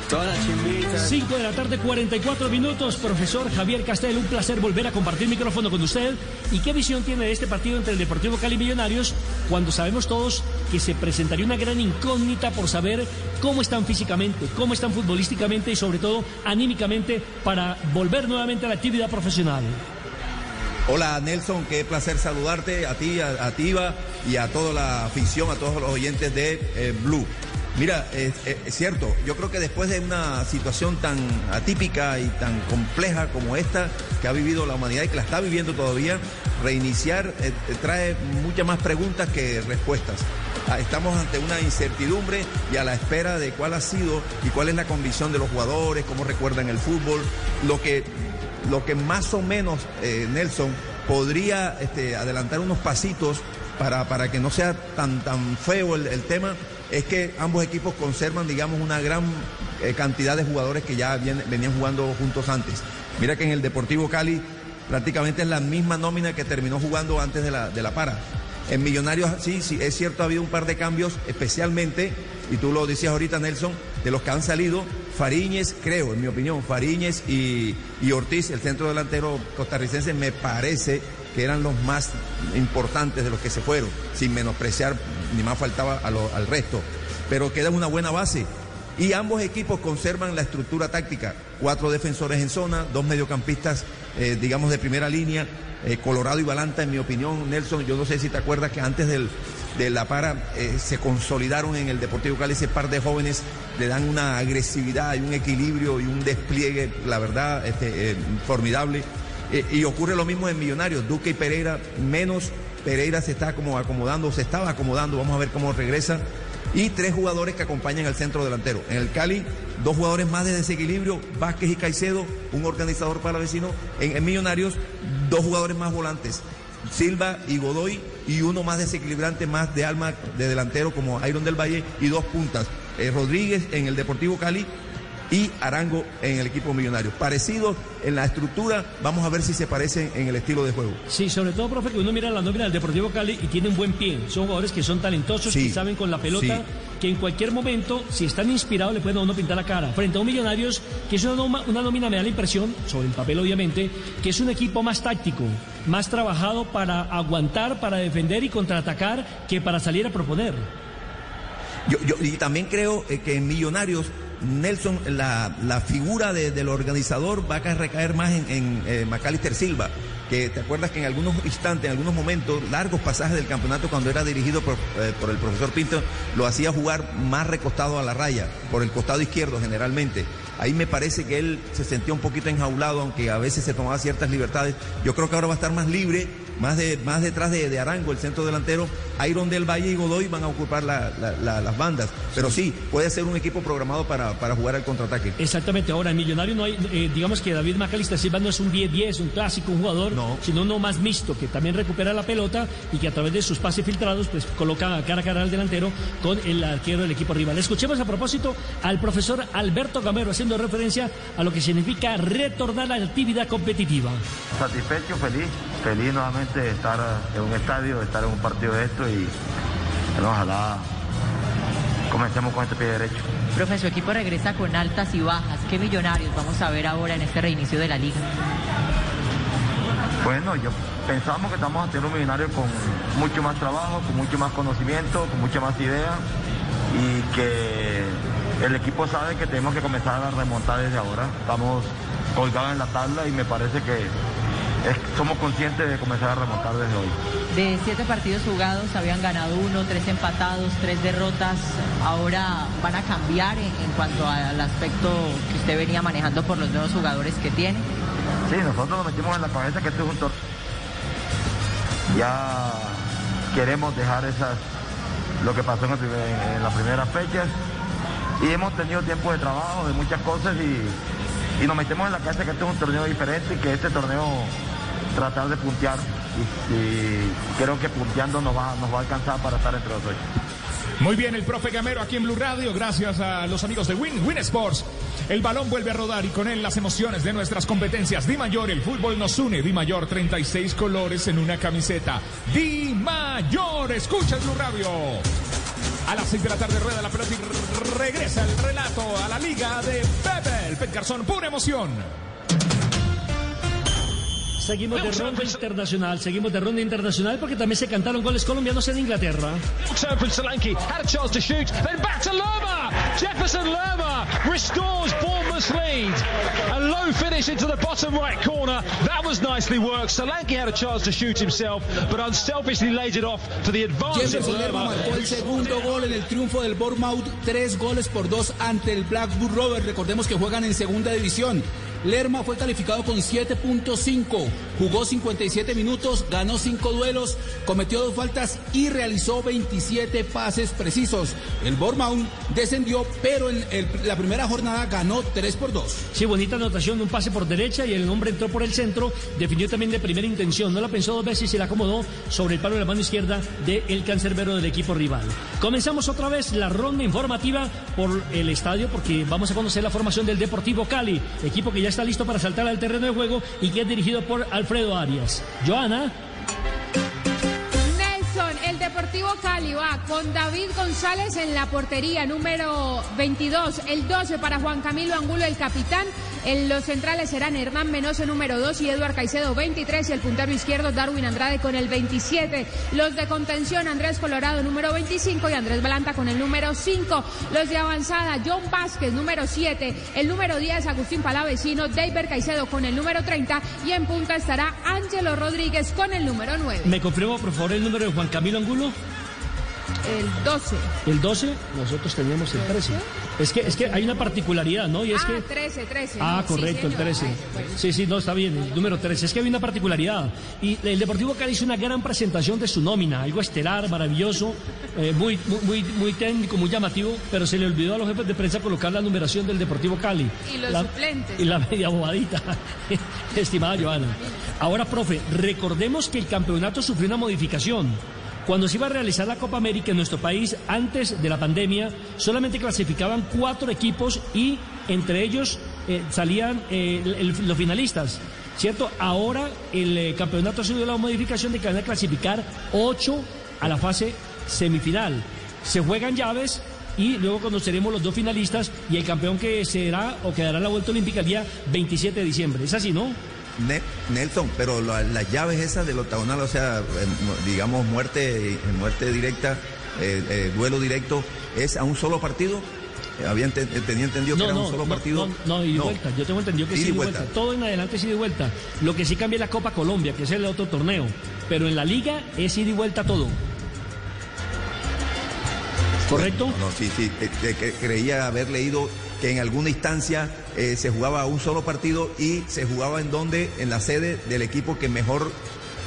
Speaker 81: Todas las chimbitas.
Speaker 82: 5 de la tarde, 44 minutos. Profesor Javier Castel, un placer volver a compartir micrófono con usted. ¿Y qué visión tiene de este partido entre el Deportivo Cali y Millonarios cuando sabemos todos que se presentaría una gran incógnita por saber cómo están físicamente, cómo están futbolísticamente y sobre todo anímicamente para volver nuevamente a la actividad profesional?
Speaker 88: Hola Nelson, qué placer saludarte a ti, a, a Tiva y a toda la afición, a todos los oyentes de eh, Blue. Mira, es, cierto, yo creo que después de una situación tan atípica y tan compleja como esta que ha vivido la humanidad y que la está viviendo todavía, reiniciar eh, eh, trae muchas más preguntas que respuestas. Ah, Estamos ante una incertidumbre y a la espera de cuál ha sido y cuál es la convicción de los jugadores, cómo recuerdan el fútbol, lo que lo que más o menos, eh, Nelson, podría este, adelantar unos pasitos para, para que no sea tan, tan feo el, tema, es que ambos equipos conservan, digamos, una gran eh, cantidad de jugadores que ya venían jugando juntos antes. Mira que en el Deportivo Cali prácticamente es la misma nómina que terminó jugando antes de la, de la para. En Millonarios, sí, sí, es cierto, ha habido un par de cambios, especialmente, y tú lo decías ahorita, Nelson, de los que han salido, Fariñez, creo, en mi opinión, Fariñez y, y Ortiz, el centro delantero costarricense, me parece que eran los más importantes de los que se fueron, sin menospreciar, ni más faltaba al resto. Pero queda una buena base. Y ambos equipos conservan la estructura táctica. Cuatro defensores en zona, dos mediocampistas, eh, digamos, de primera línea. eh, Colorado y Balanta, en mi opinión, Nelson, yo no sé si te acuerdas que antes del, de la para eh, se consolidaron en el Deportivo Cali ese par de jóvenes, le dan una agresividad y un equilibrio y un despliegue, la verdad, este, eh, formidable. Eh, y ocurre lo mismo en Millonarios, Duque y Pereira, menos Pereira se está como acomodando, se estaba acomodando, vamos a ver cómo regresa. Y tres jugadores que acompañan al centro delantero. En el Cali, dos jugadores más de desequilibrio, Vázquez y Caicedo, un organizador para vecino. En, en Millonarios, dos jugadores más volantes, Silva y Godoy, y uno más desequilibrante, más de alma de delantero como Iron del Valle, y dos puntas, eh, Rodríguez en el Deportivo Cali y Arango en el equipo millonario. Parecidos en la estructura, vamos a ver si se parecen en el estilo de juego.
Speaker 82: Sí, sobre todo, profe, que uno mira la nómina del Deportivo Cali y tiene un buen pie. Son jugadores que son talentosos,
Speaker 88: Sí,
Speaker 82: que saben con la pelota,
Speaker 88: sí.
Speaker 82: Que en cualquier momento, si están inspirados, le pueden a uno pintar la cara. Frente a un Millonarios, que es una, una nómina, me da la impresión, sobre el papel obviamente, que es un equipo más táctico, más trabajado para aguantar, para defender y contraatacar, que para salir a proponer.
Speaker 88: Yo, yo- y también creo eh, que en Millonarios, Nelson, la, la figura de- del organizador va a ca- recaer más en, en eh, Macalister Silva, que te acuerdas que en algunos instantes, en algunos momentos, largos pasajes del campeonato cuando era dirigido por, eh, por el profesor Pinto, lo hacía jugar más recostado a la raya, por el costado izquierdo generalmente. Ahí me parece que él se sentía un poquito enjaulado, aunque a veces se tomaba ciertas libertades. Yo creo que ahora va a estar más libre, más, de, más detrás de, de Arango, el centro delantero. Iron del Valle y Godoy van a ocupar la- la- la- las bandas. Pero sí, puede ser un equipo programado para, para jugar al contraataque.
Speaker 82: Exactamente, ahora en Millonario no hay, eh, digamos que David Macalister Silva no es un 10-10, un clásico, un jugador, sino uno más mixto, que también recupera la pelota y que a través de sus pases filtrados, pues coloca cara a cara al delantero con el arquero del equipo rival. Escuchemos a propósito al profesor Alberto Gamero haciendo referencia a lo que significa retornar a la actividad competitiva.
Speaker 89: Satisfecho, feliz, feliz nuevamente de estar en un estadio, de estar en un partido de esto y bueno, ojalá comencemos con este pie derecho.
Speaker 73: Profe, su equipo regresa con altas y bajas. ¿Qué millonarios vamos a ver ahora en este reinicio de la liga?
Speaker 89: Bueno, yo pensábamos que estamos ante un millonario con mucho más trabajo, con mucho más conocimiento, con mucha más idea y que el equipo sabe que tenemos que comenzar a remontar desde ahora. Estamos colgados en la tabla y me parece que somos conscientes de comenzar a remontar desde hoy.
Speaker 73: De siete partidos jugados habían ganado uno, tres empatados, tres derrotas. Ahora van a cambiar en, en cuanto al aspecto que usted venía manejando por los nuevos jugadores que tiene.
Speaker 87: Sí, nosotros nos metimos en la cabeza que este es un torneo. Ya queremos dejar esas, lo que pasó en, el primer- en las primeras fechas y hemos tenido tiempo de trabajo, de muchas cosas y, y nos metemos en la cabeza que este es un torneo diferente y que este torneo tratar de puntear y, creo que punteando nos va, nos va a alcanzar para estar entre los ocho.
Speaker 31: Muy bien, el profe Gamero aquí en Blue Radio, gracias a los amigos de Win, Win Sports. El balón vuelve a rodar y con él las emociones de nuestras competencias. Di Mayor, el fútbol nos une. Di Mayor, 36 colores en una camiseta. Di Mayor, escucha Blue Radio. A las 6 de la tarde rueda la pelota y regresa el relato a la liga de Pepe. El Pet Garzón, pura emoción.
Speaker 82: Seguimos de ronda internacional, seguimos de ronda internacional porque también se cantaron goles colombianos en Inglaterra.
Speaker 83: Turn from Solanke, had a chance to shoot, then back to Lerma. Jefferson Lerma restores Bournemouth's lead. A low finish into the bottom right corner. That was nicely worked. Solanke had a chance to shoot himself, but unselfishly laid it off to the advantage of
Speaker 84: Jefferson Lerma
Speaker 83: Lerma.
Speaker 84: marcó el segundo gol en el triunfo del Bournemouth, tres goles por dos ante el Blackburn Rovers. Recordemos que juegan en segunda división. Lerma fue calificado con 7.5, jugó 57 minutos, ganó 5 duelos, cometió dos faltas y realizó 27 pases precisos. El Bournemouth descendió, pero en la primera jornada ganó 3 por 2.
Speaker 82: Sí, bonita anotación, un pase por derecha y el hombre entró por el centro, definió también de primera intención, no la pensó dos veces y se la acomodó sobre el palo de la mano izquierda del cancerbero del equipo rival. Comenzamos otra vez la ronda informativa por el estadio porque vamos a conocer la formación del Deportivo Cali, equipo que ya está listo para saltar al terreno de juego y que es dirigido por Alfredo Arias. Joana.
Speaker 86: Nelson, el Deportivo Con David González en la portería, número 22, el 12 para Juan Camilo Angulo, el capitán. En los centrales serán Hernán Menose, número 2, y Eduard Caicedo, 23, y el puntero izquierdo Darwin Andrade con el 27. Los de contención, Andrés Colorado, número 25, y Andrés Balanta con el número 5. Los de avanzada, John Vázquez, número 7, el número 10, Agustín Palavecino, David Caicedo con el número 30, y en punta estará Ángelo Rodríguez con el número 9.
Speaker 82: ¿Me confirma por favor el número de Juan Camilo Angulo?
Speaker 86: El 12.
Speaker 82: El 12, nosotros teníamos el 13. Es que, es que hay una particularidad, ¿no? Y es
Speaker 86: ah,
Speaker 82: que
Speaker 86: 13, 13.
Speaker 82: Ah, correcto, el
Speaker 86: señor.
Speaker 82: 13.
Speaker 86: Ay, bueno.
Speaker 82: Sí, sí, no, está bien, el número 13. Es que había una particularidad. Y el Deportivo Cali hizo una gran presentación de su nómina, algo estelar, maravilloso, eh, muy, muy, muy, muy técnico, muy llamativo, pero se le olvidó a los jefes de prensa colocar la numeración del Deportivo Cali.
Speaker 86: Y los
Speaker 82: La-
Speaker 86: suplentes.
Speaker 82: Y la media bobadita, [LAUGHS] estimada Joana. Ahora, profe, recordemos que el campeonato sufrió una modificación. Cuando se iba a realizar la Copa América en nuestro país, antes de la pandemia, solamente clasificaban cuatro equipos y entre ellos eh, salían eh, los finalistas. ¿Cierto? Ahora el eh, campeonato ha sido la modificación de que van a clasificar ocho a la fase semifinal. Se juegan llaves y luego conoceremos los dos finalistas y el campeón que será o quedará en la vuelta olímpica el día 27 de diciembre. ¿Es así, no?
Speaker 88: Ne- Nelson, pero la- las llaves esas del octagonal, o sea, mu- digamos muerte, muerte directa, eh, eh, duelo directo, ¿es a un solo partido? Eh, Había ente- eh, tenía entendido que era un solo partido.
Speaker 82: No, no, ida y
Speaker 88: No.
Speaker 82: vuelta. Yo tengo entendido que sí,
Speaker 88: y vuelta.
Speaker 82: vuelta. Todo en adelante es ida y vuelta. Lo que sí cambia es la Copa Colombia, que es el otro torneo. Pero en la liga es ida y vuelta todo. ¿Correcto?
Speaker 88: No, no, sí, sí. eh, creía haber leído que en alguna instancia eh, se jugaba un solo partido y se jugaba en donde, en la sede del equipo que mejor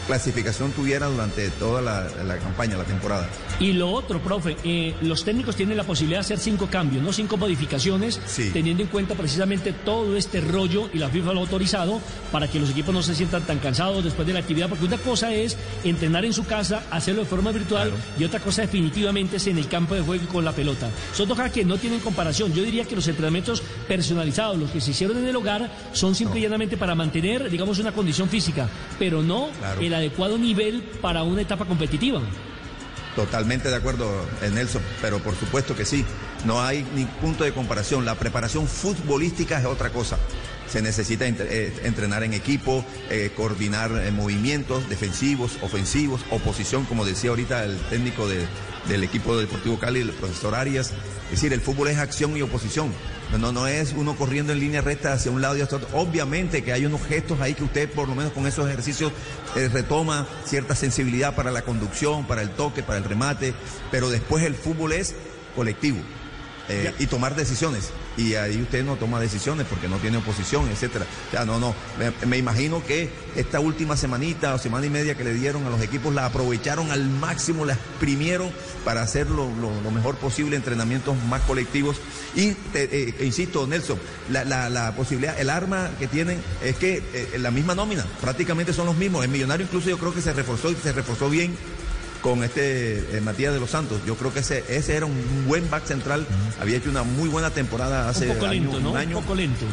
Speaker 88: clasificación tuviera durante toda la, la campaña, la temporada.
Speaker 82: Y lo otro, profe, eh, los técnicos tienen la posibilidad de hacer cinco cambios, no cinco modificaciones, teniendo en cuenta precisamente todo este rollo y la FIFA lo ha autorizado para que los equipos no se sientan tan cansados después de la actividad, porque una cosa es entrenar en su casa, hacerlo de forma virtual y otra cosa definitivamente es en el campo de juego y con la pelota. Son dos cosas que no tienen comparación. Yo diría que los entrenamientos personalizados, los que se hicieron en el hogar, son simple y llanamente para mantener, digamos, una condición física, pero no el adecuado nivel para una etapa competitiva.
Speaker 88: Totalmente de acuerdo, eh, Nelson, pero por supuesto que sí. No hay ni punto de comparación. La preparación futbolística es otra cosa. Se necesita eh, entrenar en equipo, eh, coordinar eh, movimientos defensivos, ofensivos, oposición, como decía ahorita el técnico de- del equipo de Deportivo Cali, el profesor Arias. Es decir, el fútbol es acción y oposición. No, no es uno corriendo en línea recta hacia un lado y hacia otro. Obviamente que hay unos gestos ahí que usted, por lo menos con esos ejercicios, eh, retoma cierta sensibilidad para la conducción, para el toque, para el remate, pero después el fútbol es colectivo. eh, y tomar decisiones. Y ahí usted no toma decisiones porque no tiene oposición, etcétera. O sea, no, no. Me, imagino que esta última semanita o semana y media que le dieron a los equipos la aprovecharon al máximo, la exprimieron para hacer lo, mejor posible, entrenamientos más colectivos. Y te- eh, insisto, Nelson, la, la- la posibilidad, el arma que tienen es que eh, la misma nómina, prácticamente son los mismos. El millonario incluso yo creo que se reforzó y se reforzó bien con este eh, Matías de los Santos. Yo creo que ese, ese era un buen back central. Había hecho una muy buena temporada hace
Speaker 82: Un poco
Speaker 88: año-
Speaker 82: lento, ¿no?
Speaker 88: un año.
Speaker 82: Un poco lento.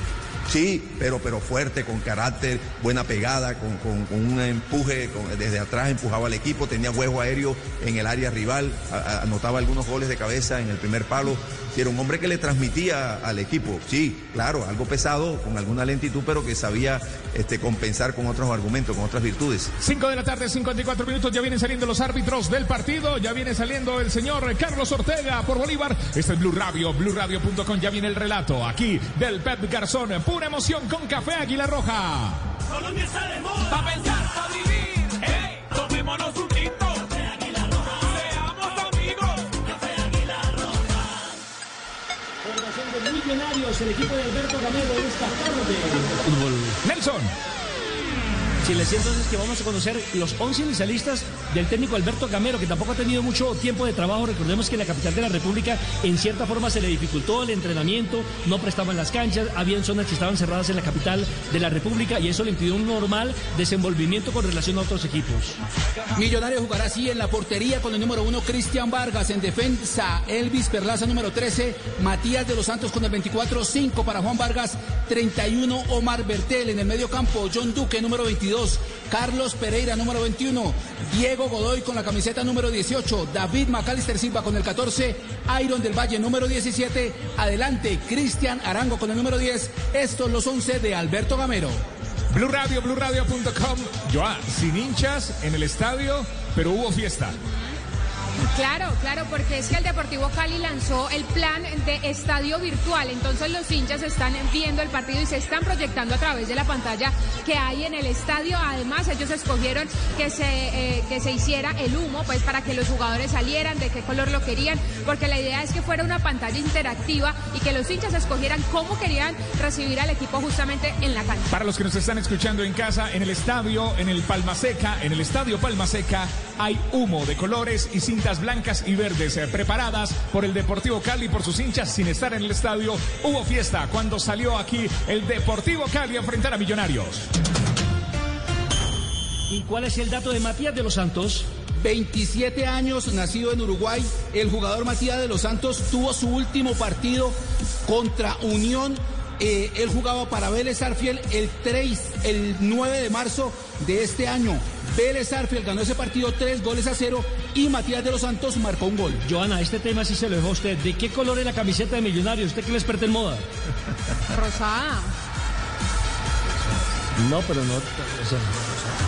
Speaker 88: Sí, pero, pero fuerte, con carácter, buena pegada, con, con- con un empuje, con- desde atrás empujaba al equipo, tenía juego aéreo en el área rival, a- a- anotaba algunos goles de cabeza en el primer palo. Era un hombre que le transmitía al equipo, sí, claro, algo pesado, con alguna lentitud, pero que sabía este, compensar con otros argumentos, con otras virtudes.
Speaker 31: 5 de la tarde, 54 minutos, ya vienen saliendo los árbitros del partido, ya viene saliendo el señor Carlos Ortega por Bolívar. Este es Blue Radio, BlueRadio.com, ya viene el relato aquí del Pep Garzón, pura emoción con Café Águila Roja.
Speaker 77: Colombia está de moda. Pa' pensar, pa' vivir. Hey, tomémonos un tinto.
Speaker 82: El equipo de Alberto Gamero esta tarde.
Speaker 31: Nelson.
Speaker 82: Si les entonces que vamos a conocer los 11 inicialistas del técnico Alberto Gamero, que tampoco ha tenido mucho tiempo de trabajo. Recordemos que en la capital de la República, en cierta forma, se le dificultó el entrenamiento, no prestaban las canchas, habían zonas que estaban cerradas en la capital de la República y eso le impidió un normal desenvolvimiento con relación a otros equipos.
Speaker 84: Millonario jugará así en la portería con el número uno Cristian Vargas, en defensa Elvis Perlaza número 13, Matías de los Santos con el 24, 5 para Juan Vargas, 31 Omar Bertel en el medio campo, John Duque número 22, Carlos Pereira número 21, Diego Godoy con la camiseta número 18, David Macalister Silva con el 14, Iron del Valle número 17, adelante Cristian Arango con el número 10, estos los 11 de Alberto Gamero.
Speaker 31: Blue Radio, BlueRadio.com. Joa, sin hinchas en el estadio, pero hubo fiesta.
Speaker 86: Claro, claro, porque es que el Deportivo Cali lanzó el plan de estadio virtual, entonces los hinchas están viendo el partido y se están proyectando a través de la pantalla que hay en el estadio. Además, ellos escogieron que se, eh, que se hiciera el humo, pues para que los jugadores salieran, de qué color lo querían, porque la idea es que fuera una pantalla interactiva y que los hinchas escogieran cómo querían recibir al equipo justamente en la cancha.
Speaker 31: Para los que nos están escuchando en casa, en el estadio, en el Palma Seca, en el estadio Palma Seca, hay humo de colores y blancas y verdes eh, preparadas por el Deportivo Cali, por sus hinchas, sin estar en el estadio. Hubo fiesta cuando salió aquí el Deportivo Cali a enfrentar a Millonarios.
Speaker 82: ¿Y cuál es el dato de Matías de los Santos?
Speaker 84: 27 años, nacido en Uruguay, el jugador Matías de los Santos tuvo su último partido contra Unión. Eh, él jugaba para Vélez Arfiel el 3, el 9 de marzo de este año. Vélez Arfiel ganó ese partido 3 goles a 0 y Matías de los Santos marcó un gol.
Speaker 82: Joana, este tema sí se lo dejó a usted. ¿De qué color es la camiseta de Millonarios? ¿Usted que le experta en moda?
Speaker 86: Rosada.
Speaker 82: No, pero no.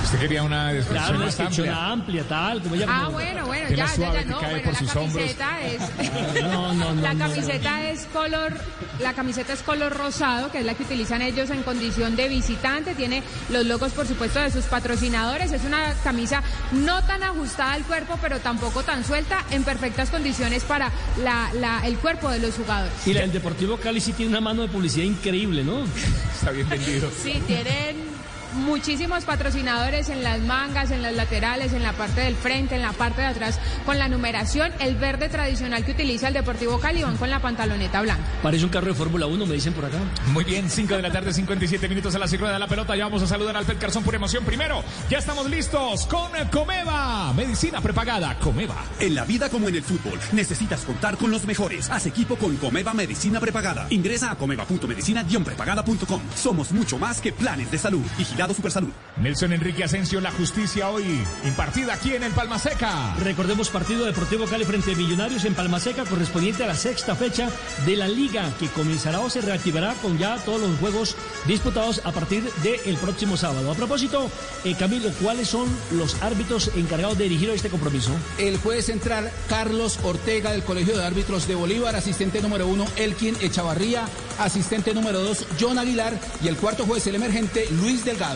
Speaker 31: Usted quería una descripción
Speaker 82: Claro, una
Speaker 31: más amplia.
Speaker 82: amplia, tal. Como ella
Speaker 86: Ah,
Speaker 82: como-
Speaker 86: bueno, bueno, ya, ya, ya, no, bueno, la
Speaker 31: hombros.
Speaker 86: camiseta es... [LAUGHS]
Speaker 82: No, no, no.
Speaker 86: La
Speaker 82: no.
Speaker 86: camiseta es color, la camiseta es color rosado, que es la que utilizan ellos en condición de visitante. Tiene los logos, por supuesto, de sus patrocinadores. Es una camisa no tan ajustada al cuerpo, pero tampoco tan suelta, en perfectas condiciones para la, la- el cuerpo de los jugadores.
Speaker 82: Y la- el Deportivo Cali sí tiene una mano de publicidad increíble, ¿no? [LAUGHS]
Speaker 31: Está bien vendido.
Speaker 86: Sí, tienen muchísimos patrocinadores en las mangas, en las laterales, en la parte del frente, en la parte de atrás, con la numeración, el verde tradicional que utiliza el Deportivo Cali, van con la pantaloneta blanca.
Speaker 82: Parece un carro de Fórmula 1, me dicen por acá.
Speaker 31: Muy bien, 5 de la tarde, 57 minutos a la círculo de la pelota. Ya vamos a saludar al Pet Garzón por emoción. Primero, ya estamos listos con Comeva. Medicina prepagada, Comeva.
Speaker 85: En la vida como en el fútbol, necesitas contar con los mejores. Haz equipo con Comeva Medicina Prepagada. Ingresa a comeva.medicina-prepagada.com. Somos mucho más que planes de salud. Vigilado Supersalud.
Speaker 31: Nelson Enrique Asensio, la justicia hoy impartida aquí en el Palma Seca.
Speaker 82: Recordemos partido Deportivo Cali frente a Millonarios en Palma Seca correspondiente a la sexta fecha de la liga que comenzará o se reactivará con ya todos los juegos disputados a partir del próximo sábado. A propósito, eh, Camilo, ¿cuáles son los árbitros encargados de dirigir este compromiso?
Speaker 84: El juez central Carlos Ortega del Colegio de Árbitros de Bolívar, asistente número uno Elkin Echavarría, asistente número dos John Aguilar y el cuarto juez el emergente Luis Delgado.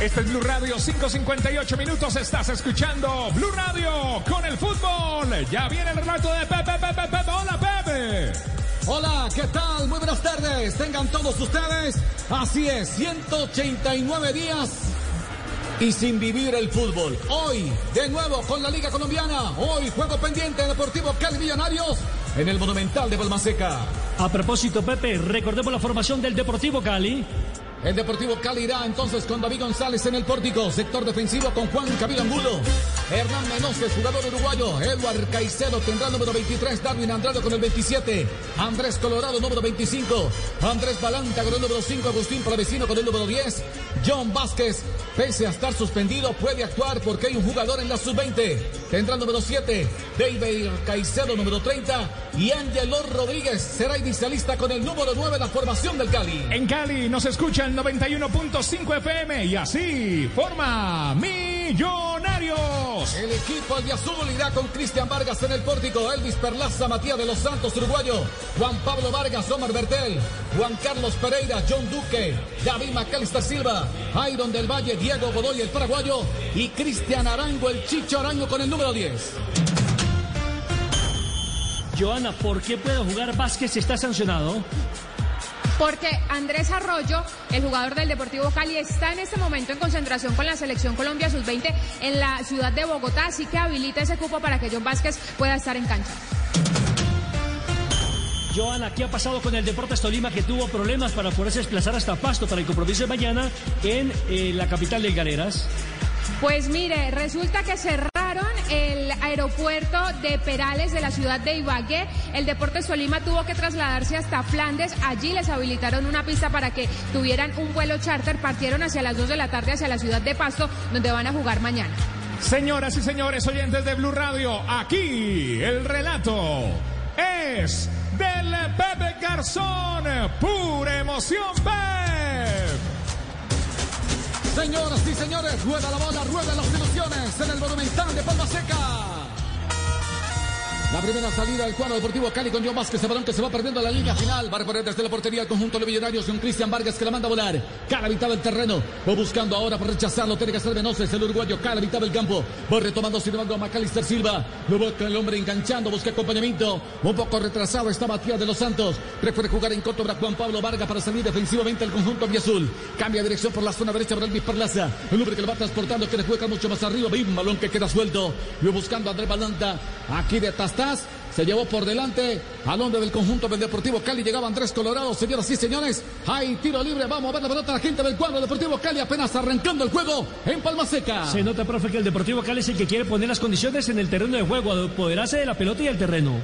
Speaker 31: Este es Blue Radio, 5.58 minutos. Estás escuchando Blue Radio con el fútbol. Ya viene el relato de Pepe, Pepe, Pepe. Hola, Pepe.
Speaker 90: Hola, ¿qué tal? Muy buenas tardes. Tengan todos ustedes. Así es, 189 días y sin vivir el fútbol. Hoy, de nuevo con la Liga Colombiana. Hoy, juego pendiente Deportivo Cali Millonarios en el Monumental de Palmaseca.
Speaker 82: A propósito, Pepe, recordemos la formación del Deportivo Cali.
Speaker 90: El Deportivo Cali irá entonces con David González en el pórtico. Sector defensivo con Juan Camilo Angulo. Hernán Menoses, jugador uruguayo. Eduard Caicedo tendrá número 23. Darwin Andrade con el 27. Andrés Colorado, número 25. Andrés Balanta con el número 5. Agustín Palavecino con el número 10. John Vázquez, pese a estar suspendido, puede actuar porque hay un jugador en la sub-20. Tendrá el número 7. David Caicedo, número 30. Y Angelo Rodríguez será inicialista con el número 9 la formación del Cali.
Speaker 31: En Cali nos escuchan 91.5 FM y así forma Millonarios.
Speaker 90: El equipo azul irá con Cristian Vargas en el pórtico, Elvis Perlaza, Matías de los Santos, uruguayo, Juan Pablo Vargas, Omar Bertel, Juan Carlos Pereira, John Duque, David Macalister Silva, Iron del Valle, Diego Godoy, el paraguayo, y Cristian Arango, el Chicho Arango con el número 10.
Speaker 82: Joana, ¿por qué puede jugar Vázquez si está sancionado?
Speaker 86: porque Andrés Arroyo, el jugador del Deportivo Cali, está en este momento en concentración con la selección Colombia Sub-20 en la ciudad de Bogotá, así que habilita ese cupo para que John Vázquez pueda estar en cancha.
Speaker 82: Joana, ¿qué ha pasado con el Deportes Tolima que tuvo problemas para poderse desplazar hasta Pasto para el compromiso de mañana en eh, la capital de Galeras?
Speaker 86: Pues mire, resulta que cerraron el aeropuerto de Perales de la ciudad de Ibagué. El Deportes Tolima tuvo que trasladarse hasta Flandes. Allí les habilitaron una pista para que tuvieran un vuelo charter. Partieron hacia las 2 de la tarde hacia la ciudad de Pasto, donde van a jugar mañana.
Speaker 31: Señoras y señores oyentes de Blue Radio, aquí el relato es del Pepe Garzón. Pura emoción, Pepe.
Speaker 90: Señoras y señores, rueda la bola, rueda las ilusiones en el Monumental de Palma Seca. La primera salida del cuadro deportivo Cali con John Vázquez, el balón que se va perdiendo en la línea final. Va a desde la portería el conjunto de Millonarios con Cristian Vargas que la manda a volar. Cala mitad del terreno. Va buscando ahora por rechazarlo. Tiene que ser Menoses, el uruguayo. Cala mitad del campo. Va retomando sin embargo a Macalister Silva. Lo busca el hombre enganchando, busca acompañamiento. Un poco retrasado está Matías de los Santos. Prefiere jugar en contra Juan Pablo Vargas para salir defensivamente el conjunto Azul. Cambia dirección por la zona derecha para Elvis Perlaza. El hombre que lo va transportando, que le juega mucho más arriba. Bim, balón que queda suelto. Va buscando a Andrés Balanta. Aquí de Se llevó por delante al hombre del conjunto del Deportivo Cali. Llegaba Andrés Colorado, señoras y señores. Hay tiro libre. Vamos a ver la pelota la gente del cuadro Deportivo Cali apenas arrancando el juego en Palma Seca.
Speaker 82: Se nota, profe, que el Deportivo Cali es el que quiere poner las condiciones en el terreno de juego, apoderarse de la pelota y el terreno.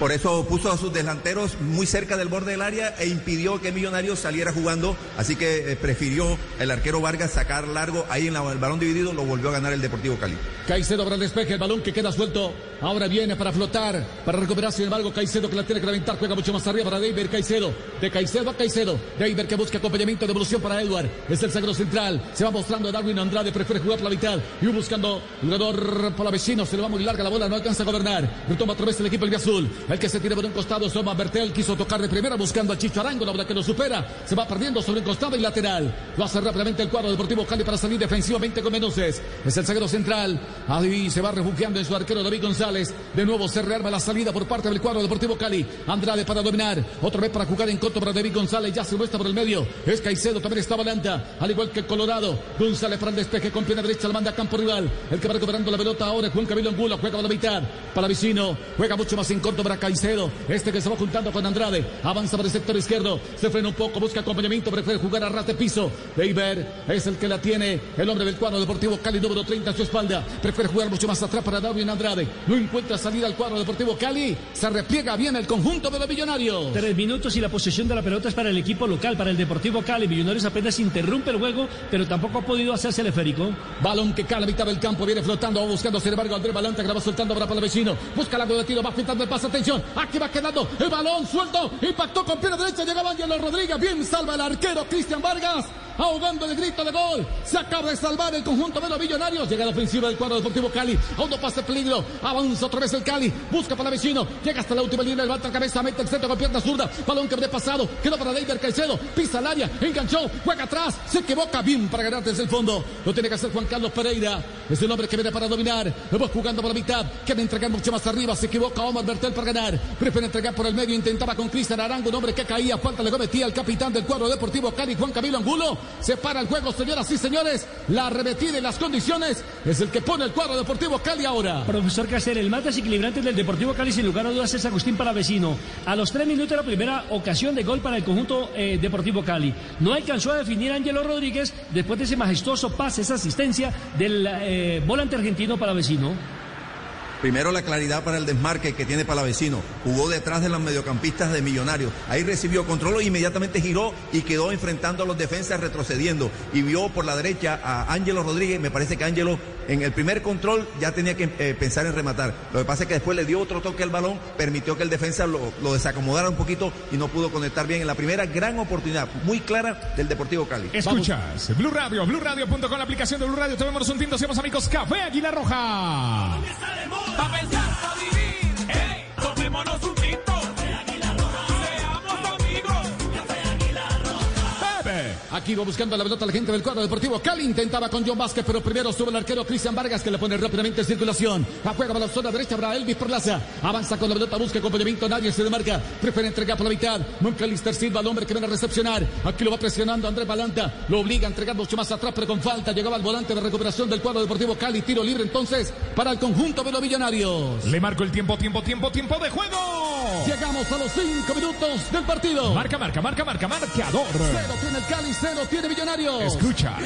Speaker 88: Por eso puso a sus delanteros muy cerca del borde del área e impidió que Millonarios saliera jugando. Así que eh, prefirió el arquero Vargas sacar largo ahí en el balón dividido, lo volvió a ganar el Deportivo Cali.
Speaker 90: Caicedo para el despeje, el balón que queda suelto. Ahora viene para flotar, para recuperar. Sin embargo, Caicedo que la tiene que reventar, juega mucho más arriba para David Caicedo. De Caicedo a Caicedo. David que busca acompañamiento de evolución para Edward. Es el sagro central. Se va mostrando Darwin Andrade, prefiere jugar la mitad. Y buscando jugador por la vecino. Se le va muy larga la bola, no alcanza a gobernar. Retoma otra vez el equipo el azul. El que se tira por un costado, Soma Bertel quiso tocar de primera buscando a Chicho Arango, la bola que lo supera. Se va perdiendo sobre el costado y lateral. Lo hace rápidamente el cuadro deportivo Cali para salir defensivamente con Menoses. Es el zaguero central. Ahí se va refugiando en su arquero David González. De nuevo se rearma la salida por parte del cuadro deportivo Cali. Andrade para dominar. Otra vez para jugar en contra para David González. Ya se muestra por el medio. Es Caicedo, también está Valanta. Al igual que Colorado. González para el despeje con pierna derecha. La manda a campo rival. El que va recuperando la pelota ahora. Juan Camilo Angulo. Juega a la mitad. Para Vicino. Juega mucho más en contra para Caicedo. Este que se va juntando con Andrade. Avanza por el sector izquierdo. Se frena un poco. Busca acompañamiento. Prefiere jugar a rate piso. Eiber es el que la tiene. El hombre del cuadro deportivo Cali número 30 a su espalda. Prefiere jugar mucho más atrás para Darwin Andrade. No encuentra salida al cuadro deportivo Cali. Se repliega bien el conjunto de los millonarios.
Speaker 82: Tres minutos y la posesión de la pelota es para el equipo local, para el Deportivo Cali. Millonarios apenas interrumpe el juego, pero tampoco ha podido hacerse el esférico.
Speaker 90: Balón que cae a mitad del campo. Viene flotando, va buscando sin embargo Andrés Balanta que la va soltando para el vecino. Busca la de tiro, va pintando el paso. Atención. Aquí va quedando el balón suelto. Impactó con pierna derecha. Llegaba Ángelo Rodríguez. Bien salva el arquero Cristian Vargas. Ahogando el grito de gol. Se acaba de salvar el conjunto de los millonarios. Llega la ofensiva del cuadro deportivo Cali. A uno pase peligro. Avanza otra vez el Cali. Busca para el vecino. Llega hasta la última línea. Levanta cabeza. Mete el centro con pierna zurda. Balón que habría pasado. Quedó para David Caicedo. Pisa el área. Enganchó. Juega atrás. Se equivoca bien para ganar desde el fondo. Lo tiene que hacer Juan Carlos Pereira. Es el hombre que viene para dominar. Lo jugando por la mitad. Quiere entregar mucho más arriba. Se equivoca Omar Bertel para ganar. Prefiere entregar por el medio. Intentaba con Cristian Arango. Un hombre que caía. Falta le cometía al capitán del cuadro deportivo Cali, Juan Camilo Angulo. Se para el juego, señoras y señores. La arremetida y las condiciones es el que pone el cuadro deportivo Cali ahora.
Speaker 82: Profesor Cacer, el más desequilibrante del Deportivo Cali, sin lugar a dudas, es Agustín Palavecino. A los tres minutos la primera ocasión de gol para el conjunto eh, Deportivo Cali. No alcanzó a definir Ángelo Rodríguez después de ese majestuoso pase, esa asistencia del eh, volante argentino Palavecino.
Speaker 88: Primero la claridad para el desmarque que tiene Palavecino. Jugó detrás de los mediocampistas de Millonarios. Ahí recibió control e inmediatamente giró y quedó enfrentando a los defensas retrocediendo. Y vio por la derecha a Ángelo Rodríguez. Me parece que Ángelo en el primer control ya tenía que eh, pensar en rematar. Lo que pasa es que después le dio otro toque al balón, permitió que el defensa lo, lo desacomodara un poquito y no pudo conectar bien. En la primera gran oportunidad, muy clara del Deportivo Cali.
Speaker 31: Escuchas, Blue Radio, BlueRadio.com, la aplicación de Blue Radio. Tomemos un tinto, seamos amigos. Café Águila Roja.
Speaker 77: Pa' pensar, pa' vivir. Hey, tomémonos un
Speaker 90: Aquí va buscando la pelota la gente del cuadro deportivo. Cali intentaba con John Vázquez, pero primero sube el arquero Cristian Vargas que le pone rápidamente en circulación. Afuera para la zona derecha para Elvis Perlaza. Avanza con la pelota, busca acompañamiento. Nadie se demarca. Prefiere entregar por la mitad. Moncalister Silva, el hombre que viene a recepcionar. Aquí lo va presionando Andrés Balanta. Lo obliga a entregar mucho más atrás, pero con falta. Llegaba al volante de recuperación del cuadro deportivo Cali. Tiro libre entonces para el conjunto de los millonarios.
Speaker 31: Le marco el tiempo, tiempo, tiempo, tiempo de juego.
Speaker 90: Llegamos a los cinco minutos del partido.
Speaker 31: Marca, marca, marca, marca, marcador.
Speaker 90: Cero tiene el Cali, cero tiene Millonarios.
Speaker 31: Escucha.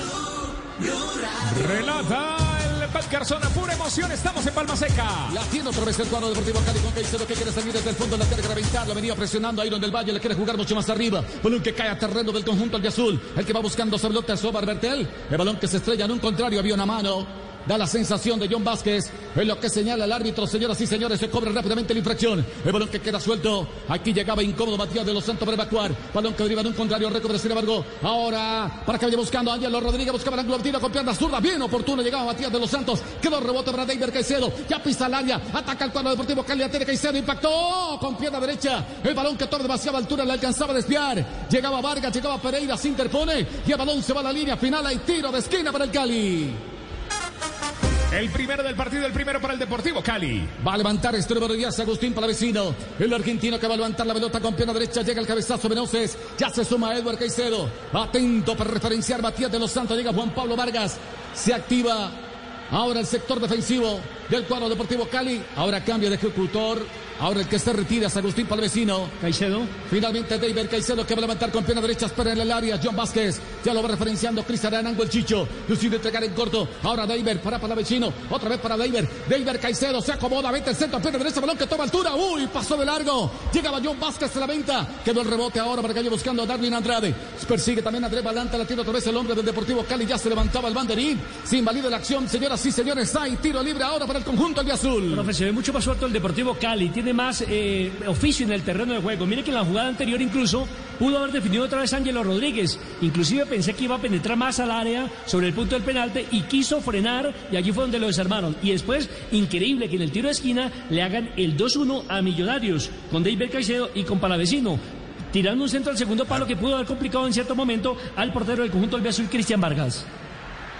Speaker 31: Relata el Pat Garzona, pura emoción. Estamos en Palma Seca.
Speaker 90: La tiene otra vez el cuadro deportivo Cali con Caicedo que quiere salir desde el fondo de la que reventar. Lo venía presionando a Iron del Valle. Le quiere jugar mucho más arriba. Balón que cae a terreno del conjunto de azul. El que va buscando sobre pelota es Bertel. El balón que se estrella en un contrario. Había una mano. Da la sensación de John Vázquez. Es lo que señala el árbitro, señoras y señores. Se cobra rápidamente la infracción. El balón que queda suelto. Aquí llegaba incómodo Matías de los Santos para evacuar. Balón que deriva de un contrario. Recobra sin embargo. Ahora, para que vaya buscando Ángelo Rodríguez. Buscaba el ángulo con pierna zurda. Bien oportuno. Llegaba Matías de los Santos. Quedó rebote para David Caicedo. Ya pisa el área. Ataca el cuadro deportivo Cali. Tiene Caicedo. Impactó con pierna derecha. El balón que toma demasiada altura. Le alcanzaba a desviar. Llegaba Vargas. Llegaba Pereira. Se interpone. Y el balón se va a la línea final. Hay tiro de esquina para el Cali.
Speaker 31: El primero del partido, el primero para el Deportivo Cali.
Speaker 90: Va a levantar extremo de Agustín Palavecino. El argentino que va a levantar la pelota con pierna derecha. Llega el cabezazo Venoces. Ya se suma Edward Caicedo. Atento para referenciar Matías de los Santos. Llega Juan Pablo Vargas. Se activa ahora el sector defensivo del cuadro Deportivo Cali. Ahora cambio de ejecutor. Ahora el que se retira es Agustín Palavecino.
Speaker 82: Caicedo.
Speaker 90: Finalmente David Caicedo que va a levantar con pierna derecha. Espera en el área. John Vázquez. Ya lo va referenciando Cristian Arango el Chicho. Decide entregar en corto. Ahora David para Palavecino. Otra vez para David. David Caicedo se acomoda. Vete el centro. Pierna derecha. Balón que toma altura. Uy, pasó de largo. Llegaba John Vázquez a la venta. Quedó el rebote ahora para que vaya buscando a Darwin Andrade. Persigue también a Andrés Balanta. La tira otra vez el hombre del Deportivo Cali. Ya se levantaba el banderín. Se invalida la acción. Señoras y señores. Hay tiro libre ahora para el conjunto de azul.
Speaker 82: Profe, se ve mucho más suelto el Deportivo Cali. Tiene más eh, oficio en el terreno de juego. Mire que en la jugada anterior incluso pudo haber definido otra vez Ángelo Rodríguez. Inclusive pensé que iba a penetrar más al área sobre el punto del penalti y quiso frenar y allí fue donde lo desarmaron. Y después, increíble que en el tiro de esquina le hagan el 2-1 a Millonarios con David Caicedo y con Palavecino. Tirando un centro al segundo palo que pudo haber complicado en cierto momento al portero del conjunto del Azul, Cristian Vargas.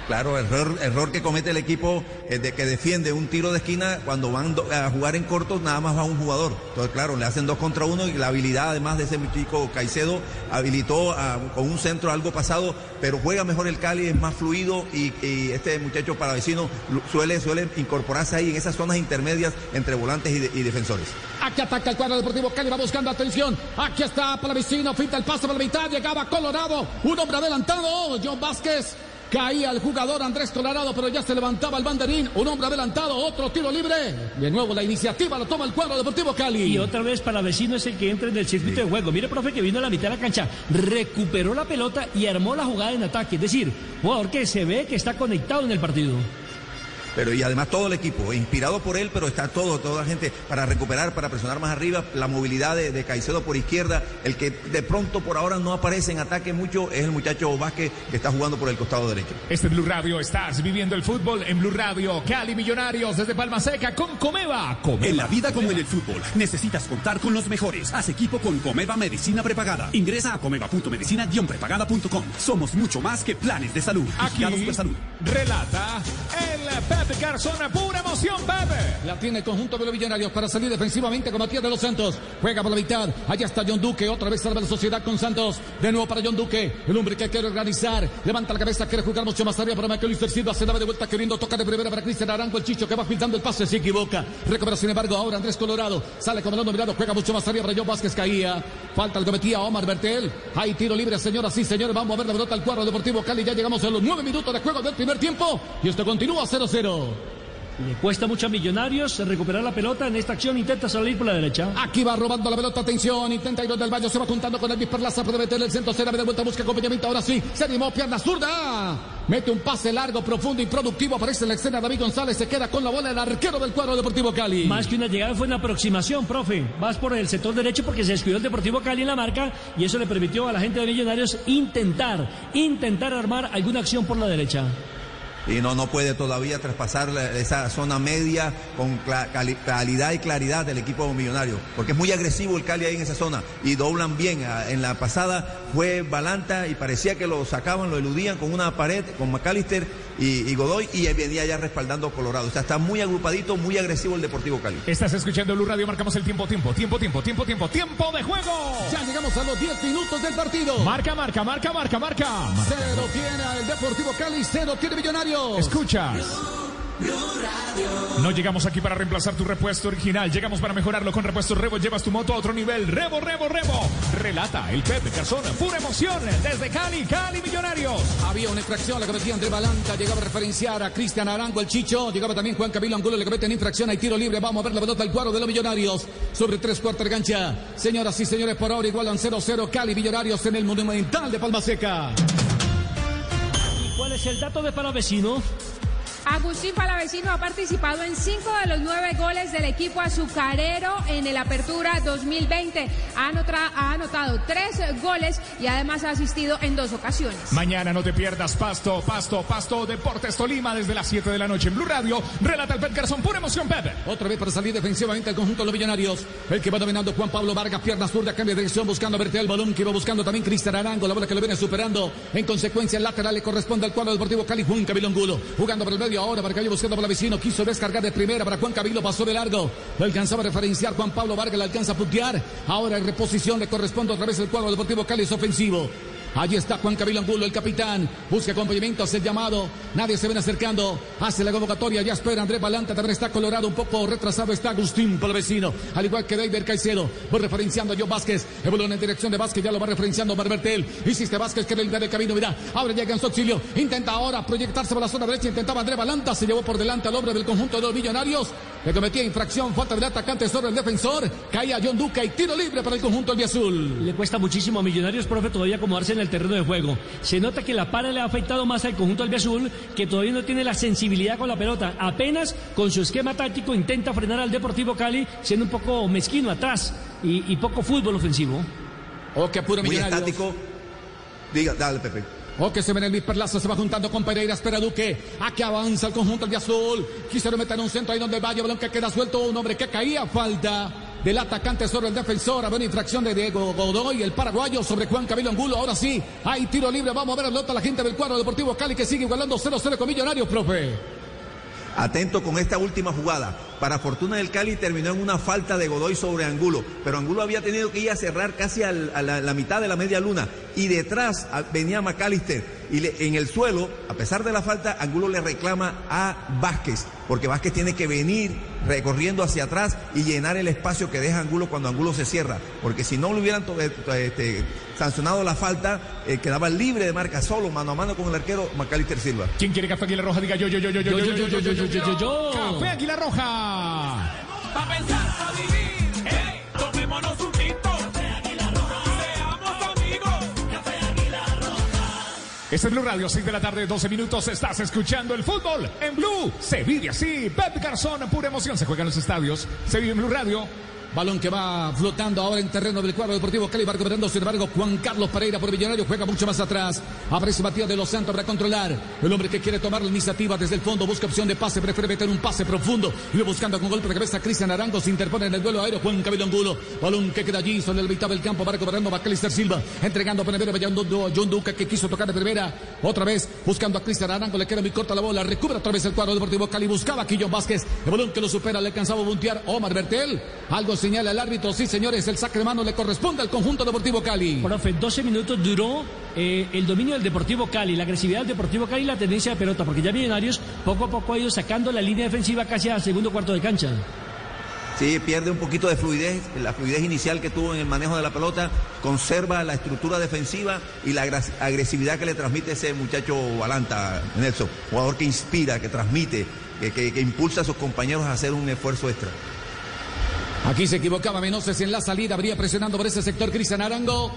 Speaker 88: Claro, error, error que comete el equipo eh, de que defiende un tiro de esquina cuando van a jugar en cortos nada más va un jugador. Entonces, claro, le hacen dos contra uno y la habilidad además de ese chico Caicedo habilitó con un centro algo pasado, pero juega mejor el Cali, es más fluido y, este muchacho para vecino suele, suele incorporarse ahí en esas zonas intermedias entre volantes y, de- y defensores.
Speaker 90: Aquí ataca el cuadro deportivo Cali, va buscando atención. Aquí está Palavecino, finta el paso por la mitad, llegaba Colorado, un hombre adelantado, John Vázquez. Caía el jugador Andrés Colorado, pero ya se levantaba el banderín. Un hombre adelantado, otro tiro libre. De nuevo la iniciativa lo toma el cuadro deportivo Cali.
Speaker 82: Y otra vez para vecino es el que entra en el circuito de juego. Mire, profe, que vino a la mitad de la cancha, recuperó la pelota y armó la jugada en ataque. Es decir, jugador que se ve que está conectado en el partido.
Speaker 88: Pero y además todo el equipo, inspirado por él, pero está todo, toda la gente para recuperar, para presionar más arriba, la movilidad de, de Caicedo por izquierda, el que de pronto por ahora no aparece en ataque mucho es el muchacho Vázquez que está jugando por el costado derecho.
Speaker 31: Este es Blue Radio, estás viviendo el fútbol en Blue Radio. Cali Millonarios desde Palma Seca con Comeva. Comeva.
Speaker 85: En la vida como en el fútbol, necesitas contar con los mejores. Haz equipo con Comeva Medicina Prepagada. Ingresa a comeva.medicina-prepagada.com. Somos mucho más que planes de salud.
Speaker 31: Aquí
Speaker 85: por salud.
Speaker 31: relata el Garzón, pura emoción, Pepe.
Speaker 90: La tiene el conjunto de los millonarios para salir defensivamente con Matías de los Santos. Juega por la mitad. Allá está John Duque. Otra vez salva la sociedad con Santos. De nuevo para John Duque. El hombre que quiere organizar. Levanta la cabeza. Quiere jugar mucho más arriba para Macalister Silva. Se daba de vuelta queriendo tocar de primera para Cristian Arango. El Chicho que va filtrando el pase. Se equivoca. Recupera sin embargo ahora Andrés Colorado. Sale el mirado. Juega mucho más arriba para John Vázquez. Caía. Falta el cometía Omar Bertel. Hay tiro libre, señoras y señores. Vamos a ver la pelota al cuadro Deportivo Cali. Ya llegamos a los nueve minutos de juego del primer tiempo. Y esto continúa 0-0.
Speaker 82: Le cuesta mucho a Millonarios recuperar la pelota en esta acción. Intenta salir por la derecha.
Speaker 90: Aquí va robando la pelota, atención, intenta ir del Valle, se va juntando con el Perlaza, puede meterle el centro, se da de vuelta, busca acompañamiento, ahora sí, se animó, pierna zurda, mete un pase largo, profundo y productivo, aparece en la escena David González, se queda con la bola el arquero del cuadro Deportivo Cali.
Speaker 82: Más que una llegada fue una aproximación, profe. Vas por el sector derecho porque se descuidó el Deportivo Cali en la marca y eso le permitió a la gente de Millonarios intentar, intentar armar alguna acción por la derecha.
Speaker 88: Y no, no puede todavía traspasar la- esa zona media con cla- cali- calidad y claridad del equipo millonario, porque es muy agresivo el Cali ahí en esa zona y doblan bien. En la pasada fue Balanta y parecía que lo sacaban, lo eludían con una pared, con McAllister y, y Godoy y venía ya respaldando Colorado. O sea, está muy agrupadito, muy agresivo el Deportivo Cali.
Speaker 31: Estás escuchando Blue Radio, marcamos el tiempo, tiempo, tiempo, tiempo, tiempo, tiempo, tiempo de juego.
Speaker 90: Ya llegamos a los 10 minutos del partido.
Speaker 31: Marca, marca, marca, marca, marca.
Speaker 90: Cero tiene el Deportivo Cali, cero tiene
Speaker 31: Escucha. No llegamos aquí para reemplazar tu repuesto original, llegamos para mejorarlo con repuestos Revo. Llevas tu moto a otro nivel. Revo, Revo, Revo. Relata el Pepe Garzón, pura emoción desde Cali, Cali Millonarios.
Speaker 90: Había una infracción, la cometía André Balanta, llegaba a referenciar a Cristian Arango, el Chicho, llegaba también Juan Camilo Angulo, le cometen infracción, hay tiro libre, vamos a ver la pelota al cuadro de los Millonarios, sobre tres cuartos de cancha. Señoras y señores, por ahora igualan 0-0 Cali Millonarios en el Monumental de Palma Seca.
Speaker 82: ¿Cuál es el dato de para vecino?
Speaker 86: Agustín Palavecino ha participado en cinco de los nueve goles del equipo azucarero en el Apertura 2020. Ha, anotra- ha anotado tres goles y además ha asistido en dos ocasiones.
Speaker 31: Mañana no te pierdas Pasto, Pasto, Pasto, Deportes Tolima desde las 7 de la noche en Blue Radio. Relata el Pepe Garzón, pura emoción, Pepe.
Speaker 90: Otra vez para salir defensivamente el conjunto de los millonarios. El que va dominando Juan Pablo Vargas, pierna zurda, cambia de dirección, buscando verte el balón, que iba buscando también Cristian Arango, la bola que lo viene superando. En consecuencia, el lateral le corresponde al cuadro deportivo Cali, Juan Camilo Angulo. Jugando por el medio ahora, para buscando por la vecino, quiso descargar de primera para Juan Camilo, pasó de largo. Lo alcanzaba a referenciar Juan Pablo Vargas, le alcanza a putear. Ahora en reposición le corresponde otra vez el cuadro deportivo Cali, es ofensivo. Allí está Juan Camilo Angulo, el capitán. Busca acompañamiento, hace el llamado. Nadie se ven acercando. Hace la convocatoria. Ya espera Andrés Balanta. También está colorado. Un poco retrasado está Agustín Palavecino. Al igual que David Caicedo. Va referenciando a Joe Vázquez. Balón en dirección de Vázquez. Ya lo va referenciando Marbertel. Hiciste Vázquez que le da el camino. Mira. Ahora llega en su auxilio. Intenta ahora proyectarse por la zona derecha. Intentaba Andrés Balanta. Se llevó por delante al hombre del conjunto de los millonarios. Le cometía infracción. Falta del atacante sobre el defensor. Caía John Duca y tiro libre para el conjunto del Azul.
Speaker 82: Le cuesta muchísimo a Millonarios, profe, todavía acomodarse en el terreno de juego. Se nota que la para le ha afectado más al conjunto albiazul, que todavía no tiene la sensibilidad con la pelota. Apenas con su esquema táctico intenta frenar al Deportivo Cali, siendo un poco mezquino atrás y, y poco fútbol ofensivo.
Speaker 90: O que apura
Speaker 88: Muy estático. Diga, dale, Pepe.
Speaker 90: O que se ven el Luis Perlaza, se va juntando con Pereira, espera Duque. Aquí avanza el conjunto de azul. Quisieron meter un centro ahí donde vaya, balón que queda suelto. Un hombre que caía, falta del atacante sobre el defensor. Había una infracción de Diego Godoy, el paraguayo, sobre Juan Camilo Angulo. Ahora sí, hay tiro libre. Vamos a ver la nota la gente del cuadro deportivo Cali que sigue igualando 0-0 con Millonarios, profe.
Speaker 88: Atento con esta última jugada. Para fortuna del Cali terminó en una falta de Godoy sobre Angulo, pero Angulo había tenido que ir a cerrar casi al- a la, la mitad de la media luna y detrás a- venía McAllister y le- en el suelo, a pesar de la falta, Angulo le reclama a Vázquez, porque Vázquez tiene que venir recorriendo hacia atrás y llenar el espacio que deja Angulo cuando Angulo se cierra, porque si no le hubieran to- eh, to- este, sancionado la falta, eh, quedaba libre de marca solo, mano a mano con el arquero McAllister Silva.
Speaker 31: ¿Quién quiere café Águila Roja? Diga yo, yo, yo, yo, yo, yo, yo, yo, yo, yo, yo, yo, yo. Café Águila Roja.
Speaker 77: Pa' pensar, a vivir, hey, tomémonos un tinto. Seamos amigos. Café Águila Roja.
Speaker 31: Este es Blue Radio, 6 de la tarde, 12 minutos. Estás escuchando el fútbol en Blue. Se vive así. Pep Garzón, pura emoción. Se juega en los estadios. Se vive en Blue Radio.
Speaker 90: Balón que va flotando ahora en terreno del cuadro deportivo Cali, va recuperando, sin embargo, Juan Carlos Pereira por Millonario juega mucho más atrás. Aparece Matías de los Santos para controlar. El hombre que quiere tomar la iniciativa desde el fondo, busca opción de pase, prefiere meter un pase profundo. Y lo buscando con golpe de cabeza, Cristian Arango se interpone en el duelo aéreo, Juan Camilo Angulo. Balón que queda allí sobre el mitad del campo, va recuperando Bacalister Silva, entregando a Penevera, John Duca que quiso tocar de primera. Otra vez buscando a Cristian Arango, le queda muy corta la bola, recupera otra vez el cuadro deportivo Cali, buscaba a Quillón Vázquez. El balón que lo supera, le alcanzaba a buntear Omar Bertel. Algo señala el árbitro, sí señores, el sacre de mano le corresponde al conjunto Deportivo Cali.
Speaker 82: Profe, 12 minutos duró eh, el dominio del Deportivo Cali, la agresividad del Deportivo Cali y la tendencia de pelota, porque ya Millonarios poco a poco ha ido sacando la línea defensiva casi al segundo cuarto de cancha.
Speaker 88: Sí, pierde un poquito de fluidez, la fluidez inicial que tuvo en el manejo de la pelota, conserva la estructura defensiva y la agresividad que le transmite ese muchacho Balanta, Nelson, jugador que inspira, que transmite, que, que, que impulsa a sus compañeros a hacer un esfuerzo extra.
Speaker 90: Aquí se equivocaba Menoses en la salida, habría presionando por ese sector Cristian Arango.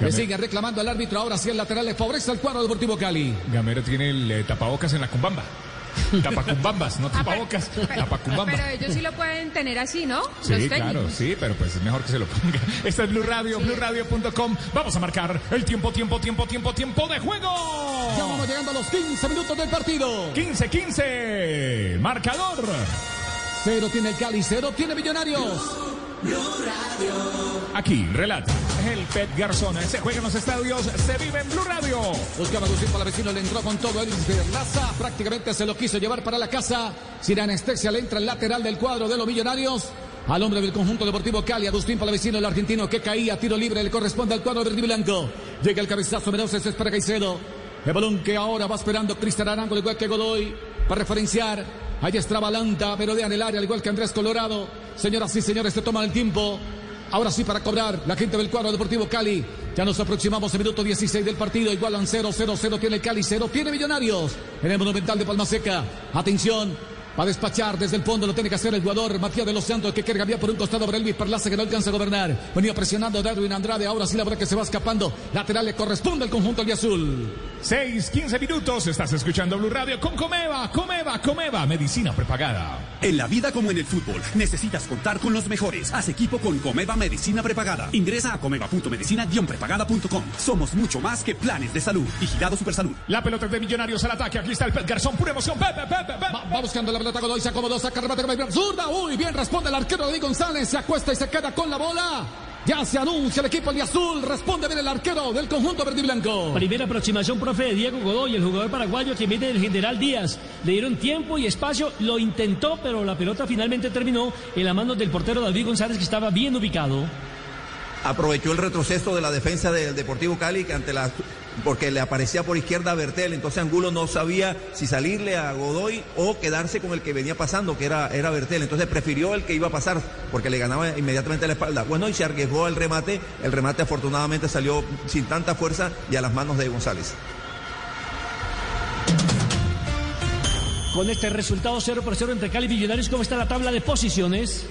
Speaker 90: Le sigue reclamando al árbitro, ahora sí el lateral le favorece al cuadro Deportivo Cali.
Speaker 31: Gamero tiene el eh, tapabocas en la cumbamba. Tapacumbambas, no [LAUGHS] tapabocas, tapacumbamba.
Speaker 86: Pero ellos sí lo pueden tener así, ¿no?
Speaker 31: Sí, claro, sí, pero pues es mejor que se lo ponga. [LAUGHS] Este es Blue Radio, sí. BlueRadio.com. Vamos a marcar el tiempo, tiempo, tiempo, tiempo, tiempo de juego.
Speaker 90: Ya vamos llegando a los 15 minutos del partido.
Speaker 31: 15-15. Marcador.
Speaker 90: Cero tiene el Cali, cero tiene Millonarios.
Speaker 31: Aquí relata el Pet Garzón. Se juega en los estadios, se vive en Blue Radio.
Speaker 90: Buscaba Agustín Palavecino, le entró con todo. Elvis Laza prácticamente se lo quiso llevar para la casa. Sin anestesia le entra el lateral del cuadro de los Millonarios. Al hombre del conjunto deportivo Cali, Agustín Palavecino, el argentino que caía, tiro libre, le corresponde al cuadro verde y blanco. Llega el cabezazo, Mendoza, es para Caicedo. El balón que ahora va esperando Cristian Arango, igual que Godoy, para referenciar. Ahí está Balanta, pero en el área, al igual que Andrés Colorado. Señoras y señores, se toman el tiempo. Ahora sí para cobrar la gente del cuadro Deportivo Cali. Ya nos aproximamos al minuto 16 del partido. Igualan 0, 0, 0. Tiene Cali, 0. Tiene Millonarios. En el Monumental de Palma Seca. Atención. Va a despachar desde el fondo, lo tiene que hacer el jugador Matías de los Santos que quiere cambiar por un costado para Elvis Perlaza que no alcanza a gobernar. Venía presionando a Darwin Andrade, ahora sí la verdad que se va escapando. Lateral le corresponde al conjunto de azul.
Speaker 31: 6, 15 minutos, estás escuchando Blue Radio con Comeva, Comeva, Comeva, medicina prepagada.
Speaker 85: En la vida como en el fútbol, necesitas contar con los mejores. Haz equipo con Comeva Medicina Prepagada. Ingresa a comeva.medicina-prepagada.com. Somos mucho más que planes de salud. Vigilado Supersalud.
Speaker 31: La pelota de Millonarios al ataque, aquí está el Pet Garzón, pura emoción. Pepe, Pepe, Pepe.
Speaker 90: Va, va buscando la pelota Godoy, se acomodó, saca remate zurda. Uy, bien responde el arquero de González, se acuesta y se queda con la bola. Ya se anuncia el equipo de azul. Responde bien el arquero del conjunto verde y blanco.
Speaker 82: Primera aproximación, profe, de Diego Godoy, el jugador paraguayo que viene del general Díaz. Le dieron tiempo y espacio, lo intentó, pero la pelota finalmente terminó en la mano del portero David González, que estaba bien ubicado.
Speaker 88: Aprovechó el retroceso de la defensa del Deportivo Cali, porque le aparecía por izquierda a Bertel, entonces Angulo no sabía si salirle a Godoy o quedarse con el que venía pasando, que era, era Bertel, entonces prefirió el que iba a pasar, porque le ganaba inmediatamente la espalda. Bueno, y se arriesgó al remate, el remate afortunadamente salió sin tanta fuerza y a las manos de González.
Speaker 82: Con este resultado 0 por 0 entre Cali y Millonarios, ¿cómo está la tabla de posiciones?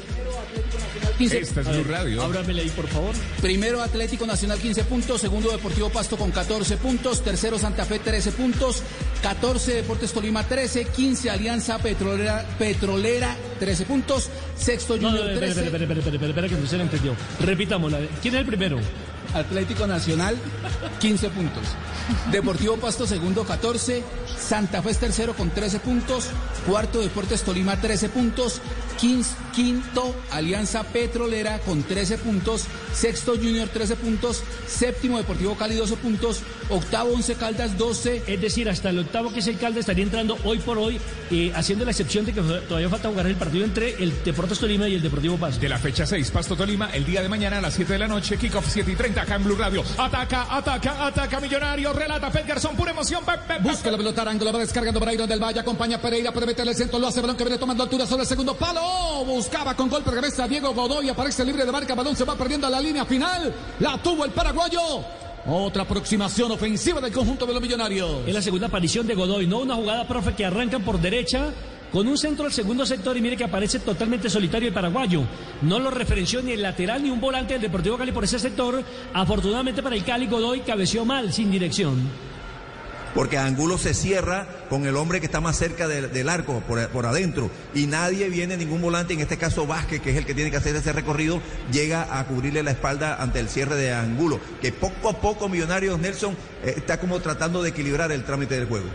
Speaker 31: Esta es Blue Radio.
Speaker 82: Ábramele ahí, por favor.
Speaker 84: Primero Atlético Nacional 15 puntos, segundo Deportivo Pasto con 14 puntos, tercero Santa Fe 13 puntos, 14 Deportes Tolima 13, 15 Alianza Petrolera, Petrolera 13 puntos, sexto
Speaker 82: No,
Speaker 84: Junior
Speaker 82: no, espera,
Speaker 84: 13.
Speaker 82: espera, espera, espera, espera, espera, que no se le entendió. Repitámosla. ¿Quién es el primero?
Speaker 84: Atlético Nacional 15 puntos. Deportivo Pasto segundo 14, Santa Fe es tercero con 13 puntos, cuarto Deportes Tolima 13 puntos, quin- quinto Alianza Petrolera con 13 puntos, sexto Junior 13 puntos, séptimo Deportivo Cali 12 puntos, octavo Once Caldas 12.
Speaker 82: Es decir, hasta el octavo que es el Calde estaría entrando hoy por hoy, eh, haciendo la excepción de que todavía falta jugar el partido entre el Deportes Tolima y el Deportivo Pasto.
Speaker 31: De la fecha 6, Pasto Tolima, el día de mañana a las 7 de la noche, kickoff 7 y 30 acá en Blue Radio. Ataca, ataca, ataca Millonario, relata Pet Garzón, pura emoción.
Speaker 90: Busca la pelota Arango, la va descargando Iron del Valle, acompaña a Pereira, puede meterle el centro, lo hace balón que viene tomando altura sobre el segundo palo. Buscaba con golpe de cabeza Diego Godoy, aparece libre de marca, balón se va perdiendo a la línea final. La tuvo el paraguayo. Otra aproximación ofensiva del conjunto de los millonarios.
Speaker 82: Es la segunda aparición de Godoy, no una jugada, profe, que arrancan por derecha con un centro al segundo sector y mire que aparece totalmente solitario el paraguayo. No lo referenció ni el lateral ni un volante del Deportivo Cali por ese sector. Afortunadamente para el Cali, Godoy cabeció mal, sin dirección.
Speaker 88: porque Angulo se cierra con el hombre que está más cerca del, arco, por, por adentro, y nadie viene, ningún volante, en este caso Vázquez, que es el que tiene que hacer ese recorrido, llega a cubrirle la espalda ante el cierre de Angulo, que poco a poco Millonarios Nelson eh, está como tratando de equilibrar el trámite del juego.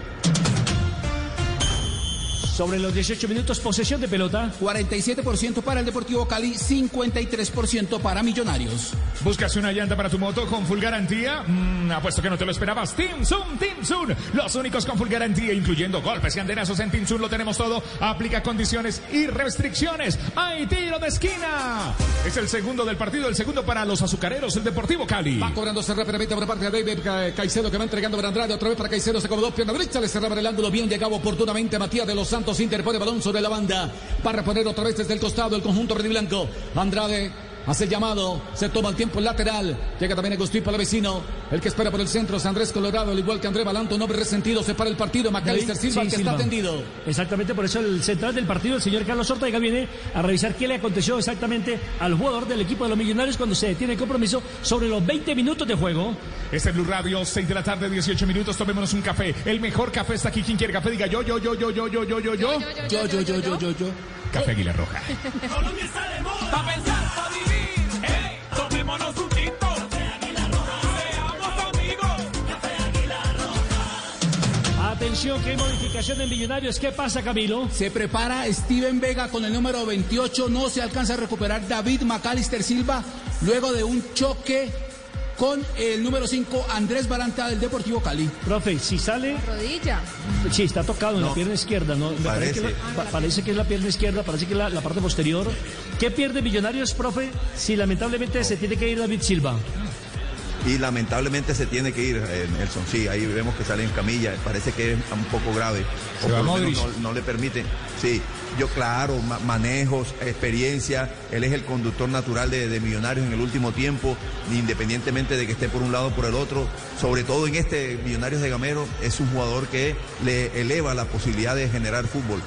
Speaker 82: Sobre los 18 minutos, posesión de pelota.
Speaker 84: 47% para el Deportivo Cali, 53% para Millonarios.
Speaker 31: ¿Buscas una llanta para tu moto con full garantía? Mm, apuesto que no te lo esperabas. Team Zoom, Team Zoom. Los únicos con full garantía, incluyendo golpes y andenazos en Team Zoom, lo tenemos todo. Aplica condiciones y restricciones. ¡Hay tiro de esquina! Es el segundo del partido, el segundo para los azucareros, el Deportivo Cali.
Speaker 90: Va cobrándose rápidamente por parte de David Ca- Caicedo que va entregando para Andrade. Otra vez para Caicedo. Se acomodó pierna derecha. Le cerraba el ángulo. Bien llegaba oportunamente Matías de los Santos. Interpone balón sobre la banda. Para reponer otra vez desde el costado el conjunto verde y blanco. Andrade hace el llamado. Se toma el tiempo el lateral. Llega también Agustín Palavecino. El que espera por el centro es Andrés Colorado. Al igual que André Balanto. Noble resentido. Se para el partido. Macalister Silva
Speaker 82: Sí,
Speaker 90: que
Speaker 82: Silva.
Speaker 90: está tendido.
Speaker 82: Exactamente, por eso el central del partido, el señor Carlos Ortega, viene a revisar qué le aconteció exactamente al jugador del equipo de los Millonarios cuando se detiene el compromiso sobre los 20 minutos de juego.
Speaker 31: Este es Blue Radio, 6 de la tarde, 18 minutos. Tomémonos un café. El mejor café está aquí. ¿Quién quiere café? Diga yo, yo, yo, yo, yo, yo, yo, yo, yo.
Speaker 84: Yo, yo, yo, yo, yo, yo.
Speaker 31: Café Aguila Roja.
Speaker 77: Colombia está de moda.
Speaker 82: Atención, que hay modificación en Millonarios. ¿Qué pasa, Camilo?
Speaker 84: Se prepara Steven Vega con el número 28. No se alcanza a recuperar David Macalister Silva luego de un choque con el número 5 Andrés Baranta del Deportivo Cali.
Speaker 82: Profe, si sale,
Speaker 86: Rodilla.
Speaker 82: sí, está tocado en la pierna izquierda, ¿no? Me parece, que,
Speaker 84: Parece.
Speaker 82: la- pa- parece que es la pierna izquierda, parece que es la, la parte posterior. ¿Qué pierde Millonarios, profe, si lamentablemente se tiene que ir David Silva?
Speaker 88: Y lamentablemente se tiene que ir, eh, Nelson. Sí, ahí vemos que sale en camilla. Parece que es un poco grave. O por lo menos no, no le permite. Sí, yo claro, ma- manejos, experiencia. Él es el conductor natural de, de Millonarios en el último tiempo, independientemente de que esté por un lado o por el otro. Sobre todo en este Millonarios de Gamero, es un jugador que le eleva la posibilidad de generar fútbol.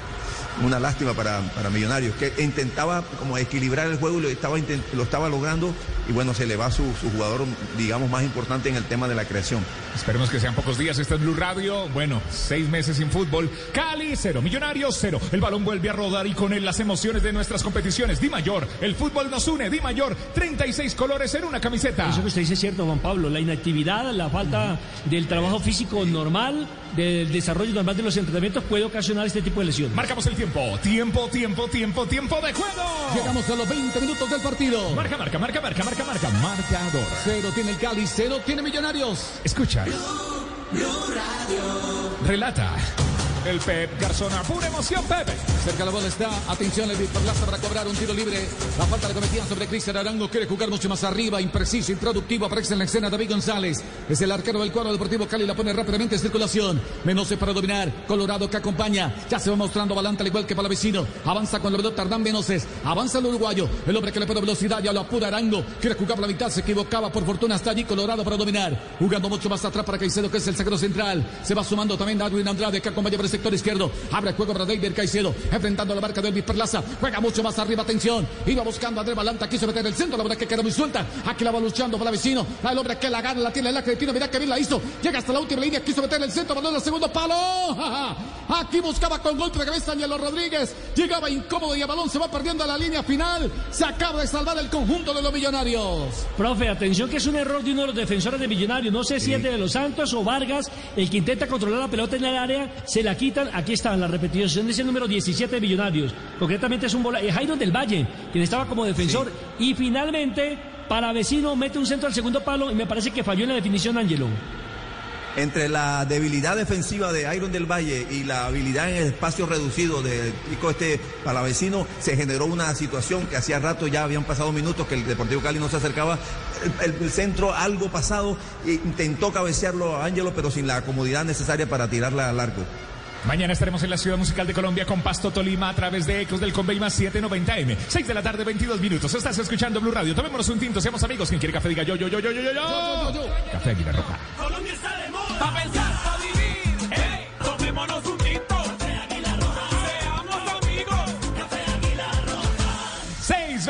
Speaker 88: Una lástima para, para Millonarios, que intentaba como equilibrar el juego y lo estaba, intent- lo estaba logrando y bueno, se le va su, su jugador, digamos, más importante en el tema de la creación.
Speaker 31: Esperemos que sean pocos días. Este es Blue Radio. Bueno, seis meses sin fútbol. Cali, cero. Millonarios, cero. El balón vuelve a rodar y con él las emociones de nuestras competiciones. Di Mayor, el fútbol nos une. Di Mayor, 36 colores en una camiseta.
Speaker 82: Eso que usted dice es cierto, Juan Pablo. La inactividad, la falta del trabajo físico normal, del desarrollo normal de los entrenamientos puede ocasionar este tipo de lesiones.
Speaker 31: Marcamos el tiempo. Tiempo, tiempo, tiempo, tiempo de juego.
Speaker 90: Llegamos a los 20 minutos del partido.
Speaker 31: Marca, marca, marca, marca, marca, marca. Marcador.
Speaker 90: Cero tiene el Cali, cero tiene Millonarios.
Speaker 31: Escucha. Relata. El Pep Garzona. Pura emoción, Pepe.
Speaker 90: Cerca la bola está. Atención, el Perlaza para cobrar un tiro libre. La falta la cometían sobre Cristian Arango. Quiere jugar mucho más arriba. Impreciso, improductivo. Aparece en la escena David González. Es el arquero del cuadro deportivo Cali. La pone rápidamente en circulación. Menose para dominar. Colorado que acompaña. Ya se va mostrando Balanta al igual que para vecino. Avanza con la pelota Tardán Menoses. Avanza el uruguayo. El hombre que le pone velocidad. Ya lo apura Arango. Quiere jugar por la mitad. Se equivocaba. Por fortuna está allí Colorado para dominar. Jugando mucho más atrás para Caicedo, que es el sacro central. Se va sumando también Darwin Andrade, que acompaña sector izquierdo. Abre el juego para David Caicedo. Enfrentando la marca de Elvis Perlaza. Juega mucho más arriba. Atención. Iba buscando a André Balanta. Quiso meter el centro. La verdad que quedó muy suelta. Aquí la va luchando para vecino. El hombre que la gana. La tiene el acretino. Mira que bien la hizo. Llega hasta la última línea. Quiso meter el centro. Balón al segundo palo. Aquí buscaba con golpe de cabeza Angelo Rodríguez. Llegaba incómodo y el balón se va perdiendo a la línea final. Se acaba de salvar el conjunto de los millonarios.
Speaker 82: Profe, atención que es un error de uno de los defensores de Millonarios. No sé si es de Los Santos o Vargas, el que intenta controlar la pelota en el área, se la quitan. Aquí está la repetición de ese número 17 de Millonarios. Concretamente es un bola, es Jairo del Valle, quien estaba como defensor. Y finalmente, para vecino, mete un centro al segundo palo y me parece que falló en la definición Angelo.
Speaker 88: Entre la debilidad defensiva de Iron del Valle y la habilidad en el espacio reducido del chico este palavecino, se generó una situación que hacía rato ya habían pasado minutos que el Deportivo Cali no se acercaba. El, el- el centro, algo pasado, intentó cabecearlo a Ángelo, pero sin la comodidad necesaria para tirarla al arco.
Speaker 31: Mañana estaremos en la Ciudad Musical de Colombia con Pasto Tolima a través de Ecos del Convey más 790M. 6 de la tarde, 22 minutos. Estás escuchando Blue Radio. Tomémonos un tinto, seamos amigos. Quien quiere café, diga yo, yo, yo, yo, yo, yo, yo. Café Aguilar Roja.
Speaker 77: Colombia está de moda. Pa' pensar, pa' vivir.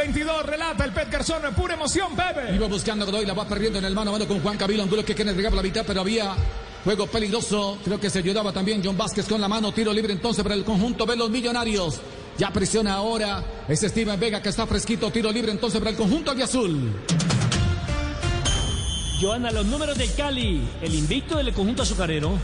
Speaker 31: 622 relata el Pet Garzón. Pura emoción, Pepe.
Speaker 90: Iba buscando a Godoy, la va perdiendo en el mano a mano con Juan Camilo Angulo que quiere entregar por la mitad, pero había Juego peligroso. Creo que se ayudaba también John Vázquez con la mano. Tiro libre entonces para el conjunto de los millonarios. Ya presiona ahora. Es Steven Vega que está fresquito. Tiro libre entonces para el conjunto de azul.
Speaker 82: Joana, los números del Cali, el invicto del conjunto azucarero.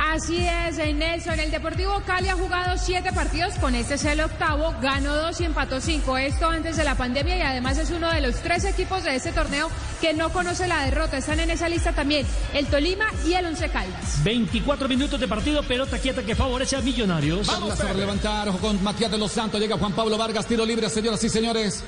Speaker 86: Así es, Nelson. El Deportivo Cali ha jugado siete partidos, con este es el octavo, ganó dos y empató cinco. Esto antes de la pandemia y además es uno de los tres equipos de este torneo que no conoce la derrota. Están en esa lista también el Tolima y el Once Caldas.
Speaker 82: 24 minutos de partido, pelota quieta que favorece a Millonarios.
Speaker 90: Vamos a levantar, ojo con Matías de los Santos, llega Juan Pablo Vargas, tiro libre, señoras y señores.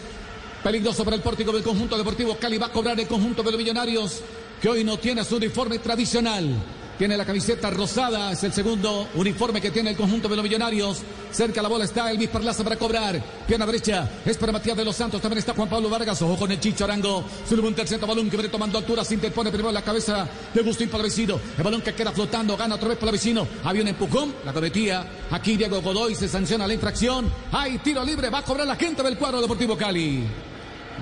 Speaker 90: Peligroso para el pórtico del conjunto deportivo Cali. Va a cobrar el conjunto de los millonarios, que hoy no tiene su uniforme tradicional. Tiene la camiseta rosada, es el segundo uniforme que tiene el conjunto de los millonarios. Cerca la bola está Elvis Parlaza para cobrar. Pierna derecha es para Matías de los Santos. También está Juan Pablo Vargas. Ojo con el Chicho Arango. Se levanta el centro balón que viene tomando altura. Se interpone primero la cabeza de Agustín Palavecino. El balón que queda flotando. Gana otra vez Palavecino. Había un empujón. La cometía. Aquí Diego Godoy se sanciona la infracción. Hay tiro libre. Va a cobrar la gente del cuadro Deportivo Cali.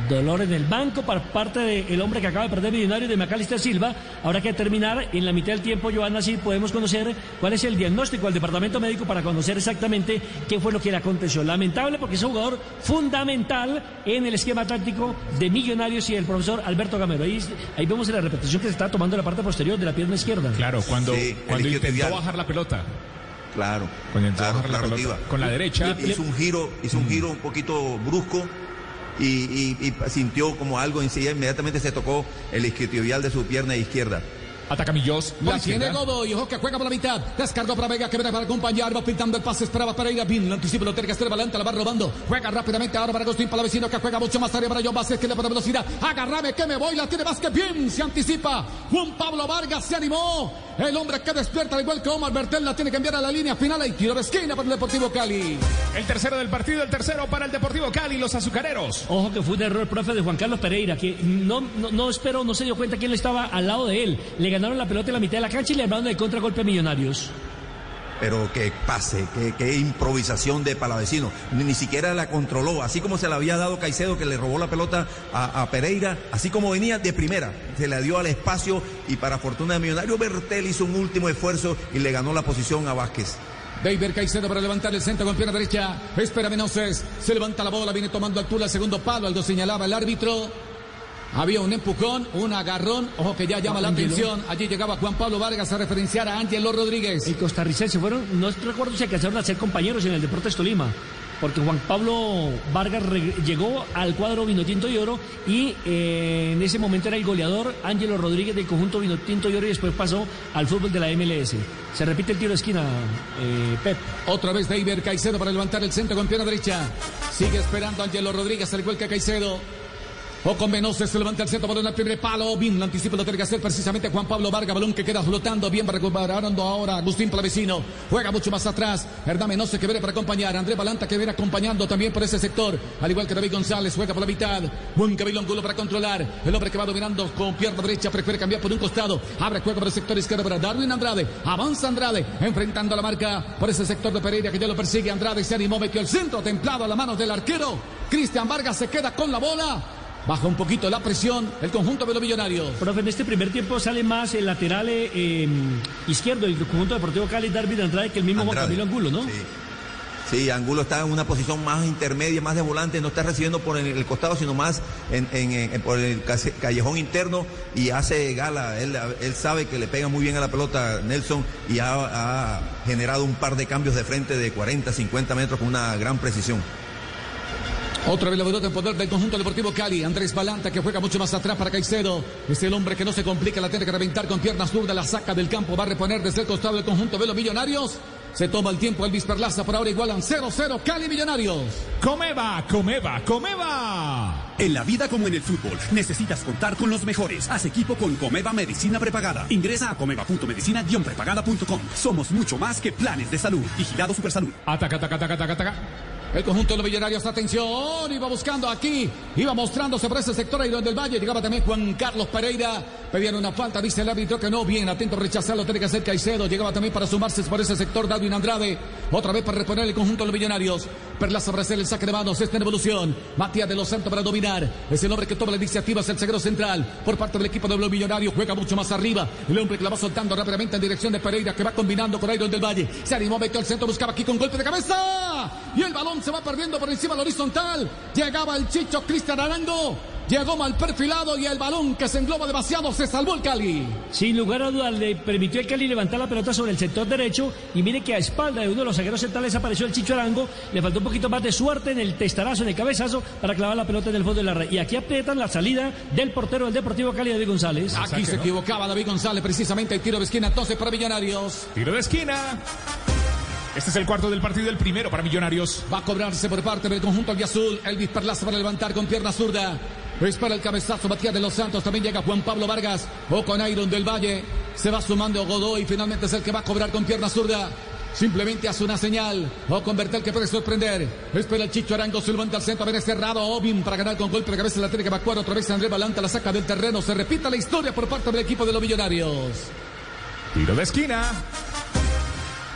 Speaker 82: Dolor en el banco por parte del hombre que acaba de perder millonario de Macalister Silva. Habrá que terminar en la mitad del tiempo, Joana, si podemos conocer cuál es el diagnóstico del departamento médico para conocer exactamente qué fue lo que le aconteció. Lamentable porque es un jugador fundamental en el esquema táctico de Millonarios y el profesor Alberto Gamero. Ahí, ahí vemos en la repetición que se está tomando la parte posterior de la pierna izquierda.
Speaker 31: Claro, cuando,
Speaker 88: Sí,
Speaker 31: cuando intentó bajar la pelota.
Speaker 88: Claro.
Speaker 31: Cuando intentó
Speaker 88: Claro,
Speaker 31: bajar la pelota con la derecha.
Speaker 88: Hizo un giro, hizo un giro un poquito brusco y, y- y sintió como algo en sí. Inmediatamente se tocó el isquiotibial de su pierna izquierda.
Speaker 31: Ataca Millos.
Speaker 90: La tiene Godoy, ojo que juega por la mitad. Descargó para Vega que viene para acompañar. Va pintando el pase, esperaba para ir a Bin. Lo anticipa, lo tiene que hacer Valente, la va robando. Juega rápidamente ahora para Agustín Palavecino que juega mucho más tarde para John Vázquez que le pone velocidad. Agárrame que me voy, la tiene Vázquez bien. Se anticipa. Juan Pablo Vargas se animó. El hombre que despierta, al igual que Omar Bertel, la tiene que enviar a la línea final. Y tiro de esquina para el Deportivo Cali.
Speaker 31: El tercero del partido, el tercero para el Deportivo Cali, los azucareros.
Speaker 82: Ojo que fue un error, profe, de Juan Carlos Pereira, que no, no, no esperó, no se dio cuenta quién estaba al lado de él. Le ganaron la pelota en la mitad de la cancha y le armaron el contragolpe a Millonarios.
Speaker 88: Pero qué pase, qué, qué improvisación de Palavecino. Ni, ni siquiera la controló. Así como se la había dado Caicedo, que le robó la pelota a, a Pereira, así como venía de primera, se la dio al espacio y para fortuna de Millonario, Bertel hizo un último esfuerzo y le ganó la posición a Vázquez.
Speaker 90: David Caicedo para levantar el centro con pierna derecha. Espera Menoses. Se levanta la bola, viene tomando altura segundo palo. Algo señalaba el árbitro. Había un empujón, un agarrón. Ojo que ya llama la atención. Allí llegaba Juan Pablo Vargas a referenciar a Ángelo Rodríguez.
Speaker 82: El costarricense fueron, no recuerdo si alcanzaron a ser compañeros en el Deportes Tolima. Porque Juan Pablo Vargas llegó al cuadro Vinotinto y Oro y eh, en ese momento era el goleador Ángelo Rodríguez del conjunto Vinotinto y Oro y después pasó al fútbol de la MLS. Se repite el tiro de esquina, eh, Pep.
Speaker 90: Otra vez David Caicedo para levantar el centro con pierna derecha. Sigue esperando Ángelo Rodríguez, al igual que Caicedo. O con Menoses se levanta el centro balón al primer palo. Bien, lo anticipa lo tiene que hacer precisamente Juan Pablo Vargas. Balón que queda flotando. Bien recuperando ahora Agustín Plavecino. Juega mucho más atrás. Hernán Menoses que viene para acompañar. Andrés Balanta que viene acompañando también por ese sector. Al igual que David González. Juega por la mitad. Buen Camilo Angulo para controlar. El hombre que va dominando con pierna derecha. Prefiere cambiar por un costado. Abre juego por el sector izquierdo para Darwin Andrade. Avanza Andrade. Enfrentando la marca por ese sector de Pereira que ya lo persigue. Andrade se animó. Metió el centro templado a la mano del arquero. Cristian Vargas se queda con la bola. Baja un poquito la presión el conjunto de los millonarios.
Speaker 82: Profe, en este primer tiempo sale más el lateral eh, eh, izquierdo del conjunto deportivo Cali, Darby Andrade, que el mismo Juan
Speaker 88: Andrade,
Speaker 82: Camilo Angulo, ¿no?
Speaker 88: Sí, Angulo está en una posición más intermedia, más de volante, no está recibiendo por el, costado, sino más en, en- en- por el callejón interno y hace gala. Él, él sabe que le pega muy bien a la pelota Nelson y ha, ha generado un par de cambios de frente de 40, 50 metros con una gran precisión.
Speaker 90: Otra vez la pelota en poder del conjunto deportivo Cali. Andrés Balanta que juega mucho más atrás para Caicedo. Es el hombre que no se complica, la tiene que reventar con piernas zurdas, la saca del campo, va a reponer desde el costado del conjunto de los millonarios. Se toma el tiempo Elvis Perlaza, por ahora igualan 0-0 Cali Millonarios.
Speaker 31: Comeva, Comeva, Comeva.
Speaker 85: En la vida como en el fútbol, necesitas contar con los mejores. Haz equipo con Comeva Medicina Prepagada. Ingresa a comeva.medicina-prepagada.com. Somos mucho más que planes de salud. Vigilado Supersalud.
Speaker 31: Ataca, ataca, ataca, ataca, ataca.
Speaker 90: El conjunto de los millonarios, atención, iba buscando aquí, iba mostrándose por ese sector ahí donde el Valle, llegaba también Juan Carlos Pereira, pedían una falta, dice el árbitro que no, bien, atento a rechazarlo, tiene que hacer Caicedo, llegaba también para sumarse por ese sector Darwin Andrade, otra vez para reponer el conjunto de los millonarios, Perlaza hacer el saque de manos. Está en evolución. Matías de los Santos para dominar. Es el hombre que toma la iniciativa. Es el zaguero central. Por parte del equipo de Millonario. Juega mucho más arriba. El hombre que la va soltando rápidamente en dirección de Pereira. Que va combinando con Iron del Valle. Se animó, metió al centro. Buscaba aquí con golpe de cabeza. Y el balón se va perdiendo por encima del horizontal. Llegaba el Chicho Cristian Arango. Llegó mal perfilado y el balón que se engloba demasiado se salvó el Cali.
Speaker 82: Sin lugar a dudas, le permitió al Cali levantar la pelota sobre el sector derecho y mire que a espalda de uno de los zagueros centrales apareció el Chicho Arango. Le faltó un poquito más de suerte en el testarazo, en el cabezazo para clavar la pelota en el fondo de la red. Y aquí aprietan la salida del portero del Deportivo Cali, David González.
Speaker 90: Aquí se equivocaba David González, precisamente el tiro de esquina entonces para Millonarios.
Speaker 31: Tiro de esquina. Este es el cuarto del partido, el primero para Millonarios.
Speaker 90: Va a cobrarse por parte del conjunto azul. Elvis Perlaza para levantar con pierna zurda. Es para el cabezazo Matías de los Santos. También llega Juan Pablo Vargas. O con Iron del Valle. Se va sumando Godoy. Finalmente es el que va a cobrar con pierna zurda. Simplemente hace una señal. O con Bertel que puede sorprender. Espera el Chicho Arango. Se al centro. Viene cerrado. Obin para ganar con golpe de cabeza. La tiene que evacuar otra vez. André Balanta la saca del terreno. Se repita la historia por parte del equipo de los Millonarios.
Speaker 31: Tiro de esquina.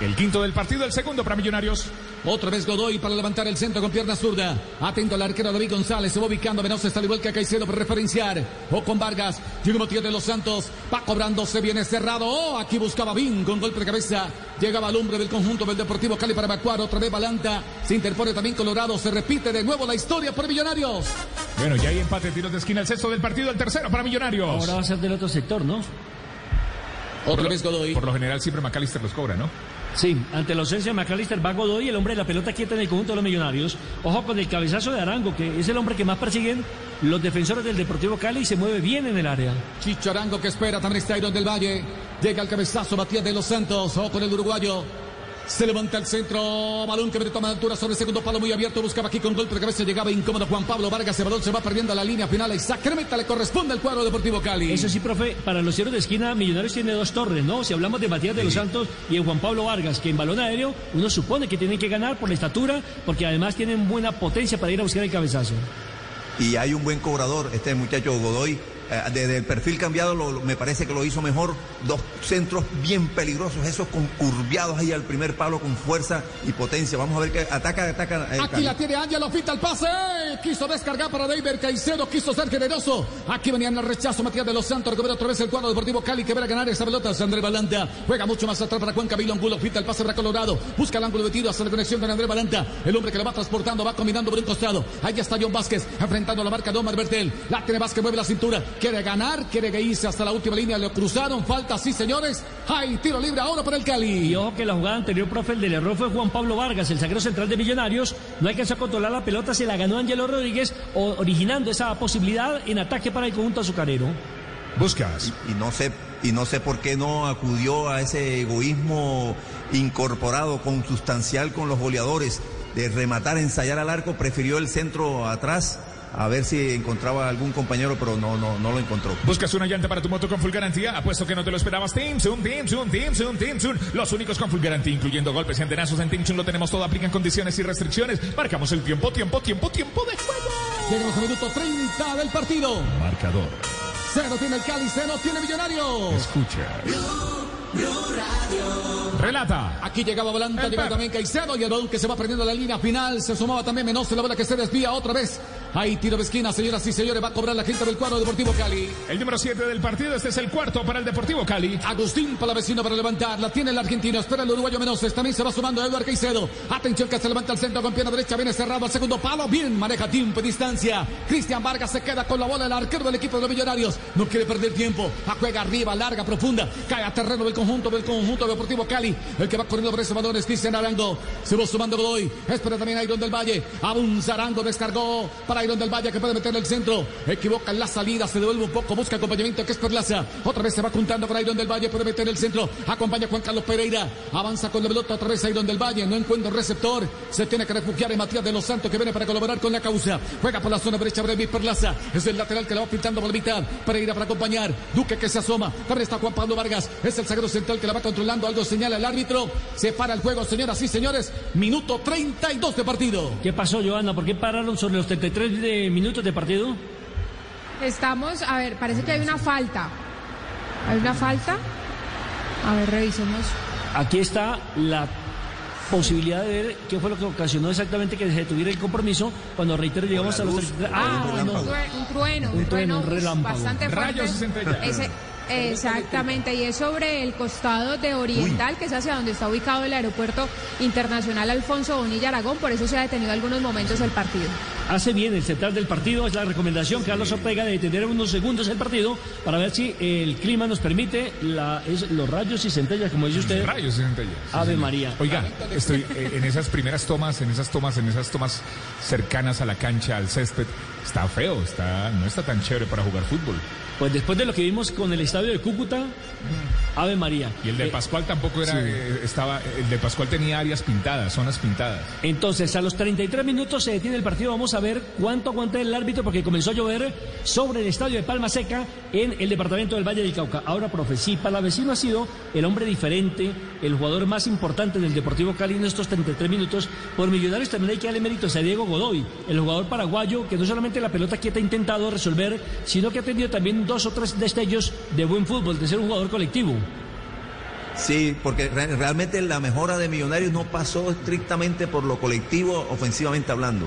Speaker 31: El quinto del partido, el segundo para Millonarios.
Speaker 90: Otra vez Godoy para levantar el centro con pierna zurda. Atento al arquero David González. Se va ubicando. Venosa está al igual que Caicedo por referenciar. O con Vargas. Llega Matías de los Santos. Va cobrando. Se viene cerrado. Oh, aquí buscaba Bin con golpe de cabeza. Llegaba al hombre del conjunto del Deportivo Cali para evacuar. Otra vez Balanta. Se interpone también Colorado. Se repite de nuevo la historia por Millonarios.
Speaker 31: Bueno, ya hay empate. Tiros de esquina. El sexto del partido, el tercero para Millonarios.
Speaker 82: Ahora va a ser del otro sector, ¿no?
Speaker 90: Otra vez Godoy.
Speaker 31: Por lo general siempre McAllister los cobra, ¿no?
Speaker 82: Sí, ante la ausencia de McAllister va Godoy, el hombre de la pelota quieta en el conjunto de los millonarios. Ojo con el cabezazo de Arango, que es el hombre que más persiguen los defensores del Deportivo Cali y se mueve bien en el área.
Speaker 90: Chicho Arango que espera, también está Iron del Valle. Llega el cabezazo, Matías de los Santos. Ojo con el uruguayo. Se levanta el centro, balón que toma altura sobre el segundo palo muy abierto, buscaba aquí con golpe de cabeza, llegaba incómodo Juan Pablo Vargas, el balón se va perdiendo a la línea final y Sacramento le corresponde al cuadro Deportivo Cali.
Speaker 82: Eso sí, profe, para los cierros de esquina, Millonarios tiene dos torres, ¿no? Si hablamos de Matías de los Santos y de Juan Pablo Vargas, que en balón aéreo uno supone que tienen que ganar por la estatura, porque además tienen buena potencia para ir a buscar el cabezazo.
Speaker 88: Y hay un buen cobrador, este muchacho Godoy, desde el perfil cambiado lo- me parece que lo hizo mejor. Dos centros bien peligrosos, esos con curviados ahí al primer palo con fuerza y potencia. Vamos a ver que ataca, ataca. eh,
Speaker 90: Aquí la tiene Ángelo, fita el pase. Quiso descargar para David Caicedo, quiso ser generoso. Aquí venían el rechazo, Matías de los Santos. Recupera otra vez el cuadro deportivo Cali que verá ganar esa pelota. André Balanta juega mucho más atrás para Juan Camilo Angulo. Fita el pase para Colorado. Busca el ángulo de tiro, hace la conexión con André Balanta. El hombre que lo va transportando, va combinando por un costado. Ahí está John Vázquez enfrentando a la marca de Omar Bertel. La tiene Vázquez, mueve la cintura. Quiere ganar, quiere que irse hasta la última línea. Le cruzaron, falta, sí señores. Hay tiro libre ahora para el Cali.
Speaker 82: Y ojo que la jugada anterior, profe, el del error fue Juan Pablo Vargas, el zaguero central de Millonarios. No alcanzó a controlar la pelota, se la ganó Ángelo Rodríguez, originando esa posibilidad en ataque para el conjunto azucarero.
Speaker 31: Buscas.
Speaker 88: Y no sé, y no sé por qué no acudió a ese egoísmo incorporado, consustancial con los goleadores, de rematar, ensayar al arco, prefirió el centro atrás a ver si encontraba algún compañero, pero no, no, no lo encontró.
Speaker 31: Buscas una llanta para tu moto con full garantía. Apuesto que no te lo esperabas. Timsun, Timsun, Timsun, Timsun. Los únicos con full garantía, incluyendo golpes y antenazos en Timsun. Lo tenemos todo. Aplican condiciones y restricciones. Marcamos el tiempo, tiempo, tiempo, tiempo de juego.
Speaker 90: Llegamos al minuto 30 del partido.
Speaker 31: Marcador.
Speaker 90: Cero tiene el Cali, cero tiene Millonarios.
Speaker 31: Escucha. Relata.
Speaker 90: Aquí llegaba Volanta,
Speaker 31: El
Speaker 90: llegaba también Caicedo y el balón que se va perdiendo la línea final. Se sumaba también Menos, la bola que se desvía otra vez. Hay tiro de esquina, señoras y señores. Va a cobrar la gente del cuadro Deportivo Cali.
Speaker 31: El número 7 del partido. Este es el cuarto para el Deportivo Cali.
Speaker 90: Agustín Palavecino para levantar. La tiene el argentino. Espera el uruguayo Menos. También se va sumando Eduardo Caicedo. Atención que se levanta al centro con pierna derecha. Viene cerrado al segundo palo. Bien, maneja tiempo y distancia. Cristian Vargas se queda con la bola. El arquero del equipo de los Millonarios. No quiere perder tiempo. A juega arriba, larga, profunda. Cae a terreno del conjunto del conjunto Deportivo Cali. El que va corriendo por ese balón es Cristian Arango. Se va sumando Godoy. Espera también Iron del Valle. Avanza Arango. Descargó para Iron del Valle que puede meter el centro. Equivoca la salida. Se devuelve un poco. Busca acompañamiento que es Perlaza. Otra vez se va juntando con Iron del Valle. Puede meter el centro. Acompaña Juan Carlos Pereira. Avanza con la pelota otra vez Iron del Valle. No encuentra receptor. Se tiene que refugiar en Matías de los Santos que viene para colaborar con la causa. Juega por la zona derecha Brevis Perlaza. Es el lateral que la va pintando por la mitad. Pereira para acompañar. Duque que se asoma. También está Juan Pablo Vargas. Es el zaguero central que la va controlando. Algo señala el árbitro. Se para el juego, señoras y señores. Minuto 32 de partido.
Speaker 82: ¿Qué pasó, Joana? ¿Por qué pararon sobre los 33 de minutos de partido?
Speaker 86: Estamos, a ver, parece que hay una falta. ¿Hay una falta? A ver, revisemos.
Speaker 82: Aquí está la posibilidad de ver qué fue lo que ocasionó exactamente que se detuviera el compromiso cuando reitero llegamos a los 33. Ah,
Speaker 86: un, un trueno,
Speaker 82: Un trueno, un
Speaker 86: pues,
Speaker 82: relámpago.
Speaker 86: bastante fuerte.
Speaker 31: Rayos y centellas.
Speaker 86: Ese- exactamente, y es sobre el costado de Oriental, que es hacia donde está ubicado el aeropuerto internacional Alfonso Bonilla Aragón, por eso se ha detenido algunos momentos el partido.
Speaker 82: Hace bien el central del partido, es la recomendación Carlos Ortega de detener unos segundos el partido para ver si el clima nos permite la, es, los rayos y centellas, como dice usted.
Speaker 31: Rayos y centellas.
Speaker 82: Ave María.
Speaker 31: Oiga, estoy eh, en esas primeras tomas, en esas tomas, en esas tomas cercanas a la cancha, al césped. Está feo, está, no está tan chévere para jugar fútbol.
Speaker 82: Pues después de lo que vimos con el estadio de Cúcuta, Ave María.
Speaker 31: Y el de
Speaker 82: Eh,
Speaker 31: Pascual tampoco era,
Speaker 82: sí.
Speaker 31: eh, estaba, el de Pascual tenía áreas pintadas, zonas pintadas.
Speaker 82: Entonces, a los 33 minutos se detiene el partido. Vamos a ver cuánto aguanta el árbitro porque comenzó a llover sobre el estadio de Palma Seca en el departamento del Valle del Cauca. Ahora, profe, sí, Palavecino ha sido el hombre diferente, el jugador más importante del Deportivo Cali en estos 33 minutos. Por Millonarios también hay que darle méritos a Diego Godoy, el jugador paraguayo que no solamente la pelota quieta ha intentado resolver, sino que ha tenido también dos o tres destellos de buen fútbol, de ser un jugador colectivo.
Speaker 88: Sí, porque re- realmente la mejora de Millonarios no pasó estrictamente por lo colectivo, ofensivamente hablando.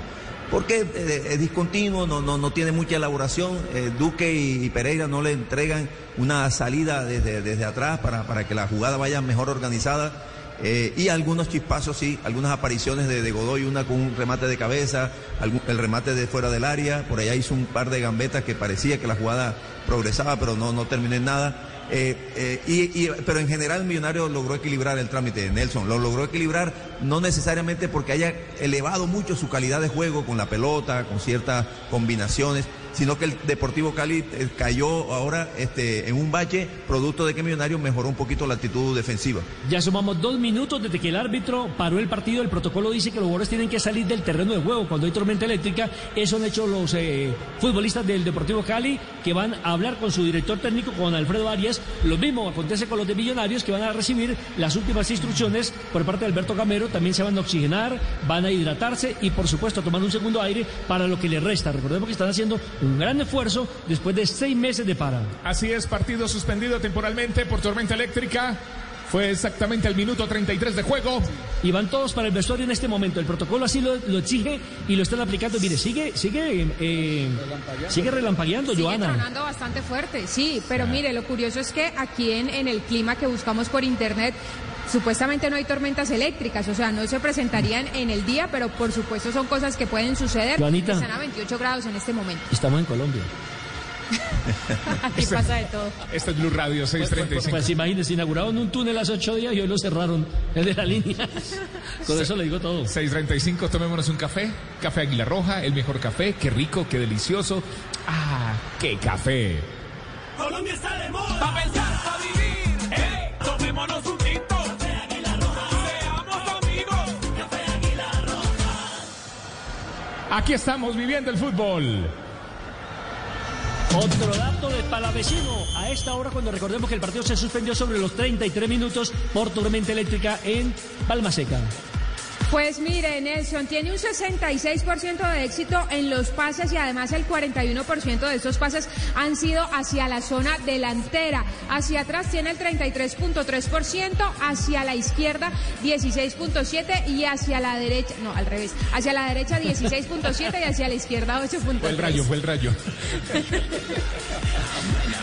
Speaker 88: Porque eh, es discontinuo, no, no, no tiene mucha elaboración. eh, Duque y Pereira no le entregan una salida desde, desde atrás para, para que la jugada vaya mejor organizada. Eh, y algunos chispazos, sí, algunas apariciones de, de Godoy, una con un remate de cabeza, algún- el remate de fuera del área. Por allá hizo un par de gambetas que parecía que la jugada progresaba, pero no, no terminó en nada. Eh, eh, pero en general Millonario logró equilibrar el trámite, Nelson. Lo logró equilibrar no necesariamente porque haya elevado mucho su calidad de juego con la pelota, con ciertas combinaciones, sino que el Deportivo Cali eh, cayó ahora este, en un bache producto de que Millonario mejoró un poquito la actitud defensiva.
Speaker 82: Ya sumamos dos minutos desde que el árbitro paró el partido. El protocolo dice que los jugadores tienen que salir del terreno de juego cuando hay tormenta eléctrica. Eso han hecho los eh, futbolistas del Deportivo Cali que van a hablar con su director técnico, con Alfredo Arias. Lo mismo acontece con los de Millonarios que van a recibir las últimas instrucciones por parte de Alberto Gamero. También se van a oxigenar, van a hidratarse y por supuesto a tomar un segundo aire para lo que les resta. Recordemos que están haciendo un gran esfuerzo después de seis meses de para.
Speaker 31: Así es, partido suspendido temporalmente por tormenta eléctrica. Fue exactamente al minuto 33 de juego.
Speaker 82: Y van todos para el vestuario en este momento. El protocolo así lo, lo exige y lo están aplicando. Mire, sigue, sigue, eh, sigue relampagueando,
Speaker 86: Sigue
Speaker 82: Joana.
Speaker 86: tronando bastante fuerte, sí, pero mire, lo curioso es que aquí en, en el clima que buscamos por internet, supuestamente no hay tormentas eléctricas, o sea, no se presentarían en el día, pero por supuesto son cosas que pueden suceder.
Speaker 82: Joanita.
Speaker 86: Están a 28 grados en este momento.
Speaker 82: Estamos en Colombia. [LAUGHS]
Speaker 86: Aquí pasa de todo.
Speaker 31: Este es Blue Radio
Speaker 82: Pues,
Speaker 31: 635.
Speaker 82: pues imagínense, inauguraron un túnel hace ocho días y hoy lo cerraron. El de la línea. [LAUGHS] Con eso le digo todo.
Speaker 31: 635, tomémonos un café. Café Águila Roja, el mejor café. Qué rico, qué delicioso. Ah, qué café.
Speaker 77: Colombia está de moda. Pa' pensar, pa' vivir. Hey, tomémonos un. Café
Speaker 31: Aquí estamos viviendo el fútbol.
Speaker 82: Otro dato de Palavecino. A esta hora, cuando recordemos que el partido se suspendió sobre los 33 minutos por tormenta eléctrica en Palma Seca.
Speaker 86: Pues mire, Nelson, tiene un 66% de éxito en los pases y además el 41% de estos pases han sido hacia la zona delantera. Hacia atrás tiene el 33.3%, hacia la izquierda 16.7% y hacia la derecha, no, al revés, hacia la derecha 16.7% y hacia la izquierda 8.3%.
Speaker 31: Fue el rayo, fue el rayo.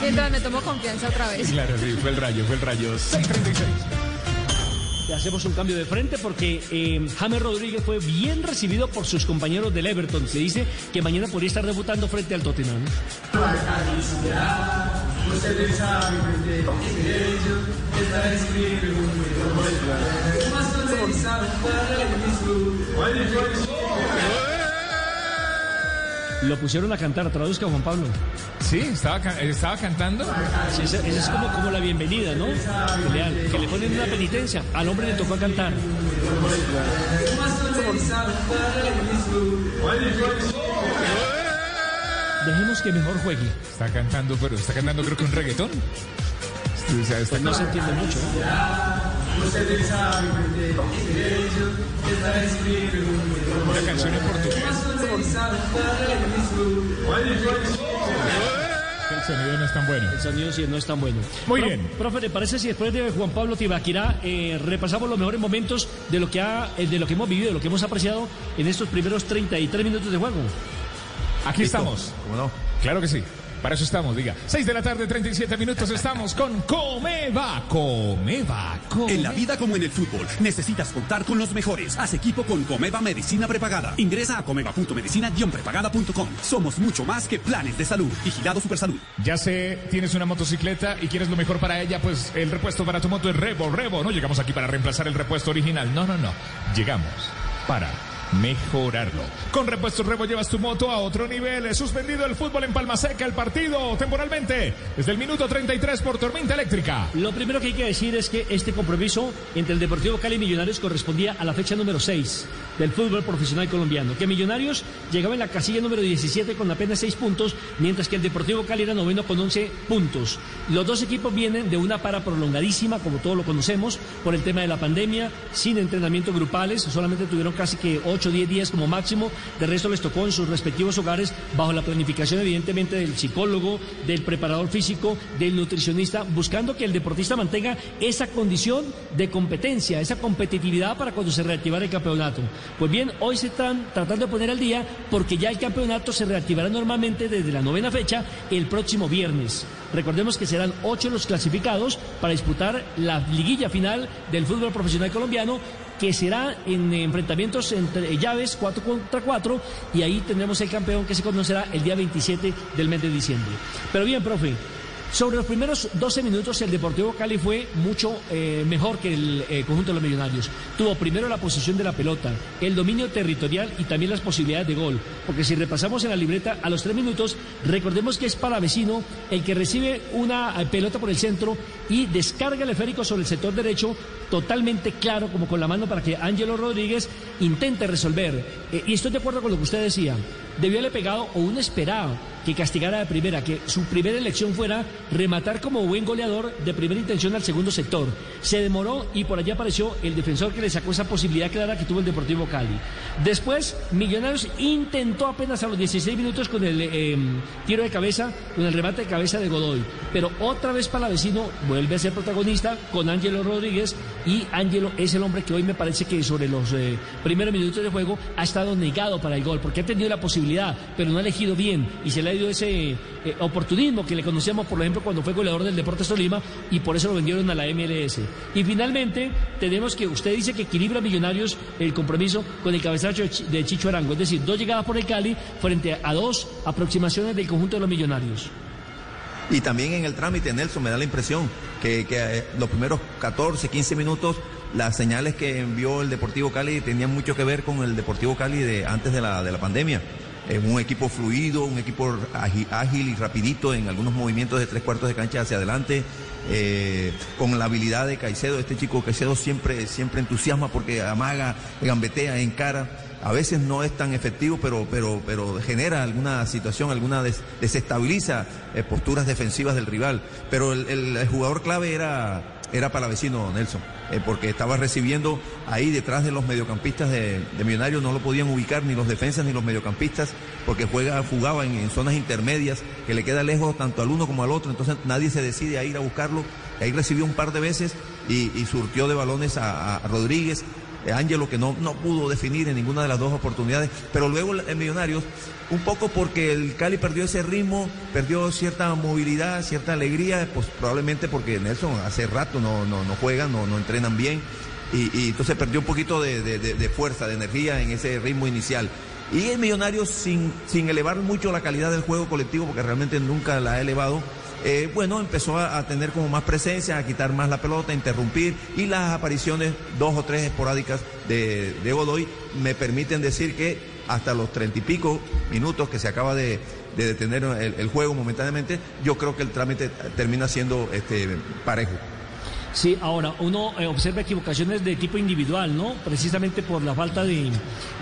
Speaker 86: Mientras me tomo confianza otra vez.
Speaker 31: Claro, sí, fue el rayo, fue el rayo. 636.
Speaker 82: Hacemos un cambio de frente porque eh, James Rodríguez fue bien recibido por sus compañeros del Everton. Se dice que mañana podría estar debutando frente al Tottenham. Lo pusieron a cantar, traduzca Juan Pablo.
Speaker 31: Sí, estaba, estaba cantando.
Speaker 82: Sí, esa, esa es como, como la bienvenida, ¿no? Que le, que le ponen una penitencia. Al hombre le tocó cantar. Dejemos que mejor juegue.
Speaker 31: Está cantando, pero está cantando creo que un reggaetón. O sea, está-
Speaker 82: Pues no se entiende mucho. ¿No?
Speaker 31: Una canción en portugués. El sonido no es tan bueno.
Speaker 82: El sonido sí no es tan bueno.
Speaker 31: Muy
Speaker 82: Pro-
Speaker 31: bien.
Speaker 82: Profe, ¿le parece si después de Juan Pablo Tibaquirá eh, repasamos los mejores momentos de lo que ha, eh, de lo que hemos vivido, de lo que hemos apreciado en estos primeros 33 minutos de juego?
Speaker 31: Aquí
Speaker 88: Listo.
Speaker 31: estamos.
Speaker 88: ¿Cómo no?
Speaker 31: Claro que sí. Para eso estamos, diga. 6 de la tarde, 37 minutos. Estamos con Comeva. Comeva. Comeva.
Speaker 85: En la vida como en el fútbol, necesitas contar con los mejores. Haz equipo con Comeva Medicina Prepagada. Ingresa a comeva.medicina-prepagada.com. Somos mucho más que planes de salud. Vigilado Supersalud.
Speaker 31: Ya sé, tienes una motocicleta y quieres lo mejor para ella, pues el repuesto para tu moto es Revo, Revo. No llegamos aquí para reemplazar el repuesto original. No, no, no. Llegamos para mejorarlo. Con repuestos Revo llevas tu moto a otro nivel. Suspendido el fútbol en Palma Seca, el partido temporalmente desde el minuto 33 por tormenta eléctrica.
Speaker 82: Lo primero que hay que decir es que este compromiso entre el Deportivo Cali y Millonarios correspondía a la fecha número 6 del fútbol profesional colombiano, que Millonarios llegaba en la casilla número 17 con apenas 6 puntos, mientras que el Deportivo Cali era noveno con 11 puntos. Los dos equipos vienen de una para prolongadísima, como todos lo conocemos, por el tema de la pandemia, sin entrenamiento grupales, solamente tuvieron casi que 8 o 10 días como máximo, de resto les tocó en sus respectivos hogares, bajo la planificación evidentemente del psicólogo, del preparador físico, del nutricionista, buscando que el deportista mantenga esa condición de competencia, esa competitividad para cuando se reactivara el campeonato. Pues bien, hoy se están tratando de poner al día porque ya el campeonato se reactivará normalmente desde la novena fecha el próximo viernes. Recordemos que serán ocho los clasificados para disputar la liguilla final del fútbol profesional colombiano que será en enfrentamientos entre llaves 4 contra 4 y ahí tendremos el campeón que se conocerá el día 27 del mes de diciembre. Pero bien, profe, sobre los primeros 12 minutos el Deportivo Cali fue mucho eh, mejor que el eh, conjunto de los millonarios. Tuvo primero la posición de la pelota, el dominio territorial y también las posibilidades de gol. Porque si repasamos en la libreta a los 3 minutos, recordemos que es Palavecino el que recibe una eh, pelota por el centro y descarga el esférico sobre el sector derecho totalmente claro, como con la mano para que Ángelo Rodríguez intente resolver. Eh, y estoy de acuerdo con lo que usted decía. Debió haberle pegado o uno esperaba que castigara de primera, que su primera elección fuera rematar como buen goleador de primera intención al segundo sector. Se demoró y por allá apareció el defensor que le sacó esa posibilidad clara que tuvo el Deportivo Cali. Después, Millonarios intentó apenas a los 16 minutos con el eh, tiro de cabeza, con el remate de cabeza de Godoy. Pero otra vez Palavecino vuelve a ser protagonista con Ángelo Rodríguez y Ángelo es el hombre que hoy me parece que sobre los eh, primeros minutos de juego ha estado negado para el gol, porque ha tenido la posibilidad, pero no ha elegido bien y se le ha ido ese eh, oportunismo que le conocíamos, por ejemplo, cuando fue goleador del Deportes Tolima y por eso lo vendieron a la MLS. Y finalmente, tenemos que usted dice que equilibra Millonarios el compromiso con el cabezazo de Chicho Arango, es decir, dos llegadas por el Cali frente a dos aproximaciones del conjunto de los Millonarios.
Speaker 88: Y también en el trámite, Nelson, me da la impresión que, que, eh, los primeros 14, 15 minutos, las señales que envió el Deportivo Cali tenían mucho que ver con el Deportivo Cali de antes de la, de la pandemia. Es un equipo fluido, un equipo ágil, y rapidito en algunos movimientos de tres cuartos de cancha hacia adelante, eh, con la habilidad de Caicedo. Este chico Caicedo siempre, siempre entusiasma porque amaga, gambetea, encara. A veces no es tan efectivo, pero, pero, pero genera alguna situación, alguna des- desestabiliza eh, posturas defensivas del rival. Pero el, jugador clave era, era Palavecino, Nelson, eh, porque estaba recibiendo ahí detrás de los mediocampistas de, Millonarios, no lo podían ubicar ni los defensas ni los mediocampistas, porque juega, jugaba en, zonas intermedias, que le queda lejos tanto al uno como al otro, entonces nadie se decide a ir a buscarlo. Ahí recibió un par de veces y, surtió de balones a Rodríguez. Eh, Ángelo que no, no pudo definir en ninguna de las dos oportunidades, pero luego en Millonarios, un poco porque el Cali perdió ese ritmo, perdió cierta movilidad, cierta alegría, pues probablemente porque Nelson hace rato no, no, no juegan, no, no entrenan bien, y, entonces perdió un poquito de- de fuerza, de energía en ese ritmo inicial. Y el Millonarios, sin, sin elevar mucho la calidad del juego colectivo, porque realmente nunca la ha elevado, eh, bueno, empezó a, tener como más presencia, a quitar más la pelota, a interrumpir y las apariciones, dos o tres esporádicas de, de Godoy, me permiten decir que hasta los treinta y pico minutos que se acaba de, de detener el, el juego momentáneamente, yo creo que el trámite termina siendo este, parejo.
Speaker 82: Sí, ahora uno eh, observa equivocaciones de tipo individual, ¿no? Precisamente por la falta de,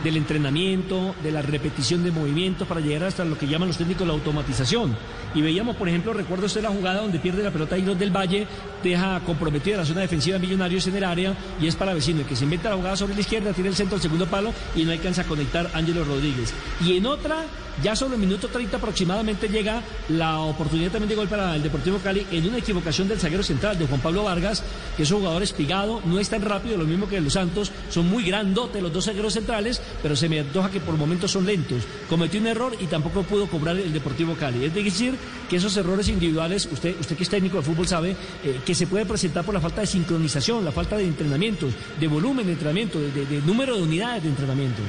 Speaker 82: del entrenamiento, de la repetición de movimientos para llegar hasta lo que llaman los técnicos la automatización. Y veíamos, por ejemplo, recuerdo usted la jugada donde pierde la pelota Iros del Valle, deja comprometida la zona defensiva de Millonarios en el área y es para vecino, el que se inventa la jugada sobre la izquierda, tiene el centro al segundo palo y no alcanza a conectar Ángelo Rodríguez. Y en otra, ya sobre el minuto 30 aproximadamente llega la oportunidad también de gol para el Deportivo Cali en una equivocación del zaguero central de Juan Pablo Vargas, que es un jugador espigado, no es tan rápido, lo mismo que los Santos, son muy grandotes los dos zagueros centrales, pero se me antoja que por momentos son lentos. Cometió un error y tampoco pudo cobrar el Deportivo Cali. Es decir, que esos errores individuales, usted, usted que es técnico de fútbol sabe, eh, que se puede presentar por la falta de sincronización, la falta de entrenamiento, de volumen de entrenamiento, de número de unidades de entrenamiento.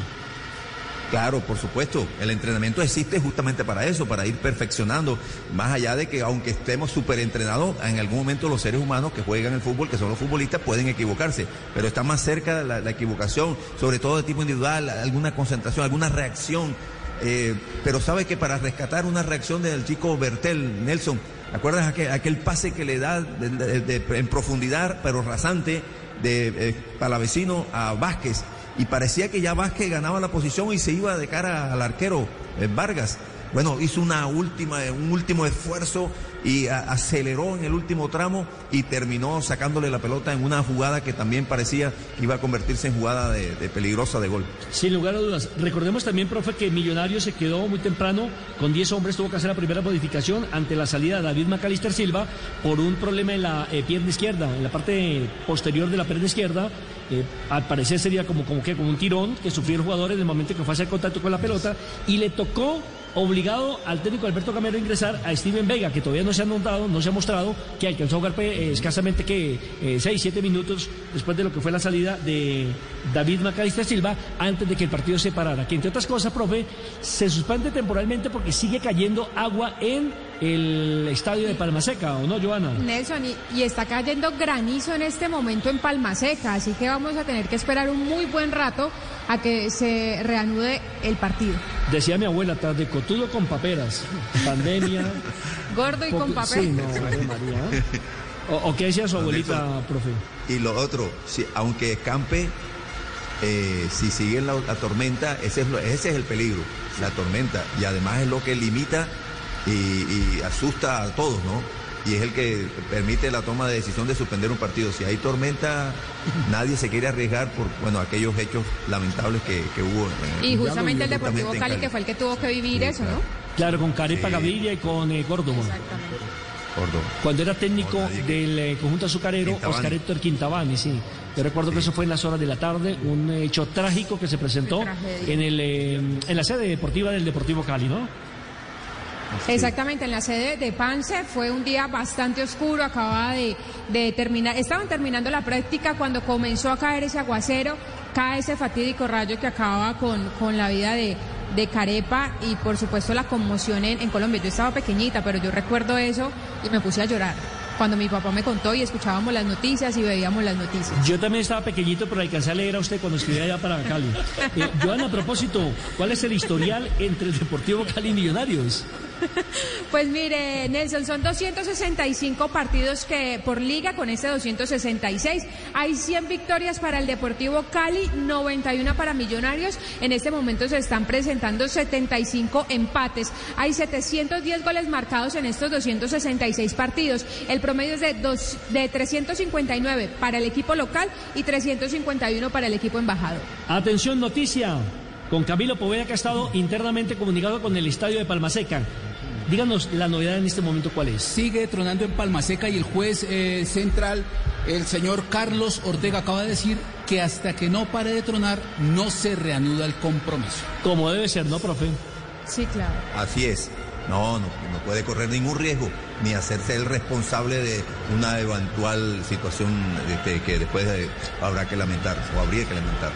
Speaker 88: Claro, por supuesto. El entrenamiento existe justamente para eso, para ir perfeccionando. Más allá de que aunque estemos súper entrenados, en algún momento los seres humanos que juegan el fútbol, que son los futbolistas, pueden equivocarse. Pero está más cerca la, equivocación, sobre todo de tipo individual, alguna concentración, alguna reacción. Eh, pero sabe que para rescatar una reacción del chico Bertel, Nelson, ¿te acuerdas aquel, aquel pase que le da en profundidad, pero rasante, de eh, Palavecino a Vázquez? Y parecía que ya Vázquez ganaba la posición y se iba de cara al arquero eh, Vargas. Bueno, hizo una última, un último esfuerzo y aceleró en el último tramo y terminó sacándole la pelota en una jugada que también parecía que iba a convertirse en jugada de, peligrosa de gol.
Speaker 82: Sin lugar a dudas. Recordemos también, profe, que Millonarios se quedó muy temprano con 10 hombres, tuvo que hacer la primera modificación ante la salida de David Macalister Silva por un problema en la eh, pierna izquierda, en la parte posterior de la pierna izquierda. Eh, al parecer sería como, como, que, como un tirón que sufrió el jugador en el momento que fue a hacer contacto con la pelota y le tocó obligado al técnico Alberto Camero a ingresar a Steven Vega, que todavía no se ha montado, no se ha mostrado, que alcanzó a jugar pues, eh, escasamente que 6, 7 minutos después de lo que fue la salida de David Macalister Silva, antes de que el partido se parara. Que entre otras cosas, profe, se suspende temporalmente porque sigue cayendo agua en el estadio de Palma Seca, ¿o no, Joana?
Speaker 86: Nelson, y, y está cayendo granizo en este momento en Palma Seca, así que vamos a tener que esperar un muy buen rato a que se reanude el partido.
Speaker 82: Decía mi abuela, tras de cotudo con paperas, pandemia. [LAUGHS]
Speaker 86: Gordo y
Speaker 82: poco-
Speaker 86: con papel.
Speaker 82: Sí, no, María. ¿O, o qué decía su abuelita, profe?
Speaker 88: Y lo otro, si, aunque escampe, eh, si sigue la, la tormenta, ese es, lo- ese es el peligro, la tormenta. Y además es lo que limita y, y asusta a todos, ¿no? Y es el que permite la toma de decisión de suspender un partido. Si hay tormenta, nadie se quiere arriesgar por bueno aquellos hechos lamentables que, que hubo. en-
Speaker 86: Y justamente el Deportivo Cali, que fue el que tuvo que vivir eso, ¿no?
Speaker 82: Claro, con Carepa Gaviria y con eh, Córdoba.
Speaker 88: Córdoba.
Speaker 82: Cuando era técnico del eh, conjunto azucarero,
Speaker 88: Quintabani.
Speaker 82: Oscar Héctor Quintabani, sí. Yo recuerdo que eso fue en las horas de la tarde, un hecho trágico que se presentó en, el, eh, en la sede deportiva del Deportivo Cali, ¿no?
Speaker 86: Exactamente, en la sede de Pance fue un día bastante oscuro, acababa de, de terminar, estaban terminando la práctica cuando comenzó a caer ese aguacero, cae ese fatídico rayo que acababa con, con la vida de, de Carepa y por supuesto la conmoción en, en Colombia. Yo estaba pequeñita, pero yo recuerdo eso y me puse a llorar cuando mi papá me contó y escuchábamos las noticias y veíamos las noticias.
Speaker 82: Yo también estaba pequeñito, pero alcancé a leer a usted cuando escribía allá para Cali. Eh, Joana, a propósito, ¿cuál es el historial entre el Deportivo Cali y Millonarios? [LAUGHS]
Speaker 86: Pues mire, Nelson, son 265 partidos que por liga con este 266. Hay 100 victorias para el Deportivo Cali, 91 para Millonarios. En este momento se están presentando 75 empates. Hay 710 goles marcados en estos 266 partidos. El promedio es de, dos, de 359 para el equipo local y 351 para el equipo embajador.
Speaker 82: Atención, noticia. Con Camilo Poveda que ha estado internamente comunicado con el estadio de Palmaseca. Díganos la novedad en este momento cuál es.
Speaker 84: Sigue tronando en Palma Seca y el juez eh, central, el señor Carlos Ortega, acaba de decir que hasta que no pare de tronar no se reanuda el compromiso.
Speaker 82: Como debe ser, ¿no, profe?
Speaker 86: Sí, claro.
Speaker 88: Así es. No, no, no puede correr ningún riesgo ni hacerse el responsable de una eventual situación este, que después eh, habrá que lamentar o habría que lamentar.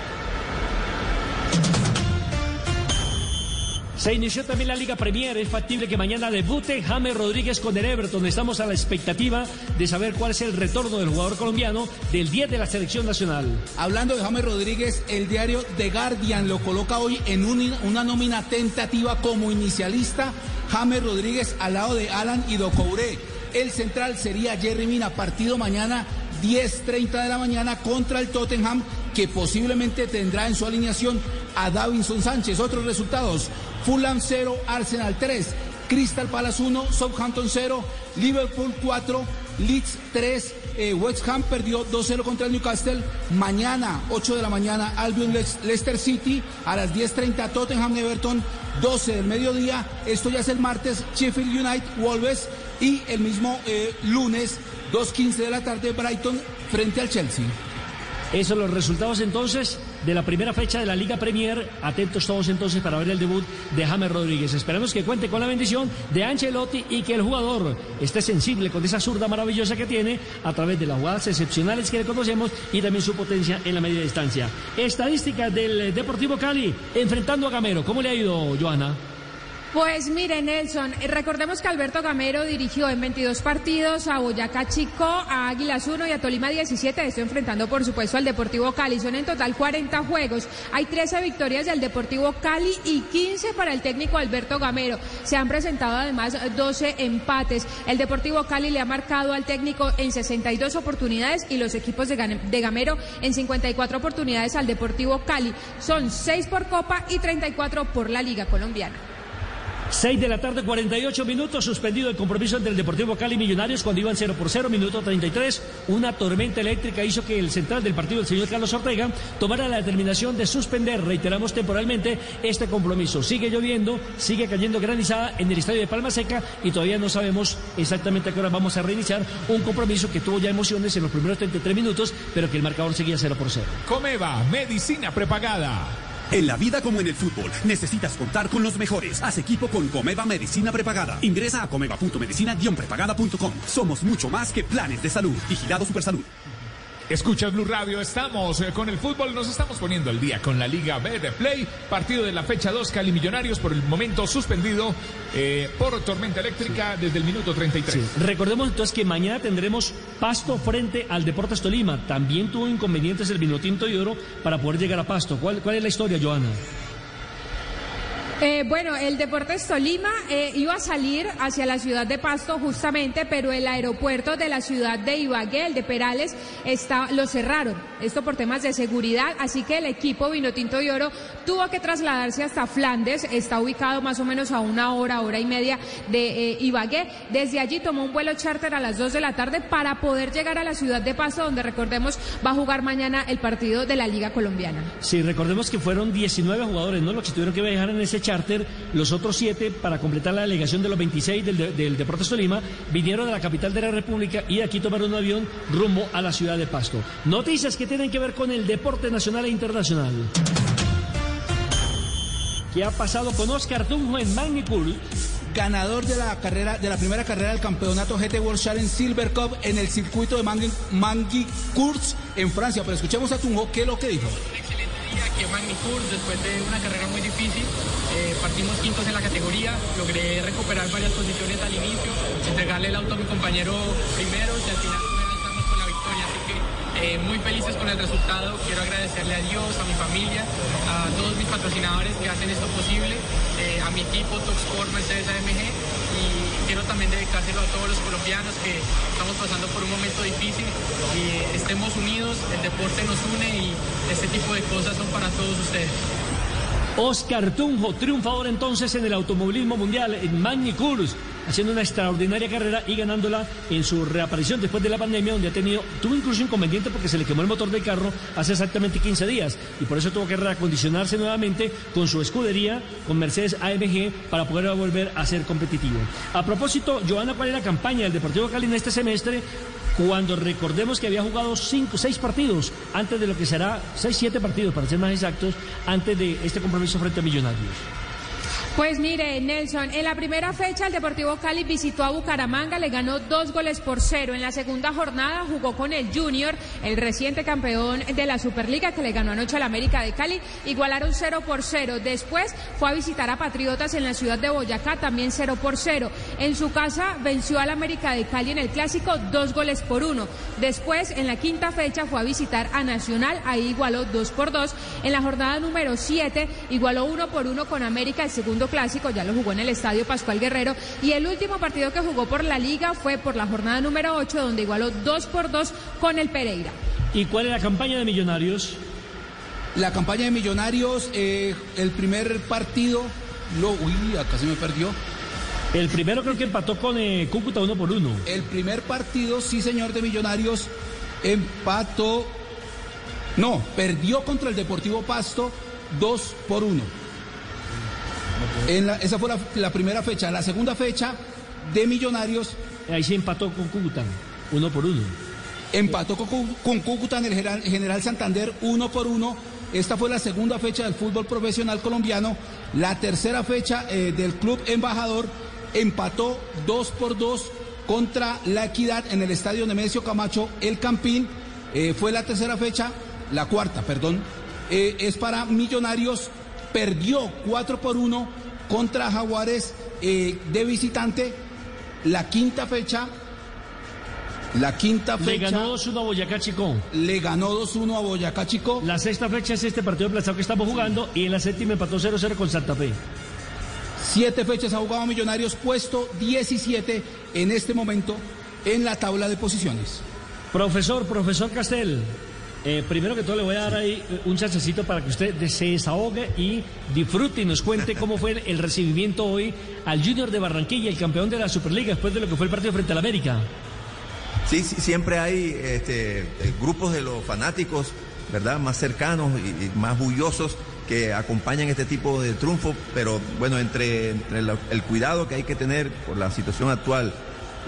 Speaker 82: Se inició también la Liga Premier. Es factible que mañana debute James Rodríguez con el Everton. Estamos a la expectativa de saber cuál es el retorno del jugador colombiano del 10 de la selección nacional.
Speaker 84: Hablando de James Rodríguez, el diario The Guardian lo coloca hoy en un- una nómina tentativa como inicialista. James Rodríguez al lado de Alan y Docouré. El central sería Jerry Mina, partido mañana 10.30 de la mañana contra el Tottenham, que posiblemente tendrá en su alineación a Davinson Sánchez. Otros resultados, Fulham 0, Arsenal 3, Crystal Palace 1, Southampton 0, Liverpool 4, Leeds 3, eh, West Ham perdió 2-0 contra el Newcastle. Mañana, 8 de la mañana, Albion Leicester City. A las 10.30, Tottenham Everton. 12 del mediodía. Esto ya es el martes. Sheffield United, Wolves. Y el mismo eh, lunes, 2.15 de la tarde, Brighton frente al Chelsea.
Speaker 82: Esos son los resultados entonces de la primera fecha de la Liga Premier. Atentos todos entonces para ver el debut de James Rodríguez. Esperamos que cuente con la bendición de Ancelotti y que el jugador esté sensible con esa zurda maravillosa que tiene a través de las jugadas excepcionales que le conocemos y también su potencia en la media distancia. Estadísticas del Deportivo Cali enfrentando a Gamero. ¿Cómo le ha ido, Joana?
Speaker 86: Pues mire, Nelson, eh, recordemos que Alberto Gamero dirigió en 22 partidos a Boyacá Chico, a Águilas 1 y a Tolima 17. Estoy enfrentando, por supuesto, al Deportivo Cali. Son en total 40 juegos. Hay 13 victorias del Deportivo Cali y 15 para el técnico Alberto Gamero. Se han presentado además 12 empates. El Deportivo Cali le ha marcado al técnico en 62 oportunidades y los equipos de, Gamero en 54 oportunidades al Deportivo Cali. Son 6 por Copa y 34 por la Liga Colombiana.
Speaker 82: 6 de la tarde, 48 minutos, suspendido el compromiso entre el Deportivo Cali y Millonarios cuando iban 0 por 0, minuto 33. Una tormenta eléctrica hizo que el central del partido, el señor Carlos Ortega, tomara la determinación de suspender, reiteramos temporalmente, este compromiso. Sigue lloviendo, sigue cayendo granizada en el estadio de Palma Seca y todavía no sabemos exactamente a qué hora vamos a reiniciar un compromiso que tuvo ya emociones en los primeros 33 minutos, pero que el marcador seguía 0 por 0.
Speaker 31: Comeva, medicina prepagada.
Speaker 85: En la vida como en el fútbol, necesitas contar con los mejores. Haz equipo con Comeva Medicina Prepagada. Ingresa a comeva.medicina-prepagada.com. Somos mucho más que planes de salud. Vigilado Supersalud.
Speaker 31: Escucha Blue Radio, estamos eh, con el fútbol, nos estamos poniendo al día con la Liga B de Play, partido de la fecha 2, Cali Millonarios, por el momento suspendido eh, por tormenta eléctrica desde el minuto 33.
Speaker 82: Sí. Recordemos entonces que mañana tendremos Pasto frente al Deportes Tolima. También tuvo inconvenientes el Vinotinto y Oro para poder llegar a Pasto. ¿Cuál, cuál es la historia, Joana?
Speaker 86: Eh, bueno, el Deportes Tolima eh, iba a salir hacia la ciudad de Pasto justamente, pero el aeropuerto de la ciudad de Ibagué, el de Perales, está, lo cerraron. Esto por temas de seguridad, así que el equipo Vinotinto y Oro tuvo que trasladarse hasta Flandes, está ubicado más o menos a una hora, hora y media de eh, Ibagué. Desde allí tomó un vuelo charter a las 2 de la tarde para poder llegar a la ciudad de Pasto, donde recordemos va a jugar mañana el partido de la Liga Colombiana.
Speaker 82: Sí, recordemos que fueron 19 jugadores, ¿no? Los que tuvieron que viajar en ese charter, los otros siete, para completar la delegación de los 26 del, del Deportes Tolima, vinieron de la capital de la República y de aquí tomaron un avión rumbo a la ciudad de Pasto. Noticias que tienen que ver con el deporte nacional e internacional. ¿Qué ha pasado con Oscar Tunjo en Magnicur?
Speaker 84: ganador de la carrera de la primera carrera del campeonato GT World Challenge Silver Cup en el circuito de Mangui, Mangui Cours en Francia. Pero escuchemos a Tunjo, ¿qué es lo que dijo?
Speaker 91: aquí en Magnicur, después de una carrera muy difícil, eh, partimos quintos en la categoría, logré recuperar varias posiciones al inicio, entregarle el auto a mi compañero primero y al final alzarnos con la victoria. Así que eh, muy felices con el resultado, quiero agradecerle a Dios, a mi familia, a todos mis patrocinadores que hacen esto posible, eh, a mi equipo Toxport Mercedes AMG y quiero también dedicárselo a todos los colombianos que estamos pasando por un momento difícil y estemos unidos, el deporte nos une y este tipo de cosas son para todos ustedes.
Speaker 82: Oscar Tunjo, triunfador entonces en el automovilismo mundial en Magny-Cours, haciendo una extraordinaria carrera y ganándola en su reaparición después de la pandemia, donde ha tenido, tuvo incluso inconveniente porque se le quemó el motor del carro hace exactamente 15 días y por eso tuvo que reacondicionarse nuevamente con su escudería, con Mercedes AMG, para poder volver a ser competitivo. A propósito, Joana, ¿cuál es la campaña del Deportivo Cali en este semestre? cuando recordemos que había jugado cinco, seis partidos antes de lo que será, seis, siete partidos para ser más exactos, antes de este compromiso frente a Millonarios.
Speaker 86: Pues mire, Nelson, en la primera fecha el Deportivo Cali visitó a Bucaramanga, le ganó dos goles por cero. En la segunda jornada jugó con el Junior, el reciente campeón de la Superliga que le ganó anoche al América de Cali, igualaron cero por cero. Después fue a visitar a Patriotas en la ciudad de Boyacá, también cero por cero. En su casa venció al América de Cali en el clásico dos goles por uno. Después, en la quinta fecha, fue a visitar a Nacional, ahí igualó dos por dos. En la jornada número siete, igualó uno por uno con América, el segundo segundo clásico, ya lo jugó en el estadio Pascual Guerrero. Y el último partido que jugó por la liga fue por la jornada número 8, donde igualó 2 por 2 con el Pereira.
Speaker 82: ¿Y cuál es la campaña de Millonarios?
Speaker 84: La campaña de Millonarios, eh, el primer partido, lo, uy, acá se me perdió.
Speaker 82: El primero creo que empató con eh, Cúcuta uno por uno.
Speaker 84: El primer partido, sí señor, de Millonarios, empató, no, perdió contra el Deportivo Pasto 2 por 1. En la- esa fue la, la primera fecha. La segunda fecha de Millonarios.
Speaker 82: Ahí sí empató con Cúcuta, uno por uno.
Speaker 84: Empató con, con Cúcuta en el General, General Santander uno por uno. Esta fue la segunda fecha del fútbol profesional colombiano. La tercera fecha eh, del club embajador empató dos por dos contra la Equidad en el estadio Nemesio Camacho, el Campín. Eh, fue la tercera fecha, la cuarta, perdón. Eh, es para Millonarios. Perdió 4 por 1 contra Jaguares eh, de visitante. La quinta fecha la quinta
Speaker 82: Le
Speaker 84: fecha.
Speaker 82: ganó 2-1 a Boyacá Chico.
Speaker 84: Le ganó 2-1 a Boyacá Chico.
Speaker 82: La sexta fecha es este partido aplazado que estamos jugando y en la séptima empató 0-0 con Santa Fe.
Speaker 84: Siete fechas ha jugado Millonarios, puesto 17 en este momento en la tabla de posiciones.
Speaker 82: Profesor, profesor Castel, eh, primero que todo le voy a dar ahí eh, un chancecito para que usted se desahogue y disfrute y nos cuente cómo fue el recibimiento hoy al Junior de Barranquilla, el campeón de la Superliga, después de lo que fue el partido frente al América.
Speaker 88: Sí, sí, siempre hay este, eh, grupos de los fanáticos, ¿verdad? Más cercanos y, más bullosos que acompañan este tipo de triunfo, pero bueno, entre, el cuidado que hay que tener por la situación actual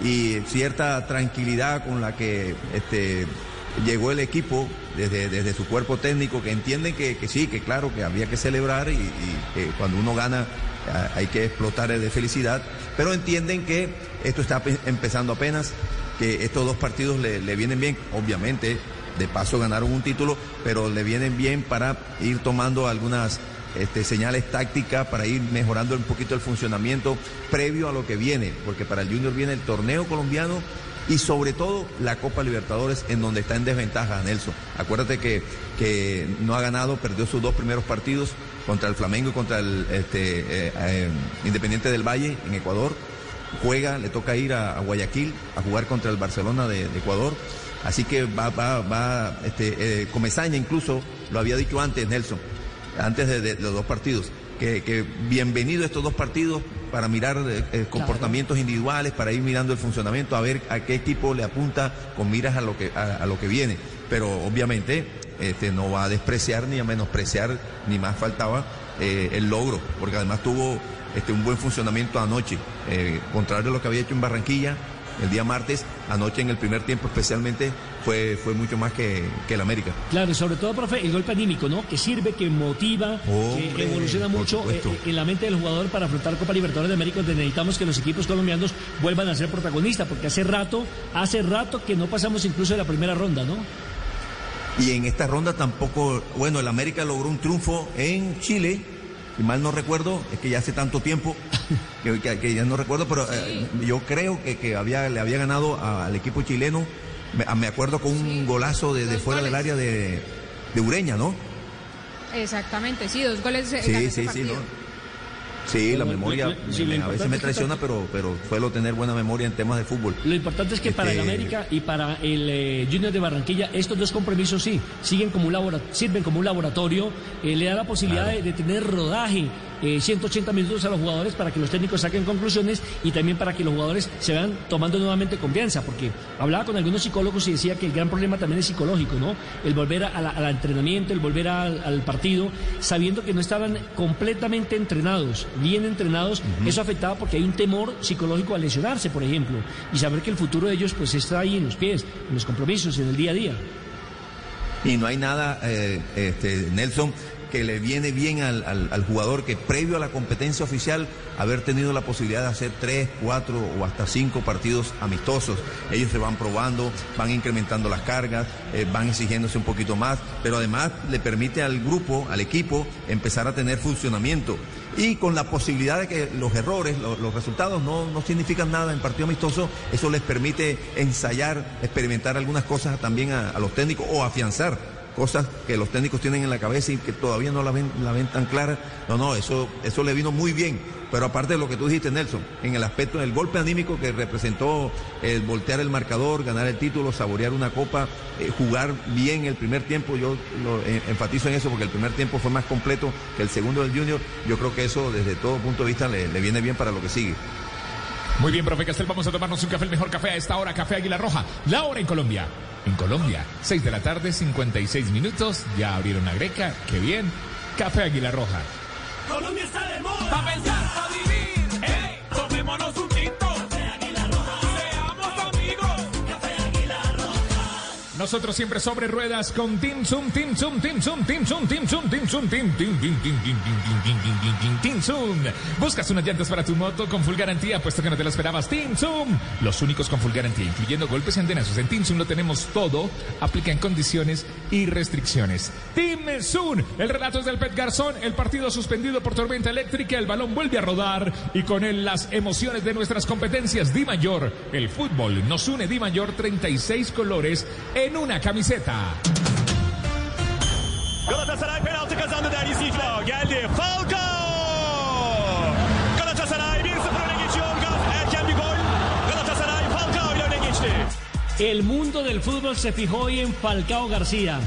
Speaker 88: y cierta tranquilidad con la que este, llegó el equipo desde, desde su cuerpo técnico, que entienden que, que sí, que claro, que había que celebrar y, y cuando uno gana ah, hay que explotar de felicidad, pero entienden que esto está pe- empezando apenas, que estos dos partidos le, le vienen bien, obviamente, de paso ganaron un título, pero le vienen bien para ir tomando algunas este, señales tácticas, para ir mejorando un poquito el funcionamiento previo a lo que viene, porque para el Junior viene el torneo colombiano y sobre todo la Copa Libertadores en donde está en desventaja Nelson. Acuérdate que, que no ha ganado, perdió sus dos primeros partidos contra el Flamengo y contra el este, eh, eh, Independiente del Valle en Ecuador. Juega, le toca ir a, Guayaquil a jugar contra el Barcelona de, Ecuador. Así que va, va, va, este, eh, incluso lo había dicho antes, Nelson, antes de los dos partidos, que, que bienvenido estos dos partidos para mirar eh, eh, comportamientos individuales, para ir mirando el funcionamiento, a ver a qué equipo le apunta con miras a lo que, a, a lo que viene. Pero obviamente este, no va a despreciar ni a menospreciar, ni más faltaba eh, el logro, porque además tuvo este, un buen funcionamiento anoche, eh, contrario a lo que había hecho en Barranquilla. El día martes, anoche en el primer tiempo especialmente, fue, fue mucho más que, que el América.
Speaker 82: Claro, y sobre todo, profe, el golpe anímico, ¿no? Que sirve, que motiva,
Speaker 88: Hombre,
Speaker 82: que evoluciona mucho eh,
Speaker 88: supuesto.
Speaker 82: eh, en la mente del jugador para afrontar Copa Libertadores de América, donde necesitamos que los equipos colombianos vuelvan a ser protagonistas, porque hace rato, hace rato que no pasamos incluso de la primera ronda, ¿no?
Speaker 88: Y en esta ronda tampoco, bueno, el América logró un triunfo en Chile, si mal no recuerdo, es que ya hace tanto tiempo [LAUGHS] que, que- que ya no recuerdo, pero eh, yo creo que, que había, le había ganado a- al equipo chileno, me, a- me acuerdo con un golazo de, fuera del área de, de Ureña, ¿no?
Speaker 86: Exactamente, sí, dos goles. eh,
Speaker 88: Sí, sí, sí. ¿no? Sí, la memoria
Speaker 82: sí,
Speaker 88: me- a veces
Speaker 82: es
Speaker 88: me traiciona, pero, pero suelo tener buena memoria en temas de fútbol.
Speaker 82: Lo importante es que para el
Speaker 88: Este-
Speaker 82: América y para el eh, Junior de Barranquilla, estos dos compromisos sí, siguen como un labora- sirven como un laboratorio, eh, le da la posibilidad de, de tener rodaje, eh, 180 minutos a los jugadores para que los técnicos saquen conclusiones y también para que los jugadores se vean tomando nuevamente confianza, porque hablaba con algunos psicólogos y decía que el gran problema también es psicológico, ¿no? El volver a la- al entrenamiento, el volver al, al partido, sabiendo que no estaban completamente entrenados, bien entrenados, eso afectaba porque hay un temor psicológico a lesionarse, por ejemplo, y saber que el futuro de ellos pues está ahí en los pies, en los compromisos, en el día a día.
Speaker 88: Y no hay nada, eh, este, Nelson, que le viene bien al, jugador que previo a la competencia oficial haber tenido la posibilidad de hacer tres, cuatro o hasta cinco partidos amistosos. Ellos se van probando, van incrementando las cargas, eh, van exigiéndose un poquito más, pero además le permite al grupo, al equipo, empezar a tener funcionamiento. Y con la posibilidad de que los errores, lo- los, resultados no, no significan nada en partido amistoso, eso les permite ensayar, experimentar algunas cosas también a los técnicos o afianzar cosas que los técnicos tienen en la cabeza y que todavía no la ven, tan clara. No, no, eso, eso le vino muy bien. Pero aparte de lo que tú dijiste, Nelson, en el aspecto del golpe anímico que representó el voltear el marcador, ganar el título, saborear una copa, eh, jugar bien el primer tiempo, yo lo eh, enfatizo en eso porque el primer tiempo fue más completo que el segundo del Junior. Yo creo que eso desde todo punto de vista le, le viene bien para lo que sigue.
Speaker 31: Muy bien, profe Castel, vamos a tomarnos un café, el mejor café a esta hora, Café Águila Roja. La hora en Colombia. En Colombia, 6 de la tarde, 56 minutos. Ya abrieron la greca, qué bien. Café Águila Roja.
Speaker 77: Colombia está de moda. Pa' pensar, pa' vivir. Ey, tomémonos un
Speaker 31: Nosotros siempre sobre ruedas con Team Zoom, Team Zoom, Team Zoom, Team Zoom, Team Zoom, Team Zoom, Team Team Team Team Team Zoom. Buscas unas llantas para tu moto con full garantía, puesto que no te lo esperabas. Team Zoom. Los únicos con full garantía, incluyendo golpes y antenazos. En Team Zoom lo tenemos todo. Aplica en condiciones y restricciones. Team Zoom. El relato es del Pet Garzón. El partido suspendido por tormenta eléctrica. El balón vuelve a rodar. Y con él las emociones de nuestras competencias. Di Mayor. El fútbol nos une Di Mayor 36 colores en una camiseta.
Speaker 83: Galatasaray penaltı kazandı değerli izleyiciler. Geldi Falcao. Galatasaray 1-0 öne geçiyor. Gaz erken bir gol. Galatasaray Falcao ile öne geçti.
Speaker 82: El mundo del fútbol se fijó hoy en Falcao García.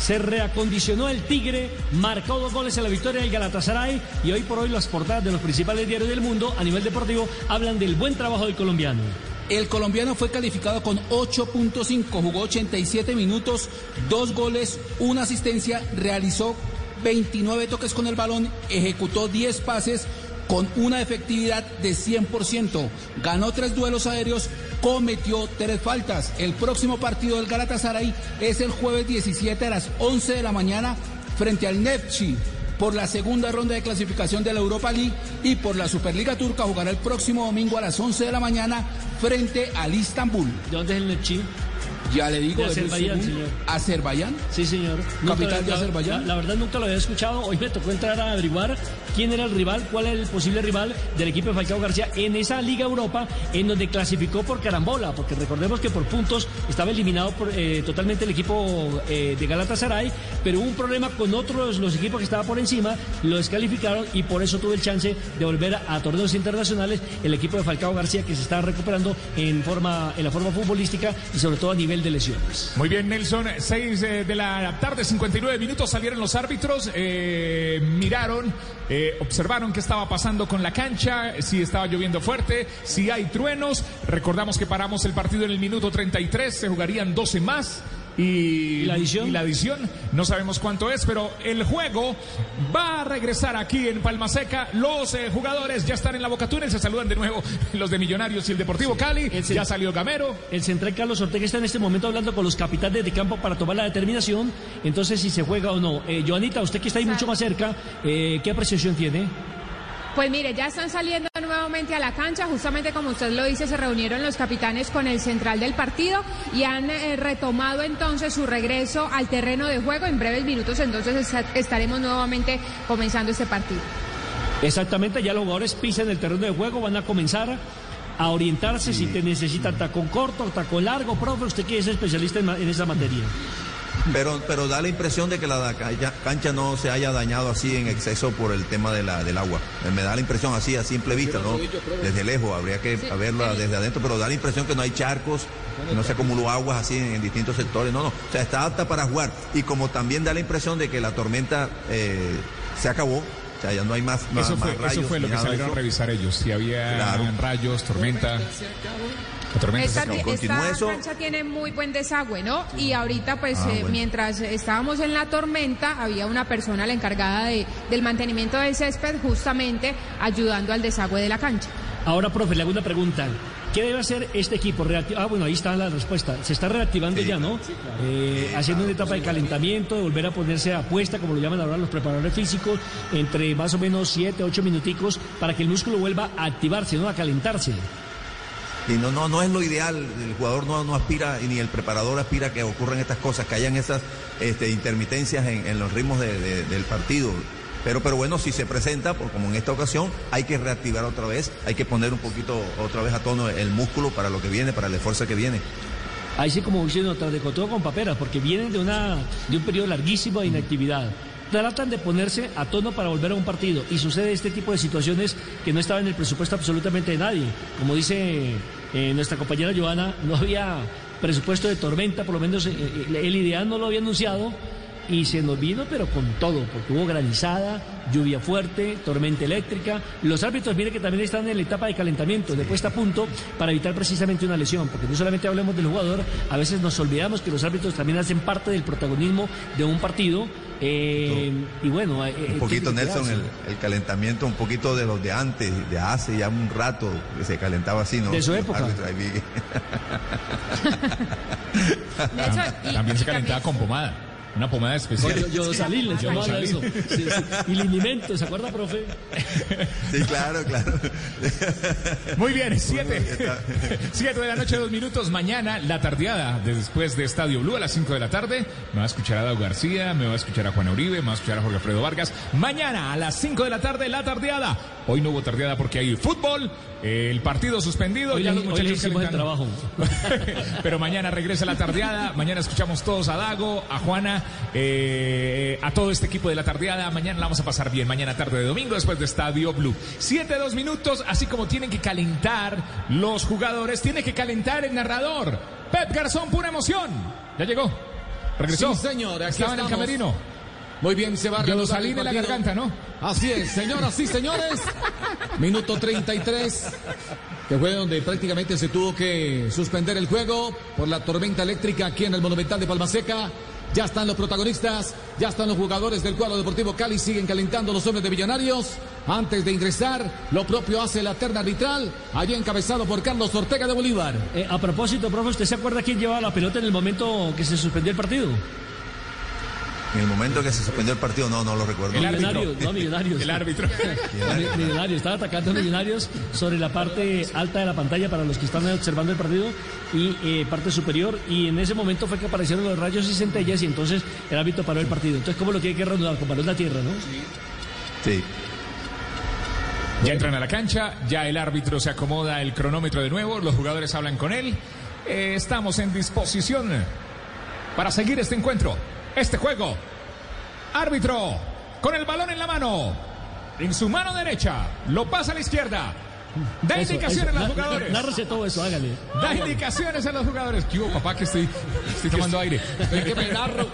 Speaker 82: Se reacondicionó el Tigre, marcó dos goles en la victoria del Galatasaray y hoy por hoy las portadas de los principales diarios del mundo a nivel deportivo hablan del buen trabajo del colombiano.
Speaker 84: El colombiano fue calificado con 8.5, jugó 87 minutos, dos goles, una asistencia, realizó 29 toques con el balón, ejecutó 10 pases con una efectividad de 100%, ganó tres duelos aéreos, cometió tres faltas. El próximo partido del Galatasaray es el jueves 17 a las 11 de la mañana frente al Nefchi por la segunda ronda de clasificación de la Europa League y por la Superliga Turca jugará el próximo domingo a las 11 de la mañana frente al Istanbul.
Speaker 82: ¿De dónde es el Nefchi?
Speaker 84: Ya le digo,
Speaker 82: De Azerbaiyán, señor.
Speaker 84: ¿Azerbaiyán?
Speaker 82: Sí, señor.
Speaker 84: Capital de Azerbaiyán.
Speaker 82: La, la verdad nunca lo había escuchado. Hoy me tocó entrar a averiguar quién era el rival, cuál era el posible rival del equipo de Falcao García en esa Liga Europa, en donde clasificó por carambola, porque recordemos que por puntos estaba eliminado eh, totalmente el equipo eh, de Galatasaray, pero hubo un problema con otros los equipos que estaban por encima, lo descalificaron y por eso tuvo el chance de volver a, torneos internacionales el equipo de Falcao García que se está recuperando en forma en la forma futbolística y sobre todo a nivel de lesiones.
Speaker 31: Muy bien, Nelson. 6 de la tarde, 59 minutos. Salieron los árbitros, eh, miraron, eh, observaron qué estaba pasando con la cancha, si estaba lloviendo fuerte, si hay truenos. Recordamos que paramos el partido en el minuto 33, se jugarían 12 más. Y la adición, y la adición, no sabemos cuánto es, pero el juego va a regresar aquí en Palma Seca. Los eh, jugadores ya están en la boca túnel, se saludan de nuevo [LAUGHS] los de Millonarios y el Deportivo Cali. Ya salió Gamero.
Speaker 82: El central Carlos Ortega está en este momento hablando con los capitanes de campo para tomar la determinación. Entonces, si se juega o no. Eh, Joanita, usted que está ahí mucho más cerca, eh, ¿qué apreciación tiene?
Speaker 86: Pues mire, ya están saliendo nuevamente a la cancha, justamente como usted lo dice, se reunieron los capitanes con el central del partido y han eh, retomado entonces su regreso al terreno de juego. En breves minutos entonces esta- estaremos nuevamente comenzando este partido.
Speaker 82: Exactamente, ya los jugadores pisan el terreno de juego, van a comenzar a orientarse si te necesitan tacón corto, tacón largo, profe, usted que es especialista en, ma- en esa materia.
Speaker 88: Pero, pero da la impresión de que la ca- cancha no se haya dañado así en exceso por el tema de la, del agua. Me da la impresión así a simple vista, ¿no? Desde lejos, habría que verla desde adentro, pero da la impresión que no hay charcos, que no se acumuló aguas así en, en distintos sectores. No, no, o sea, está apta para jugar. Y como también da la impresión de que la tormenta eh, se acabó, o sea, ya no hay más, más,
Speaker 31: Eso fue,
Speaker 88: más rayos.
Speaker 31: eso fue lo que salieron a revisar ellos. Si había
Speaker 88: Claro.
Speaker 31: rayos, tormenta.
Speaker 86: Esta, cancha tiene muy buen desagüe, ¿no? Y ahorita, pues,
Speaker 31: Ah,
Speaker 86: eh,
Speaker 31: bueno.
Speaker 86: mientras estábamos en la tormenta, había una persona la encargada de, del mantenimiento del césped, justamente ayudando al desagüe de la cancha.
Speaker 82: Ahora, profe, le hago una pregunta. ¿Qué debe hacer este equipo? Ah, bueno, ahí está la respuesta. Se está reactivando ya, ¿no? Eh, haciendo una etapa de calentamiento, de volver a ponerse a puesta, como lo llaman ahora los preparadores físicos, entre más o menos 7, 8 minuticos, para que el músculo vuelva a activarse, ¿no? A calentarse.
Speaker 88: Y no, no, no es lo ideal, el jugador no, no aspira, y ni el preparador aspira a que ocurran estas cosas, que hayan esas este, intermitencias en, en los ritmos de- de- del partido. Pero, pero bueno, si se presenta, pues como en esta ocasión, hay que reactivar otra vez, hay que poner un poquito otra vez a tono el músculo para lo que viene, para el esfuerzo que viene.
Speaker 82: ahí sí como diciendo, tras de todo con paperas, porque vienen de, una, de un periodo larguísimo de inactividad. Tratan de ponerse a tono para volver a un partido y sucede este tipo de situaciones que no estaba en el presupuesto absolutamente de nadie. Como dice eh, nuestra compañera Joana, no había presupuesto de tormenta, por lo menos eh, eh, el ideal no lo había anunciado y se nos vino, pero con todo, porque hubo granizada, lluvia fuerte, tormenta eléctrica. Los árbitros, mire que también están en la etapa de calentamiento, de puesta a punto, para evitar precisamente una lesión, porque no solamente hablemos del jugador, a veces nos olvidamos que los árbitros también hacen parte del protagonismo de un partido. Eh, y bueno, eh,
Speaker 88: Un
Speaker 82: eh,
Speaker 88: poquito, Nelson, el, calentamiento, un poquito de los de antes, de hace ya un rato, que se calentaba así, ¿no?
Speaker 82: De su época.
Speaker 88: árbitros ahí vi-
Speaker 31: Tam- También se calentaba con pomada. Una pomada especial.
Speaker 82: Yo, yo salí, les
Speaker 31: Yo
Speaker 82: llamaba
Speaker 31: salí.
Speaker 82: eso. Sí, sí. Y linimento, ¿se acuerda, profe?
Speaker 88: Sí, claro, claro.
Speaker 31: Muy bien, siete. Siete de la noche, dos minutos. Mañana, la tardeada, después de Estadio Blue a las 5 de la tarde. Me va a escuchar a Dago García, me va a escuchar a Juan Uribe, me va a escuchar a Jorge Alfredo Vargas. Mañana, a las 5 de la tarde, la tardeada. Hoy no hubo tardeada porque hay fútbol, el partido suspendido.
Speaker 82: Hoy
Speaker 31: ya los
Speaker 82: hoy
Speaker 31: muchachos
Speaker 82: hicimos el
Speaker 31: calentando. [LAUGHS] Pero mañana regresa la tardeada. Mañana escuchamos todos a Dago, a Juana, eh, a todo este equipo de la tardeada. Mañana la vamos a pasar bien. Mañana tarde de domingo después de Estadio Blue. Siete, dos minutos. Así como tienen que calentar los jugadores, tiene que calentar el narrador. Pep Garzón, pura emoción. Ya llegó. Regresó.
Speaker 90: Sí, señor, aquí
Speaker 31: Estaba en el camerino.
Speaker 90: Muy bien, se va a el
Speaker 31: Yodosalín en la garganta, ¿no?
Speaker 90: Así es, señoras y señores. [LAUGHS] Minuto 33, que fue donde prácticamente se tuvo que suspender el juego por la tormenta eléctrica aquí en el Monumental de Palmaseca. Ya están los protagonistas, ya están los jugadores del cuadro deportivo Cali, siguen calentando los hombres de Millonarios. Antes de ingresar, lo propio hace la terna arbitral, allí encabezado por Carlos Ortega de Bolívar.
Speaker 82: Eh, a propósito, profe, ¿usted se acuerda quién llevaba la pelota en el momento que se suspendió el partido?
Speaker 88: En el momento que se suspendió el partido, no, no lo recuerdo.
Speaker 82: Millonarios, no Millonarios.
Speaker 31: El árbitro. [LAUGHS]
Speaker 82: Mi- Millonarios, estaba atacando a Millonarios sobre la parte alta de la pantalla para los que están observando el partido y eh, parte superior. Y en ese momento fue que aparecieron los rayos y centellas y entonces el árbitro paró el partido. Entonces, ¿cómo lo tiene que reanudar? Con balón a tierra, ¿no?
Speaker 88: Sí.
Speaker 31: Ya entran a la cancha, ya el árbitro se acomoda el cronómetro de nuevo, los jugadores hablan con él. Eh, estamos en disposición para seguir este encuentro, este juego. Árbitro, con el balón en la mano, en su mano derecha, lo pasa a la izquierda. Da
Speaker 82: Eso,
Speaker 31: indicaciones
Speaker 82: eso.
Speaker 31: a los jugadores.
Speaker 82: Nárrese todo eso, hágale.
Speaker 31: Da indicaciones a los jugadores. ¿Qué hubo, papá? Que estoy, estoy tomando aire.
Speaker 90: que me narro. [LAUGHS]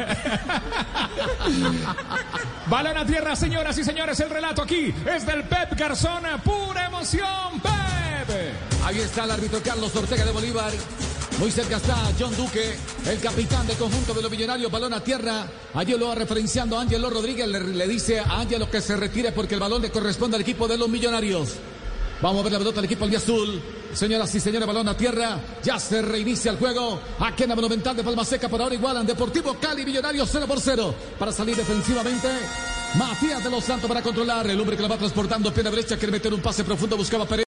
Speaker 31: Balón a tierra, señoras y señores. El relato aquí es del Pep Garzón. Pura emoción, Pep.
Speaker 90: Ahí está el árbitro Carlos Ortega de Bolívar. Muy cerca está John Duque, el capitán del conjunto de los millonarios, balón a tierra. Allí lo va referenciando Ángelo Rodríguez, le, le dice a Ángelo que se retire porque el balón le corresponde al equipo de los millonarios. Vamos a ver la pelota del equipo azul. Señoras y señores, balón a tierra. Ya se reinicia el juego. Aquí Monumental de Palma Seca por ahora igualan. Deportivo Cali Millonarios 0 por 0. Para salir defensivamente. Matías de los Santos para controlar. El hombre que la va transportando. Pierna derecha quiere meter un pase profundo. Buscaba Pérez.